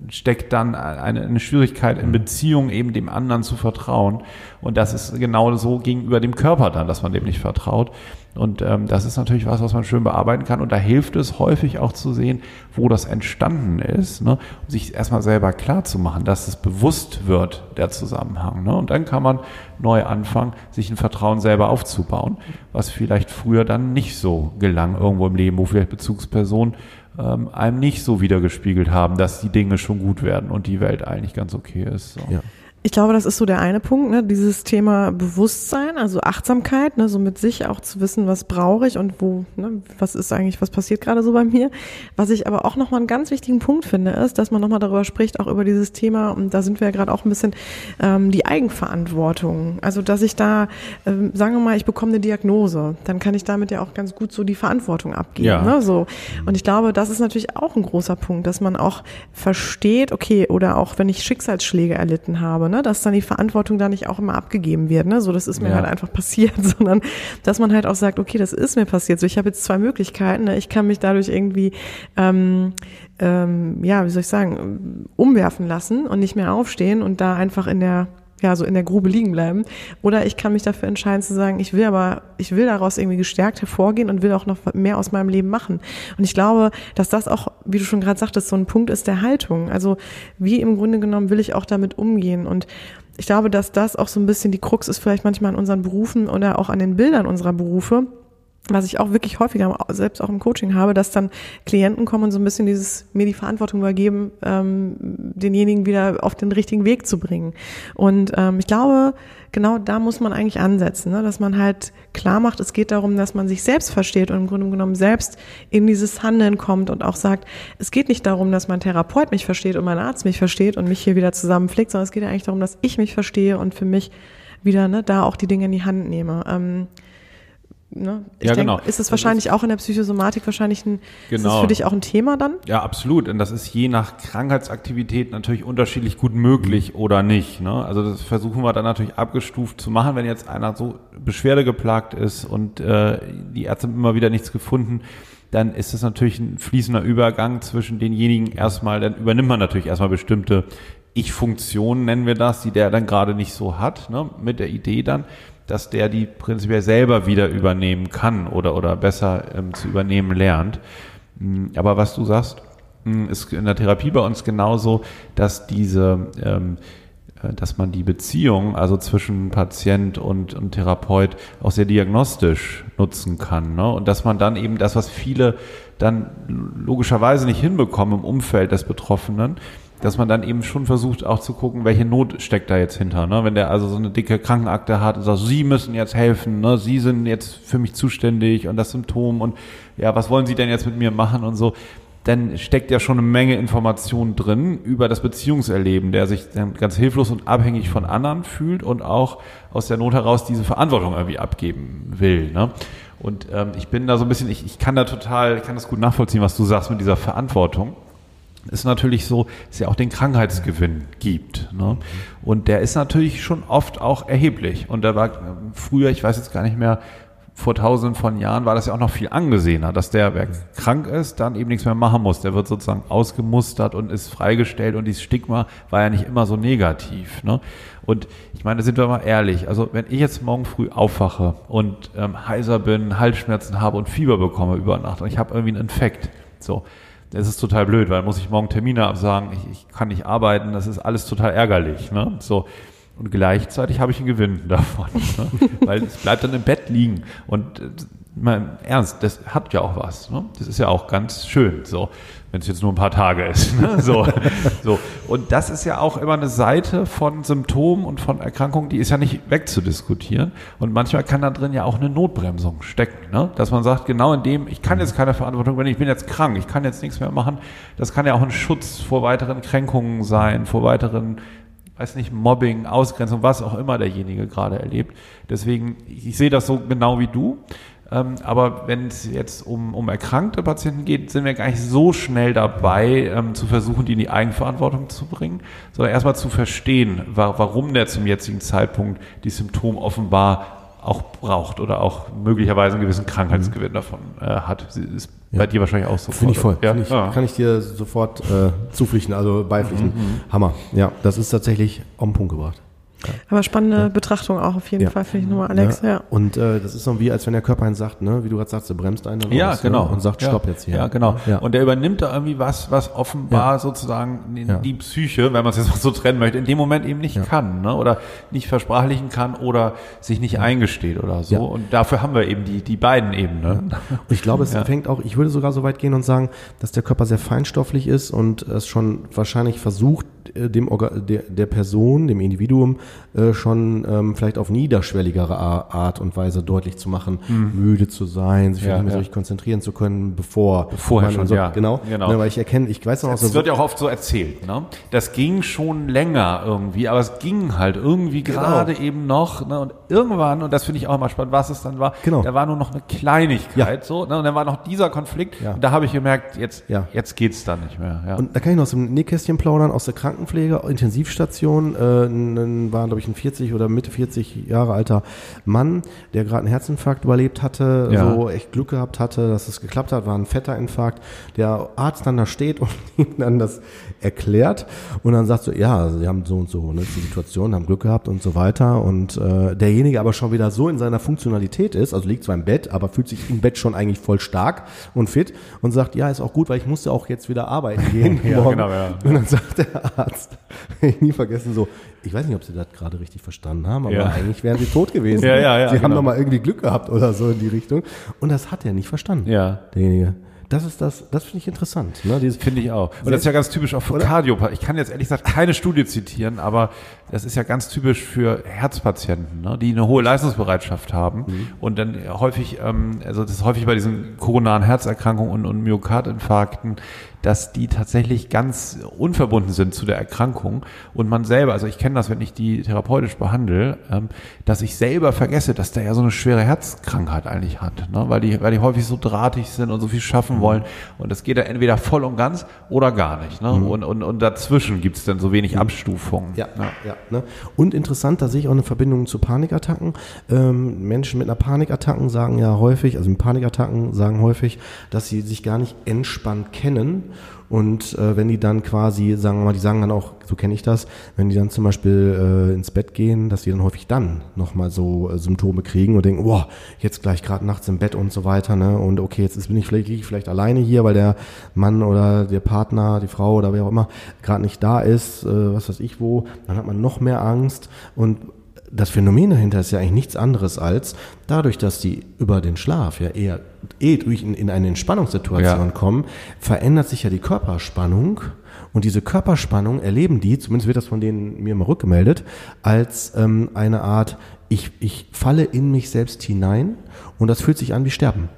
steckt dann eine, eine Schwierigkeit in Beziehung eben dem anderen zu vertrauen. Und das ist genau so gegenüber dem Körper dann, dass man dem nicht vertraut. Und ähm, das ist natürlich was, was man schön bearbeiten kann. Und da hilft es häufig auch zu sehen, wo das entstanden ist, ne? und sich erstmal selber klar zu machen, dass es bewusst wird, der Zusammenhang. Ne? Und dann kann man neu anfangen, sich ein Vertrauen selber aufzubauen, was vielleicht früher dann nicht so gelang, irgendwo im Leben, wo vielleicht Bezugspersonen ähm, einem nicht so wiedergespiegelt haben, dass die Dinge schon gut werden und die Welt eigentlich ganz okay ist. So. Ja. Ich glaube, das ist so der eine Punkt, ne? dieses Thema Bewusstsein, also Achtsamkeit, ne? so mit sich auch zu wissen, was brauche ich und wo, ne? was ist eigentlich, was passiert gerade so bei mir. Was ich aber auch nochmal einen ganz wichtigen Punkt finde, ist, dass man nochmal darüber spricht, auch über dieses Thema, und da sind wir ja gerade auch ein bisschen, ähm, die Eigenverantwortung. Also, dass ich da, ähm, sagen wir mal, ich bekomme eine Diagnose, dann kann ich damit ja auch ganz gut so die Verantwortung abgeben. Ja. Ne? So. Und ich glaube, das ist natürlich auch ein großer Punkt, dass man auch versteht, okay, oder auch wenn ich Schicksalsschläge erlitten habe, ne, dass dann die Verantwortung da nicht auch immer abgegeben wird. Ne? So, das ist mir Ja. halt einfach passiert, sondern dass man halt auch sagt, okay, das ist mir passiert. So, ich habe jetzt zwei Möglichkeiten. Ne? Ich kann mich dadurch irgendwie ähm, ähm, ja, wie soll ich sagen, umwerfen lassen und nicht mehr aufstehen und da einfach in der ja, so in der Grube liegen bleiben. Oder ich kann mich dafür entscheiden zu sagen, ich will aber, ich will daraus irgendwie gestärkt hervorgehen und will auch noch mehr aus meinem Leben machen. Und ich glaube, dass das auch, wie du schon gerade sagtest, so ein Punkt ist der Haltung. Also wie im Grunde genommen will ich auch damit umgehen. Und ich glaube, dass das auch so ein bisschen die Krux ist, vielleicht manchmal an unseren Berufen oder auch an den Bildern unserer Berufe was ich auch wirklich häufiger selbst auch im Coaching habe, dass dann Klienten kommen und so ein bisschen dieses mir die Verantwortung übergeben, ähm, denjenigen wieder auf den richtigen Weg zu bringen. Und ähm, ich glaube, genau da muss man eigentlich ansetzen, ne? dass man halt klar macht, es geht darum, dass man sich selbst versteht und im Grunde genommen selbst in dieses Handeln kommt und auch sagt, es geht nicht darum, dass mein Therapeut mich versteht und mein Arzt mich versteht und mich hier wieder zusammenpflegt, sondern es geht ja eigentlich darum, dass ich mich verstehe und für mich wieder ne, da auch die Dinge in die Hand nehme. Ähm, Ne? Ich Ja, denk, genau. Ist es Das wahrscheinlich auch in der Psychosomatik wahrscheinlich ein, ist es Genau. für dich auch ein Thema dann? Ja, absolut. Und das ist je nach Krankheitsaktivität natürlich unterschiedlich gut möglich oder nicht. Ne? Also das versuchen wir dann natürlich abgestuft zu machen, wenn jetzt einer so beschwerdegeplagt ist und äh, die Ärzte haben immer wieder nichts gefunden, dann ist es natürlich ein fließender Übergang zwischen denjenigen erstmal, dann übernimmt man natürlich erstmal bestimmte Ich-Funktionen, nennen wir das, die der dann gerade nicht so hat, ne? mit der Idee dann, dass der die prinzipiell selber wieder übernehmen kann oder, oder besser ähm, zu übernehmen lernt. Mm, Aber was du sagst, mm, ist in der Therapie bei uns genauso, dass diese, ähm, äh, dass man die Beziehung, also zwischen Patient und, und Therapeut, auch sehr diagnostisch nutzen kann. Ne? Und dass man dann eben das, was viele dann logischerweise nicht hinbekommen im Umfeld des Betroffenen, dass man dann eben schon versucht auch zu gucken, welche Not steckt da jetzt hinter. Ne? Wenn der also so eine dicke Krankenakte hat und sagt, Sie müssen jetzt helfen, ne? Sie sind jetzt für mich zuständig und das Symptom und ja, was wollen Sie denn jetzt mit mir machen und so, dann steckt ja schon eine Menge Information drin über das Beziehungserleben, der sich dann ganz hilflos und abhängig von anderen fühlt und auch aus der Not heraus diese Verantwortung irgendwie abgeben will. Ne? Und ähm, ich bin da so ein bisschen, ich, ich kann da total, ich kann das gut nachvollziehen, was du sagst mit dieser Verantwortung. Ist natürlich so, dass es ja auch den Krankheitsgewinn gibt. Ne? Und der ist natürlich schon oft auch erheblich. Und da war früher, ich weiß jetzt gar nicht mehr, vor tausenden von Jahren war das ja auch noch viel angesehener, dass der, wer krank ist, dann eben nichts mehr machen muss. Der wird sozusagen ausgemustert und ist freigestellt und dieses Stigma war ja nicht immer so negativ. Ne? Und ich meine, sind wir mal ehrlich, also wenn ich jetzt morgen früh aufwache und ähm, heiser bin, Halsschmerzen habe und Fieber bekomme über Nacht und ich habe irgendwie einen Infekt, so, das ist total blöd, weil muss ich morgen Termine absagen, ich, ich kann nicht arbeiten, das ist alles total ärgerlich. Ne? So, und gleichzeitig habe ich einen Gewinn davon, ne? weil es bleibt dann im Bett liegen. Und äh, mal ernst, das hat ja auch was. Ne? Das ist ja auch ganz schön, so, wenn es jetzt nur ein paar Tage ist. Ne? So, so. Und das ist ja auch immer eine Seite von Symptomen und von Erkrankungen, die ist ja nicht wegzudiskutieren. Und manchmal kann da drin ja auch eine Notbremsung stecken, ne? dass man sagt, genau in dem, ich kann jetzt keine Verantwortung, wenn ich bin jetzt krank, ich kann jetzt nichts mehr machen. Das kann ja auch ein Schutz vor weiteren Kränkungen sein, vor weiteren weiß nicht, Mobbing, Ausgrenzung, was auch immer derjenige gerade erlebt. Deswegen, ich sehe das so genau wie du. Ähm, aber wenn es jetzt um, um erkrankte Patienten geht, sind wir gar nicht so schnell dabei, ähm, zu versuchen, die in die Eigenverantwortung zu bringen, sondern erstmal zu verstehen, wa warum der zum jetzigen Zeitpunkt die Symptome offenbar auch braucht oder auch möglicherweise einen gewissen Krankheitsgewinn davon äh, hat. Sie ist Ja. bei dir wahrscheinlich auch so. Finde ich voll. Ja. Finde ich, Ja. Kann ich dir sofort äh, zupflichten, also beipflichten. Hammer. Ja, das ist tatsächlich auf den Punkt gebracht. Aber spannende Betrachtung auch auf jeden Ja. Fall, finde ich nochmal, Alex. Ja. Und äh, das ist so wie, als wenn der Körper einen sagt, ne, wie du gerade sagst, der bremst einen dann Ja, aus, genau. Ne, und sagt, ja. stopp jetzt hier. Ja, genau. Ja. Und der übernimmt da irgendwie was, was offenbar Ja. sozusagen die, Ja. die Psyche, wenn man es jetzt mal so trennen möchte, in dem Moment eben nicht Ja. kann, ne? oder nicht versprachlichen kann oder sich nicht eingesteht oder so. Ja. Und dafür haben wir eben die, die beiden eben. Ne? Und ich glaube, es Ja. fängt auch, ich würde sogar so weit gehen und sagen, dass der Körper sehr feinstofflich ist und es schon wahrscheinlich versucht, dem Orga der, der Person, dem Individuum, äh, schon ähm, vielleicht auf niederschwelligere Art und Weise deutlich zu machen, müde zu sein, sich Mhm. Ja, nicht mehr so ja. richtig konzentrieren zu können, bevor. Vorher schon, so, ja. Genau, Genau. Ne, weil ich erkenne, ich weiß noch Es der wird ja auch oft so erzählt. Ne? Das ging schon länger irgendwie, aber es ging halt irgendwie Genau. gerade eben noch. Ne? Und irgendwann, und das finde ich auch immer spannend, was es dann war, Genau. da war nur noch eine Kleinigkeit. So, ne? Und dann war noch dieser Konflikt. Ja. Und da habe ich gemerkt, jetzt, Ja. jetzt geht's dann nicht mehr. Ja. Und da kann ich noch aus dem Nähkästchen plaudern, aus der Krankenpflege, Intensivstation, äh, war, glaube ich, ein 40 oder Mitte 40 Jahre alter Mann, der gerade einen Herzinfarkt überlebt hatte, Ja. so echt Glück gehabt hatte, dass es geklappt hat, war ein fetter Infarkt. Der Arzt dann da steht und ihm dann das erklärt und dann sagt so, ja, sie haben so und so, ne, die Situation, haben Glück gehabt und so weiter und äh, derjenige aber schon wieder so in seiner Funktionalität ist, also liegt zwar im Bett, aber fühlt sich im Bett schon eigentlich voll stark und fit und sagt, ja, ist auch gut, weil ich musste auch jetzt wieder arbeiten gehen Ja, genau, ja. Und dann sagt der Arzt, ich nie vergessen, so, ich weiß nicht, ob Sie das gerade richtig verstanden haben, aber Ja. eigentlich wären Sie tot gewesen. Ja, ja, ja, Sie haben genau. doch mal irgendwie Glück gehabt oder so in die Richtung. Und das hat er nicht verstanden. Ja. Derjenige. Das ist das, das finde ich interessant. Ne? Dieses, Finde ich auch. Und das ist ja ganz typisch auch für Kardiopa. Ich kann jetzt ehrlich gesagt keine Studie zitieren, aber das ist ja ganz typisch für Herzpatienten, ne, die eine hohe Leistungsbereitschaft haben und dann häufig, ähm, also das ist häufig bei diesen koronaren Herzerkrankungen und, und Myokardinfarkten, dass die tatsächlich ganz unverbunden sind zu der Erkrankung und man selber, also ich kenne das, wenn ich die therapeutisch behandle, ähm, dass ich selber vergesse, dass der ja so eine schwere Herzkrankheit eigentlich hat, ne? weil, die, weil die häufig so drahtig sind und so viel schaffen wollen und das geht dann entweder voll und ganz oder gar nicht. Ne? Und, und, und dazwischen gibt es dann so wenig Abstufungen. Ja, ja. ne? Und interessant, da sehe ich auch eine Verbindung zu Panikattacken. Ähm, Menschen mit einer Panikattacken sagen ja häufig, also mit Panikattacken sagen häufig, dass sie sich gar nicht entspannt kennen. Und äh, wenn die dann quasi, sagen wir mal, die sagen dann auch, so kenne ich das, wenn die dann zum Beispiel äh, ins Bett gehen, dass die dann häufig dann nochmal so äh, Symptome kriegen und denken, boah, jetzt gleich gerade nachts im Bett und so weiter, ne? Und okay, jetzt bin ich vielleicht, liege ich vielleicht alleine hier, weil der Mann oder der Partner, die Frau oder wer auch immer gerade nicht da ist, äh, was weiß ich wo, dann hat man noch mehr Angst und das Phänomen dahinter ist ja eigentlich nichts anderes als dadurch, dass die über den Schlaf ja eher eh durch in, in eine Entspannungssituation Ja. kommen, verändert sich ja die Körperspannung und diese Körperspannung erleben die, zumindest wird das von denen mir immer rückgemeldet, als ähm, eine Art, ich, ich falle in mich selbst hinein und das fühlt sich an wie Sterben.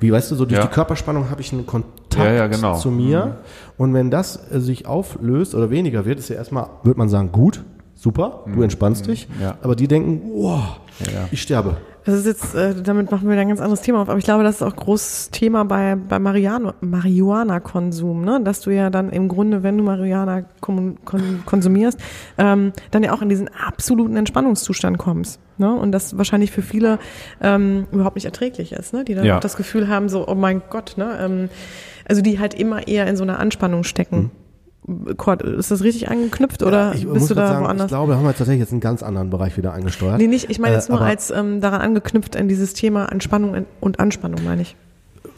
Wie weißt du, so durch Ja. die Körperspannung habe ich einen Kontakt Ja, ja, genau. zu mir. Und wenn das äh, sich auflöst oder weniger wird, ist ja erstmal, würde man sagen, gut, super, du entspannst dich. Ja. Aber die denken, wow, Ja, ja. ich sterbe. Das ist jetzt, äh, damit machen wir ein ganz anderes Thema auf, aber ich glaube, das ist auch großes Thema bei, bei Marihuana-Konsum, ne? Dass du ja dann im Grunde, wenn du Marihuana kon kon konsumierst, ähm, dann ja auch in diesen absoluten Entspannungszustand kommst. Ne? Und das wahrscheinlich für viele ähm, überhaupt nicht erträglich ist, ne? Die dann Ja. auch das Gefühl haben, so, oh mein Gott, ne? Ähm, also die halt immer eher in so einer Anspannung stecken. Kurt, ist das richtig angeknüpft oder ich bist muss du da sagen, woanders? Ich glaube, wir haben jetzt tatsächlich jetzt einen ganz anderen Bereich wieder angesteuert. Nee, nicht, ich meine jetzt Äh, nur als ähm, daran angeknüpft an dieses Thema Entspannung und Anspannung, meine ich.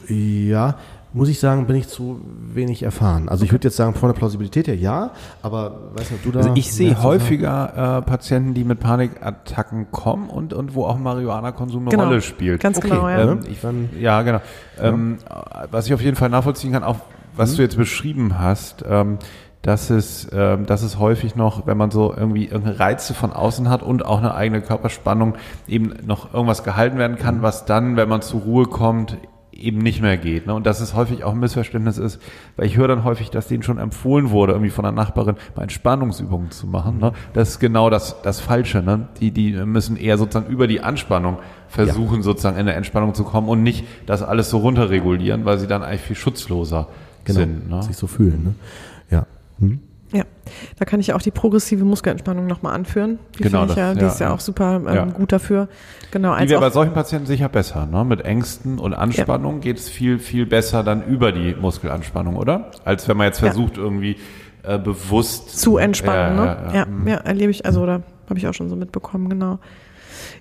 Ja, muss ich sagen, bin ich zu wenig erfahren. Also ich würde jetzt sagen, von der Plausibilität her ja, aber weiß nicht, ob du da. Also ich sehe häufiger äh, Patienten, die mit Panikattacken kommen und, und wo auch Marihuana-Konsum eine Genau. Rolle spielt. Ganz Okay, genau, ja. Ähm, ne? ich, Dann- ja, genau. Ähm, was ich auf jeden Fall nachvollziehen kann, auch was Mhm. du jetzt beschrieben hast, ähm, dass es, ähm, dass es häufig noch, wenn man so irgendwie irgendeine Reize von außen hat und auch eine eigene Körperspannung, eben noch irgendwas gehalten werden Mhm. kann, was dann, wenn man zur Ruhe kommt, eben nicht mehr geht. Ne? Und dass es häufig auch ein Missverständnis ist, weil ich höre dann häufig, dass denen schon empfohlen wurde, irgendwie von einer Nachbarin mal Entspannungsübungen zu machen. Ne? Das ist genau das, das Falsche. Ne? Die, die müssen eher sozusagen über die Anspannung versuchen, sozusagen in eine Entspannung zu kommen und nicht das alles so runterregulieren, weil sie dann eigentlich viel schutzloser genau, sind. Ne? sich so fühlen. Ne? Ja. Hm? Ja, da kann ich ja auch die progressive Muskelentspannung nochmal anführen. Die Genau, finde ich ja, das- die ja, ist ja ja. auch super ähm, Ja. gut dafür. Genau, Die wäre bei solchen Patienten sicher besser. Ne? Mit Ängsten und Anspannung geht es viel, viel besser dann über die Muskelanspannung, oder? Als wenn man jetzt Ja. versucht, irgendwie äh, bewusst zu entspannen. Ja, ne? ja, ja, ja. ja, erlebe ich, also oder habe ich auch schon so mitbekommen, genau.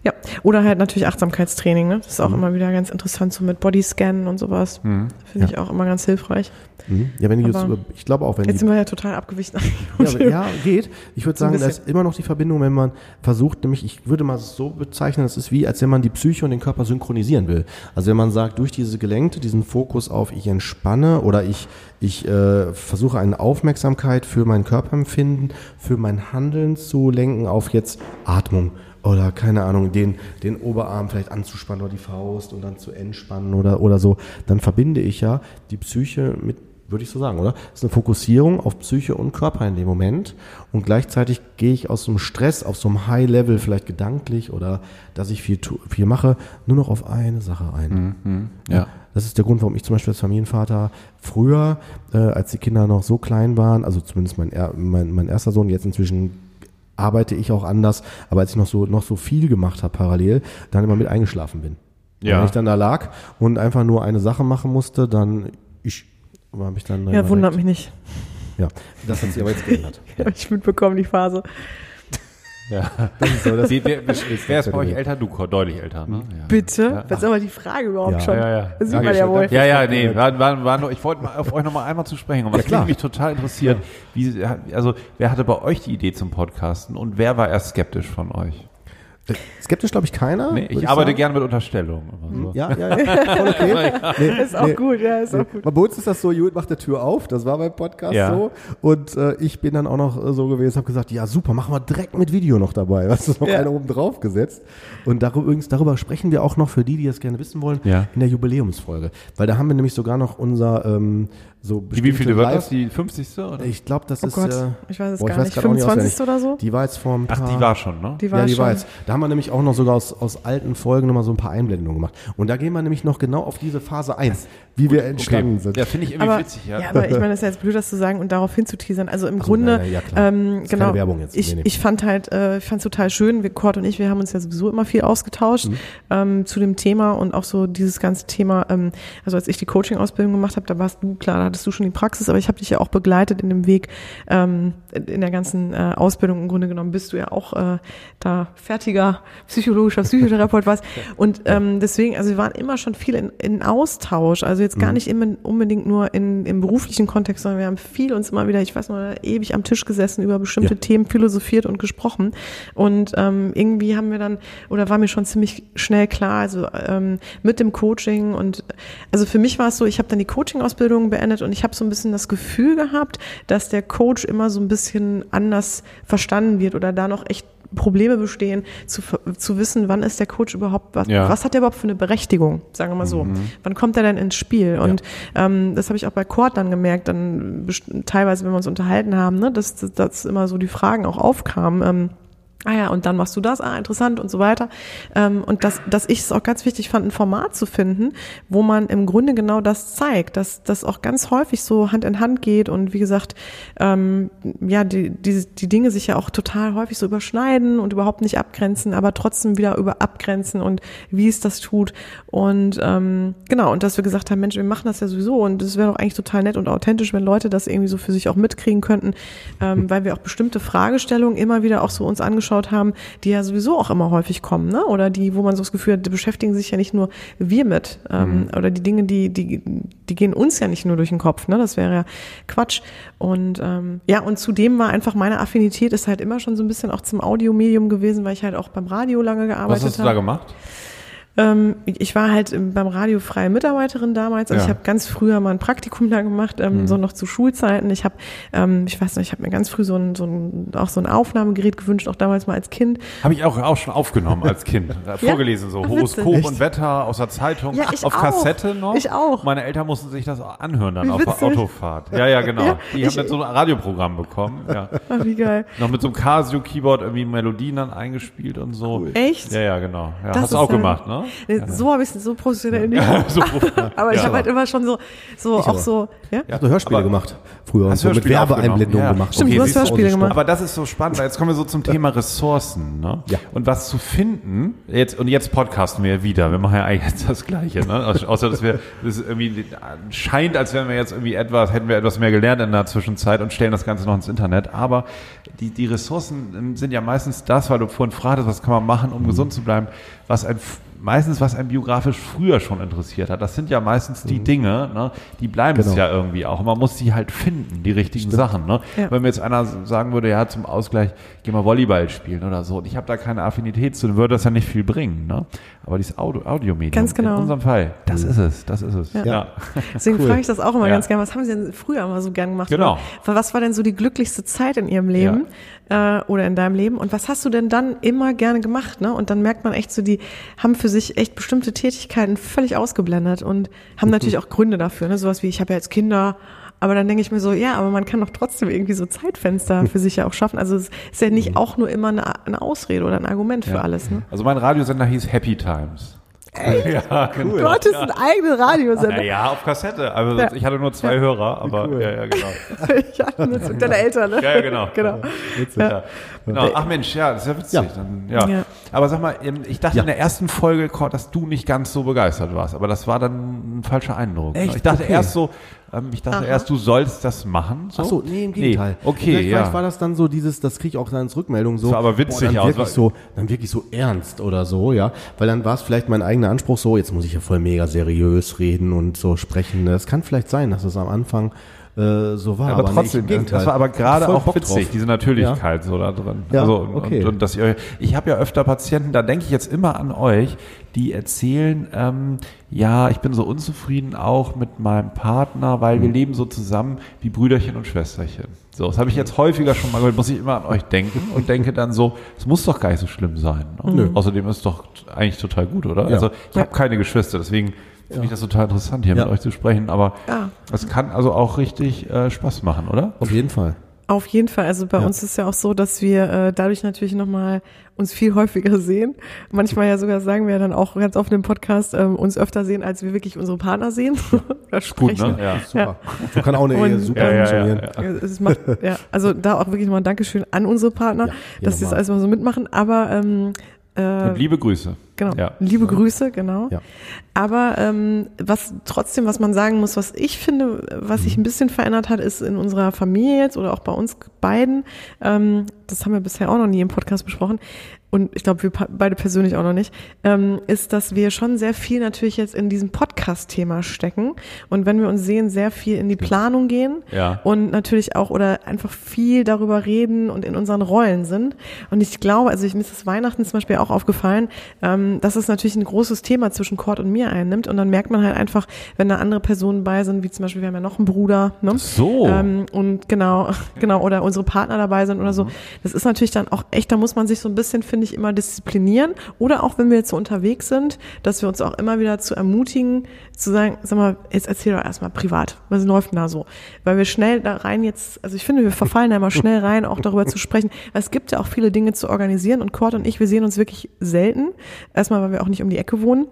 Ja, oder halt natürlich Achtsamkeitstraining, ne? Das ist auch Mhm. immer wieder ganz interessant, so mit Bodyscannen und sowas. Mhm. Finde ich auch immer ganz hilfreich. Mhm. Ja, wenn die jetzt, Aber über- ich glaube auch, wenn Jetzt die sind wir ja total abgewichen. Ja, aber, ja, geht. Ich würde sagen, da ist immer noch die Verbindung, wenn man versucht, nämlich, ich würde mal so bezeichnen, das ist wie, als wenn man die Psyche und den Körper synchronisieren will. Also wenn man sagt, durch diese Gelenkte, diesen Fokus auf ich entspanne oder ich, ich äh, versuche eine Aufmerksamkeit für mein Körperempfinden, für mein Handeln zu lenken auf jetzt Atmung oder keine Ahnung, den, den Oberarm vielleicht anzuspannen oder die Faust und dann zu entspannen oder, oder so, dann verbinde ich ja die Psyche mit würde ich so sagen, oder? Das ist eine Fokussierung auf Psyche und Körper in dem Moment und gleichzeitig gehe ich aus so einem Stress, auf so einem High-Level, vielleicht gedanklich oder dass ich viel, viel mache, nur noch auf eine Sache ein. Mhm. Ja. Das ist der Grund, warum ich zum Beispiel als Familienvater früher, äh, als die Kinder noch so klein waren, also zumindest mein, mein, mein erster Sohn, jetzt inzwischen arbeite ich auch anders, aber als ich noch so, noch so viel gemacht habe parallel, dann immer mit eingeschlafen bin. Ja. Wenn ich dann da lag und einfach nur eine Sache machen musste, dann ich habe ich dann Ja, wundert mich nicht. ja, das hat sich aber jetzt geändert. Hab ich mitbekommen, die Phase. Ja. Das ist so das Wie, wer, wer ist bei euch älter? Du, deutlich älter, ne? Ja. Bitte? Ja. Das ist aber die Frage überhaupt Ja. schon. Ja, ja. Das sieht man ja wohl. Ja, ja, nee, war, war, war nur, ich wollte mal auf euch noch mal einmal zu sprechen, und was klar. mich total interessiert, wie, also, wer hatte bei euch die Idee zum Podcasten und wer war erst skeptisch von euch? Skeptisch glaube ich keiner. Nee, würd ich arbeite sagen. gerne mit Unterstellungen. so. Ja, ja, ja, voll okay. Nee, Ist auch nee. gut, ja, ist auch gut. Bei uns ist das so, Judith macht der Tür auf, das war beim Podcast Ja. so. Und äh, ich bin dann auch noch äh, so gewesen, habe gesagt, ja super, machen wir direkt mit Video noch dabei. Was ist noch Ja. einer oben drauf gesetzt. Und darüber, übrigens, darüber sprechen wir auch noch für die, die das gerne wissen wollen, Ja. in der Jubiläumsfolge. Weil da haben wir nämlich sogar noch unser ähm, so Die, wie viele Live- das? Die 50. Oder? Ich glaube, das Oh ist. Gott, äh, ich weiß es boah, gar nicht. grad auch 25. auswendig. oder so? Die war jetzt vor ein paar Ach, die war schon, ne? Die war ja, die schon. war jetzt. Da haben wir nämlich auch noch sogar aus, aus alten Folgen nochmal so ein paar Einblendungen gemacht. Und da gehen wir nämlich noch genau auf diese Phase ein, wie wir entstanden sind. Ja, finde ich irgendwie aber, witzig, ja. ja. aber ich meine, das ist ja jetzt blöd, das zu sagen und darauf hinzuteasern. Also im so, Grunde, ja, ja, klar. ähm, Ist genau. keine Werbung jetzt. Ich, Nee, nee. ich fand halt, äh, ich fand es total schön. Wir, Kurt und ich, wir haben uns ja sowieso immer viel ausgetauscht Mhm. ähm, zu dem Thema und auch so dieses ganze Thema. Ähm, also als ich die Coaching-Ausbildung gemacht habe, da warst du klar, da hattest du schon die Praxis, aber ich habe dich ja auch begleitet in dem Weg ähm, in der ganzen äh, Ausbildung. Im Grunde genommen bist du ja auch äh, da fertiger psychologischer Psychotherapeut warst und ähm, deswegen, also wir waren immer schon viel in, in Austausch. Also jetzt Mhm. gar nicht immer unbedingt nur in, im beruflichen Kontext, sondern wir haben viel uns immer wieder, ich weiß noch, ewig am Tisch gesessen, über bestimmte Ja. Themen philosophiert und gesprochen. Und ähm, irgendwie haben wir dann, oder war mir schon ziemlich schnell klar, also ähm, mit dem Coaching und also für mich war es so, ich habe dann die Coaching-Ausbildung beendet und ich habe so ein bisschen das Gefühl gehabt, dass der Coach immer so ein bisschen anders verstanden wird oder da noch echt Probleme bestehen, zu, zu wissen, wann ist der Coach überhaupt, was, Ja. was hat der überhaupt für eine Berechtigung, sagen wir mal so. Wann kommt er denn ins Spiel? Und ähm, das habe ich auch bei Cord dann gemerkt, dann teilweise, wenn wir uns unterhalten haben, ne, dass, dass, dass immer so die Fragen auch aufkamen. Ähm, ah ja, und dann machst du das, ah, interessant und so weiter. Ähm, und dass, dass ich es auch ganz wichtig fand, ein Format zu finden, wo man im Grunde genau das zeigt, dass das auch ganz häufig so Hand in Hand geht und wie gesagt, ähm, ja, die, die, die Dinge sich ja auch total häufig so überschneiden und überhaupt nicht abgrenzen, aber trotzdem wieder über abgrenzen und wie es das tut. Und ähm, genau, und dass wir gesagt haben, Mensch, wir machen das ja sowieso und es wäre doch eigentlich total nett und authentisch, wenn Leute das irgendwie so für sich auch mitkriegen könnten, ähm, weil wir auch bestimmte Fragestellungen immer wieder auch so uns angeschaut angeschaut haben, die ja sowieso auch immer häufig kommen, ne? Oder die, wo man so das Gefühl hat, beschäftigen sich ja nicht nur wir mit. Ähm, mhm. Oder die Dinge, die, die, die gehen uns ja nicht nur durch den Kopf, ne? Das wäre ja Quatsch. Und ähm, ja, und zudem war einfach meine Affinität ist halt immer schon so ein bisschen auch zum Audiomedium gewesen, weil ich halt auch beim Radio lange gearbeitet habe. Was hast du da gemacht? Ähm, ich war halt beim Radio freie Mitarbeiterin damals. Also ja. ich habe ganz früher mal ein Praktikum da gemacht, ähm, mhm. so noch zu Schulzeiten. Ich habe, ähm, ich weiß nicht, ich habe mir ganz früh so ein, so ein, auch so ein Aufnahmegerät gewünscht, auch damals mal als Kind. Habe ich auch, auch schon aufgenommen als Kind. Vorgelesen so. Ach, Horoskop und Wetter aus der Zeitung. Ja, auf auch. Kassette noch. Ich auch. Meine Eltern mussten sich das anhören dann wie auf der Autofahrt. Ja, ja, genau. Ja, Die haben dann so ein Radioprogramm bekommen. Ja. Ach, wie geil. Noch mit so einem Casio-Keyboard irgendwie Melodien dann eingespielt und so. Cool. Echt? Ja, ja, genau. Ja, hast du auch gemacht, ne? Ja. So habe ich es so professionell nicht. Ja, so aber ich habe halt immer schon so, so auch so. Ja? Ich habe Hörspiele aber gemacht früher und so mit Werbeeinblendungen gemacht. Stimmt, okay, du hast Hörspiele gemacht. Aber das ist so spannend, weil jetzt kommen wir so zum Thema Ressourcen. Ne? Ja. Und was zu finden, jetzt und jetzt podcasten wir wieder. Wir machen ja eigentlich jetzt das Gleiche. Ne? Außer, dass wir, das irgendwie scheint, als wären wir jetzt irgendwie etwas, hätten wir etwas mehr gelernt in der Zwischenzeit und stellen das Ganze noch ins Internet. Aber die, die Ressourcen sind ja meistens das, weil du vorhin fragtest, was kann man machen, um gesund zu bleiben, was ein meistens, was einen biografisch früher schon interessiert hat. Das sind ja meistens die mhm. Dinge, ne? die bleiben genau. es ja irgendwie auch. man muss sie halt finden, die richtigen Stimmt. Sachen. Ne? Ja. Wenn mir jetzt einer sagen würde, ja, zum Ausgleich, geh mal Volleyball spielen oder so, und ich habe da keine Affinität zu, dann würde das ja nicht viel bringen. Ne? Aber dieses Audio, Audiomedium, ganz genau. in unserem Fall, das mhm. ist es, das ist es. Ja. ja. Deswegen cool. frage ich das auch immer ja. ganz gerne, was haben Sie denn früher immer so gern gemacht? Genau. Oder was war denn so die glücklichste Zeit in Ihrem Leben äh, oder in deinem Leben? Und was hast du denn dann immer gerne gemacht? Ne? Und dann merkt man echt so, die haben für sich echt bestimmte Tätigkeiten völlig ausgeblendet und haben natürlich auch Gründe dafür. Ne? Sowas wie, ich habe ja jetzt Kinder, aber dann denke ich mir so, ja, aber man kann doch trotzdem irgendwie so Zeitfenster für sich ja auch schaffen. Also es ist ja nicht auch nur immer eine, eine Ausrede oder ein Argument für alles. Ne? Also mein Radiosender hieß Happy Times. Echt? Ja, genau. Cool. Du hattest einen eigenen Radiosender. Ja, auf Kassette. Also ja. ich hatte nur zwei Hörer, aber cool. ja, ja, genau. ich hatte nur deine Eltern, ne? Ja, ja, genau. genau. Ja. genau. Ach Mensch, ja, das ist ja witzig. Dann, ja. Aber sag mal, ich dachte in der ersten Folge, dass du nicht ganz so begeistert warst, aber das war dann ein falscher Eindruck. Echt? Ich dachte okay. erst so, ähm, ich dachte Aha. erst, du sollst das machen. So? Ach so, nee, im Gegenteil. Nee. Okay, vielleicht, ja. Vielleicht war das dann so dieses, das kriege ich auch dann als Rückmeldung so. Das war aber witzig. Boah, dann wirklich so, dann wirklich so ernst oder so, ja. Weil dann war es vielleicht mein eigener Anspruch so, jetzt muss ich ja voll mega seriös reden und so sprechen. Das kann vielleicht sein, dass es am Anfang äh, so war. Aber, aber trotzdem, nee, das war aber gerade auch witzig, drauf. diese Natürlichkeit ja. so da drin. Ja, also, okay. und, und dass ihr, ich habe ja öfter Patienten, da denke ich jetzt immer an euch, die erzählen, ähm, ja, ich bin so unzufrieden auch mit meinem Partner, weil wir leben so zusammen wie Brüderchen und Schwesterchen. So, das habe ich jetzt häufiger schon mal gehört, muss ich immer an euch denken und denke dann so, es muss doch gar nicht so schlimm sein. Ne? Außerdem ist es doch eigentlich total gut, oder? Ja. Also ich habe keine Geschwister, deswegen finde ja. ich das total interessant, hier ja. mit euch zu sprechen. Aber es ja. kann also auch richtig äh, Spaß machen, oder? Auf jeden Fall. Auf jeden Fall. Also bei ja. uns ist ja auch so, dass wir äh, dadurch natürlich nochmal uns viel häufiger sehen. Manchmal ja sogar sagen wir dann auch ganz oft im Podcast, ähm, uns öfter sehen, als wir wirklich unsere Partner sehen oder sprechen. Gut, ne? ja, super. Ja. So kann auch eine Und, Ehe super ja, funktionieren. Ja, ja, Es macht, ja, also da auch wirklich mal ein Dankeschön an unsere Partner, dass sie das alles mal so mitmachen. Aber ähm, äh, Und liebe Grüße. Genau. Ja. Liebe Grüße, genau. Ja. Aber ähm, was trotzdem, was man sagen muss, was ich finde, was sich mhm. ein bisschen verändert hat, ist in unserer Familie jetzt oder auch bei uns beiden, ähm, das haben wir bisher auch noch nie im Podcast besprochen, und ich glaube, wir beide persönlich auch noch nicht, ähm, ist, dass wir schon sehr viel natürlich jetzt in diesem Podcast-Thema stecken. Und wenn wir uns sehen, sehr viel in die Planung gehen ja. und natürlich auch oder einfach viel darüber reden und in unseren Rollen sind. Und ich glaube, also ich, mir ist das Weihnachten zum Beispiel auch aufgefallen, ähm, dass es natürlich ein großes Thema zwischen Cord und mir einnimmt. Und dann merkt man halt einfach, wenn da andere Personen bei sind, wie zum Beispiel, wir haben ja noch einen Bruder, ne? So. Ähm, und genau, genau, oder unsere Partner dabei sind oder Mhm. so. Das ist natürlich dann auch echt, da muss man sich so ein bisschen, finde ich, immer disziplinieren. Oder auch wenn wir jetzt so unterwegs sind, dass wir uns auch immer wieder zu ermutigen, zu sagen, sag mal, jetzt erzähl doch erstmal privat, was läuft denn da so? Weil wir schnell da rein jetzt, also ich finde, wir verfallen da immer schnell rein, auch darüber zu sprechen. Es gibt ja auch viele Dinge zu organisieren und Cord und ich, wir sehen uns wirklich selten. Erstmal, weil wir auch nicht um die Ecke wohnen.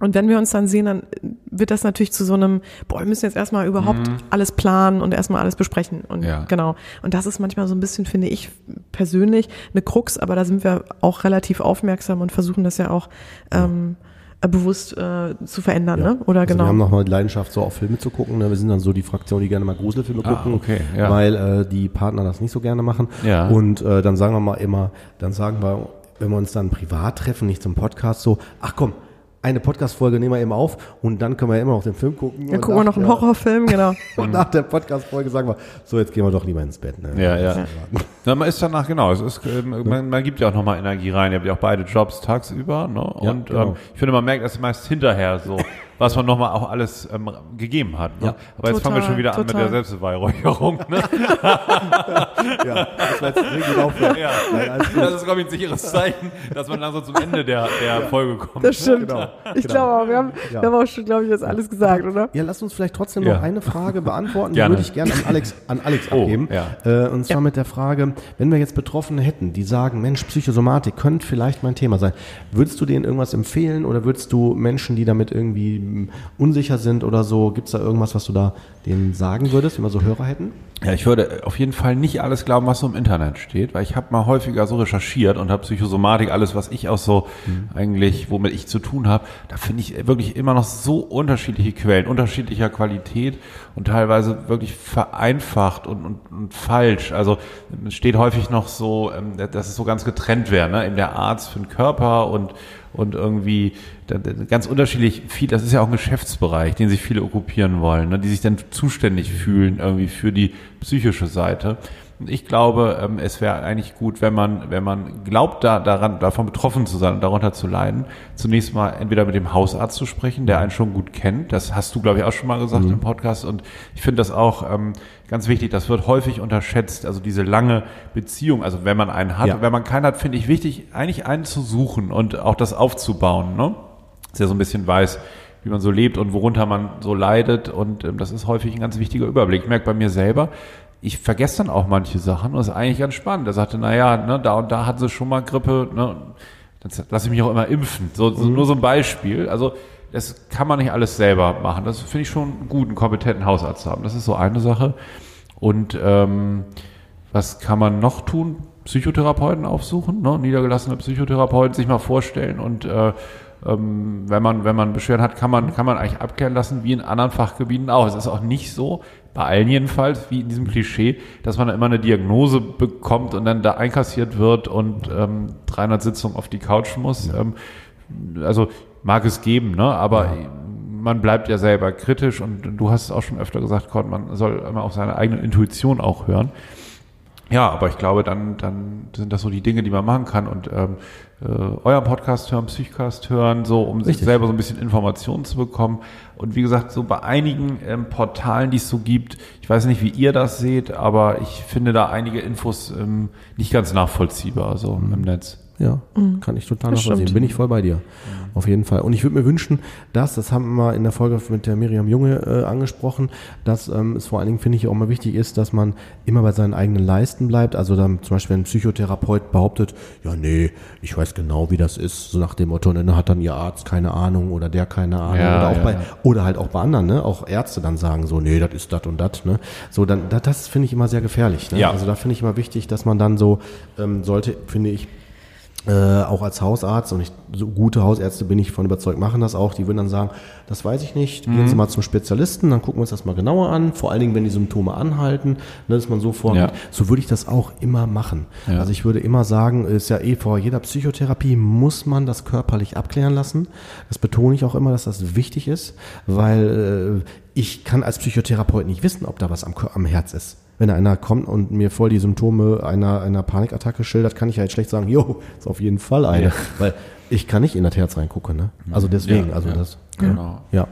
Und wenn wir uns dann sehen, dann wird das natürlich zu so einem, boah, wir müssen jetzt erstmal überhaupt alles planen und erstmal alles besprechen. Und Ja. genau. Und das ist manchmal so ein bisschen, finde ich persönlich, eine Krux, aber da sind wir auch relativ aufmerksam und versuchen das ja auch ähm, äh, bewusst äh, zu verändern, ne? Oder also genau. Wir haben noch mal die Leidenschaft, so auf Filme zu gucken. Ne? Wir sind dann so die Fraktion, die gerne mal Gruselfilme Ah, gucken, okay, ja. weil äh, die Partner das nicht so gerne machen. Ja. Und äh, dann sagen wir mal immer, dann sagen wir, wenn wir uns dann privat treffen, nicht zum Podcast, so, ach komm, eine Podcast-Folge nehmen wir eben auf und dann können wir immer noch den Film gucken. Dann gucken wir noch einen der- Horrorfilm, genau. Und nach der Podcast-Folge sagen wir, so, jetzt gehen wir doch lieber ins Bett. Ne? Ja, ja. Na, man ist danach, genau, es ist, ähm, man, man gibt ja auch nochmal Energie rein. Ihr habt ja auch beide Jobs tagsüber, ne? Ja, Und genau. ähm, ich finde, man merkt das meist hinterher so, was man nochmal auch alles ähm, gegeben hat. Ne? Ja. Aber jetzt fangen wir Total, schon wieder an mit total. der Selbstbeweihräucherung. Ne? ja, das war jetzt aufhören. ja. Nein. Das ist, glaube ich, ein sicheres Zeichen, dass man langsam zum Ende der, der Folge kommt. Das stimmt. Genau, Ich genau. glaube auch, wir haben, Ja. wir haben auch schon, glaube ich, jetzt alles gesagt, oder? Ja, lass uns vielleicht trotzdem Ja. noch eine Frage beantworten, die würde ich gerne an Alex, an Alex Oh, abgeben. ja. Äh, und zwar mit der Frage, wenn wir jetzt Betroffene hätten, die sagen, Mensch, Psychosomatik könnte vielleicht mein Thema sein, würdest du denen irgendwas empfehlen oder würdest du Menschen, die damit irgendwie unsicher sind oder so, gibt es da irgendwas, was du da denen sagen würdest, wenn wir so Hörer hätten? Ja, ich würde auf jeden Fall nicht alles glauben, was so im Internet steht, weil ich habe mal häufiger so recherchiert und habe Psychosomatik, alles, was ich auch so eigentlich, womit ich zu tun habe, da finde ich wirklich immer noch so unterschiedliche Quellen, unterschiedlicher Qualität und teilweise wirklich vereinfacht und, und, und falsch. Also es steht häufig noch so, ähm, dass es so ganz getrennt wäre, ne? eben der Arzt für den Körper und und irgendwie ganz unterschiedlich viel, das ist ja auch ein Geschäftsbereich, den sich viele okkupieren wollen, ne, die sich dann zuständig fühlen irgendwie für die psychische Seite. Und ich glaube, ähm, es wäre eigentlich gut, wenn man, wenn man glaubt, da, daran, davon betroffen zu sein und darunter zu leiden, zunächst mal entweder mit dem Hausarzt zu sprechen, der einen schon gut kennt. Das hast du, glaube ich, auch schon mal gesagt im Podcast. Und ich finde das auch ähm, ganz wichtig. Das wird häufig unterschätzt. Also diese lange Beziehung, also wenn man einen hat, Ja. wenn man keinen hat, finde ich wichtig, eigentlich einen zu suchen und auch das aufzubauen. Ne? Dass er so ein bisschen weiß, wie man so lebt und worunter man so leidet. Und ähm, das ist häufig ein ganz wichtiger Überblick. Ich merke bei mir selber, ich vergesse dann auch manche Sachen und das ist eigentlich ganz spannend. Er sagte, naja, ne, da und da hatten sie schon mal Grippe, ne, dann lasse ich mich auch immer impfen. So, so nur so ein Beispiel. Also das kann man nicht alles selber machen. Das finde ich schon gut, einen kompetenten Hausarzt zu haben. Das ist so eine Sache. Und ähm, was kann man noch tun? Psychotherapeuten aufsuchen, ne? niedergelassene Psychotherapeuten sich mal vorstellen und äh, ähm, wenn man wenn man Beschwerden hat, kann man kann man eigentlich abklären lassen, wie in anderen Fachgebieten auch. Es ist auch nicht so, bei allen jedenfalls, wie in diesem Klischee, dass man da immer eine Diagnose bekommt und dann da einkassiert wird und ähm, 300 Sitzungen auf die Couch muss. Ähm, also mag es geben, ne? aber man bleibt ja selber kritisch und du hast es auch schon öfter gesagt, Gott, man soll immer auf seine eigene Intuition auch hören. Ja, aber ich glaube, dann, dann sind das so die Dinge, die man machen kann und ähm, äh, euren Podcast hören, Psychcast hören, so um sich Richtig. selber so ein bisschen Informationen zu bekommen. Und wie gesagt, so bei einigen ähm, Portalen, die es so gibt, ich weiß nicht, wie ihr das seht, aber ich finde da einige Infos ähm, nicht ganz nachvollziehbar, so im Netz. Ja, kann ich total Das nachvollziehen. stimmt. Bin ich voll bei dir. Auf jeden Fall. Und ich würde mir wünschen, dass, das haben wir in der Folge mit der Miriam Junge äh, angesprochen, dass ähm, es vor allen Dingen, finde ich, auch mal wichtig ist, dass man immer bei seinen eigenen Leisten bleibt. Also dann zum Beispiel, wenn ein Psychotherapeut behauptet, ja, nee, ich weiß genau, wie das ist, so nach dem Motto, und dann hat dann ihr Arzt keine Ahnung oder der keine Ahnung. Ja, oder, auch ja, bei, ja. oder halt auch bei anderen, ne? Auch Ärzte dann sagen so, nee, das ist das und das, ne? So, dann, das, das finde ich immer sehr gefährlich. Ne? Ja. Also da finde ich immer wichtig, dass man dann so, ähm, sollte, finde ich, äh, auch als Hausarzt und ich, so gute Hausärzte bin ich von überzeugt, machen das auch. Die würden dann sagen, das weiß ich nicht, gehen Mhm. Sie mal zum Spezialisten, dann gucken wir uns das mal genauer an. Vor allen Dingen, wenn die Symptome anhalten, ne, dass man so vorgeht. Ja. So würde ich das auch immer machen. Ja. Also ich würde immer sagen, ist ja eh vor jeder Psychotherapie muss man das körperlich abklären lassen. Das betone ich auch immer, dass das wichtig ist, weil äh, ich kann als Psychotherapeut nicht wissen, ob da was am, am Herz ist. Wenn einer kommt und mir voll die Symptome einer, einer Panikattacke schildert, kann ich ja jetzt schlecht sagen, jo, ist auf jeden Fall eine. Ja. Weil ich kann nicht in das Herz reingucken, ne? Also deswegen, Ja, also ja. das, Genau. ja.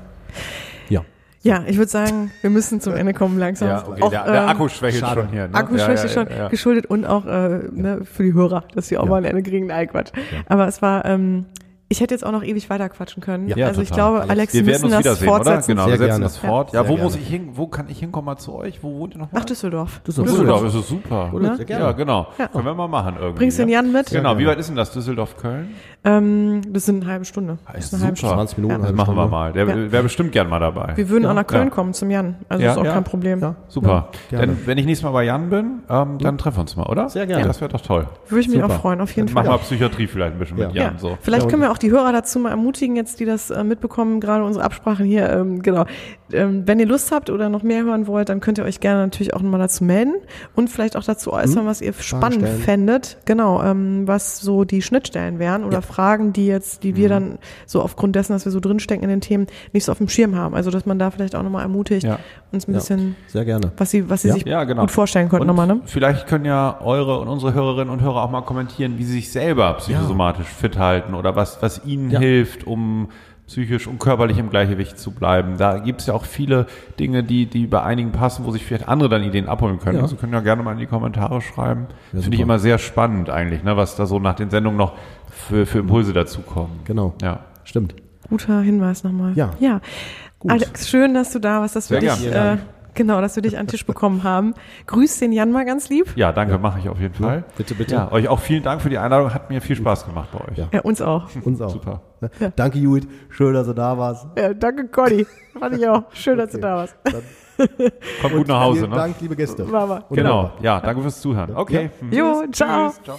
Ja. Ja, ich würde sagen, wir müssen zum Ende kommen langsam. Ja, okay. Auch, der, der ähm, Akku schwächelt schade. schon hier. Ne? Akkuschwäche ja, ja, schon ja, ja. geschuldet und auch äh, ne, für die Hörer, dass sie auch Ja. mal ein Ende kriegen. Nein, Quatsch. Aber es war, ähm, ich hätte jetzt auch noch ewig weiter quatschen können. Ja, also ich total. glaube, Alex, Wir wir werden müssen uns das wiedersehen, oder? fortsetzen. Genau, Sehr wir setzen gerne. das fort. Ja, Sehr wo muss gerne. ich hin? Wo kann ich hinkommen mal zu euch? Wo wohnt ihr noch mal? Nach Düsseldorf. Düsseldorf. Düsseldorf, ist es super. Ne? sehr gerne. Ja, genau. Ja. Können wir mal machen irgendwie. Bringst du den ja? Jan mit? Genau, wie weit ist denn das? Düsseldorf-Köln? Ähm, das sind eine halbe Stunde. Das ist eine halbe Stunde. 20 Minuten, Ja. Das machen wir mal. Der Ja. wäre bestimmt gern mal dabei. Wir würden auch nach Köln Ja. kommen zum Jan. Also Ja, ist auch ja. kein Problem. Ja. Super. Denn wenn ich nächstes Mal bei Jan bin, ähm, dann treffen wir uns mal, oder? Sehr gerne. Das wäre doch toll. Würde ich mich auch freuen, auf jeden Fall. machen wir Psychiatrie vielleicht ein bisschen mit Ja. Jan. Ja, So. vielleicht Ja, können wir auch die Hörer dazu mal ermutigen, jetzt die das äh, mitbekommen, gerade unsere Absprachen hier, ähm, genau. Ähm, wenn ihr Lust habt oder noch mehr hören wollt, dann könnt ihr euch gerne natürlich auch nochmal dazu melden und vielleicht auch dazu äußern, was ihr spannend stellen. fändet, genau, ähm, was so die Schnittstellen wären oder Fragen, die jetzt, die wir dann so aufgrund dessen, dass wir so drinstecken in den Themen, nicht so auf dem Schirm haben. Also dass man da vielleicht auch nochmal ermutigt, Ja. uns ein Ja. bisschen, Sehr gerne. was sie, was sie Ja. sich Ja, genau. gut vorstellen könnten nochmal, ne? Vielleicht können ja eure und unsere Hörerinnen und Hörer auch mal kommentieren, wie sie sich selber psychosomatisch fit halten oder was, was ihnen Ja. hilft, um psychisch und körperlich im Gleichgewicht zu bleiben. Da gibt es ja auch viele Dinge, die, die bei einigen passen, wo sich vielleicht andere dann Ideen abholen können. Ja. Also können ja gerne mal in die Kommentare schreiben. Ja, Finde ich immer sehr spannend eigentlich, ne, was da so nach den Sendungen noch für, für Impulse dazukommen. Genau. Ja. Stimmt. Guter Hinweis nochmal. Ja. Ja. Gut. Alex, schön, dass du da warst, Sehr dich, gern. äh, genau, dass wir dich an den Tisch bekommen haben. Grüß den Jan mal ganz lieb. Ja, danke, mache ich auf jeden Fall. bitte, bitte. Ja, euch auch vielen Dank für die Einladung. Hat mir viel Spaß gemacht bei euch. Ja. Ja, uns auch. Uns auch. Super. Danke, Judith. Schön, dass du da warst. Ja, danke, Conny. Fand ich auch. Schön, dass du da warst. Kommt gut nach Hause, Vielen ne? Dank, liebe Gäste. Mama. Genau. Ja, danke fürs Zuhören. Okay. Jo, ciao. Tschüss. Ciao.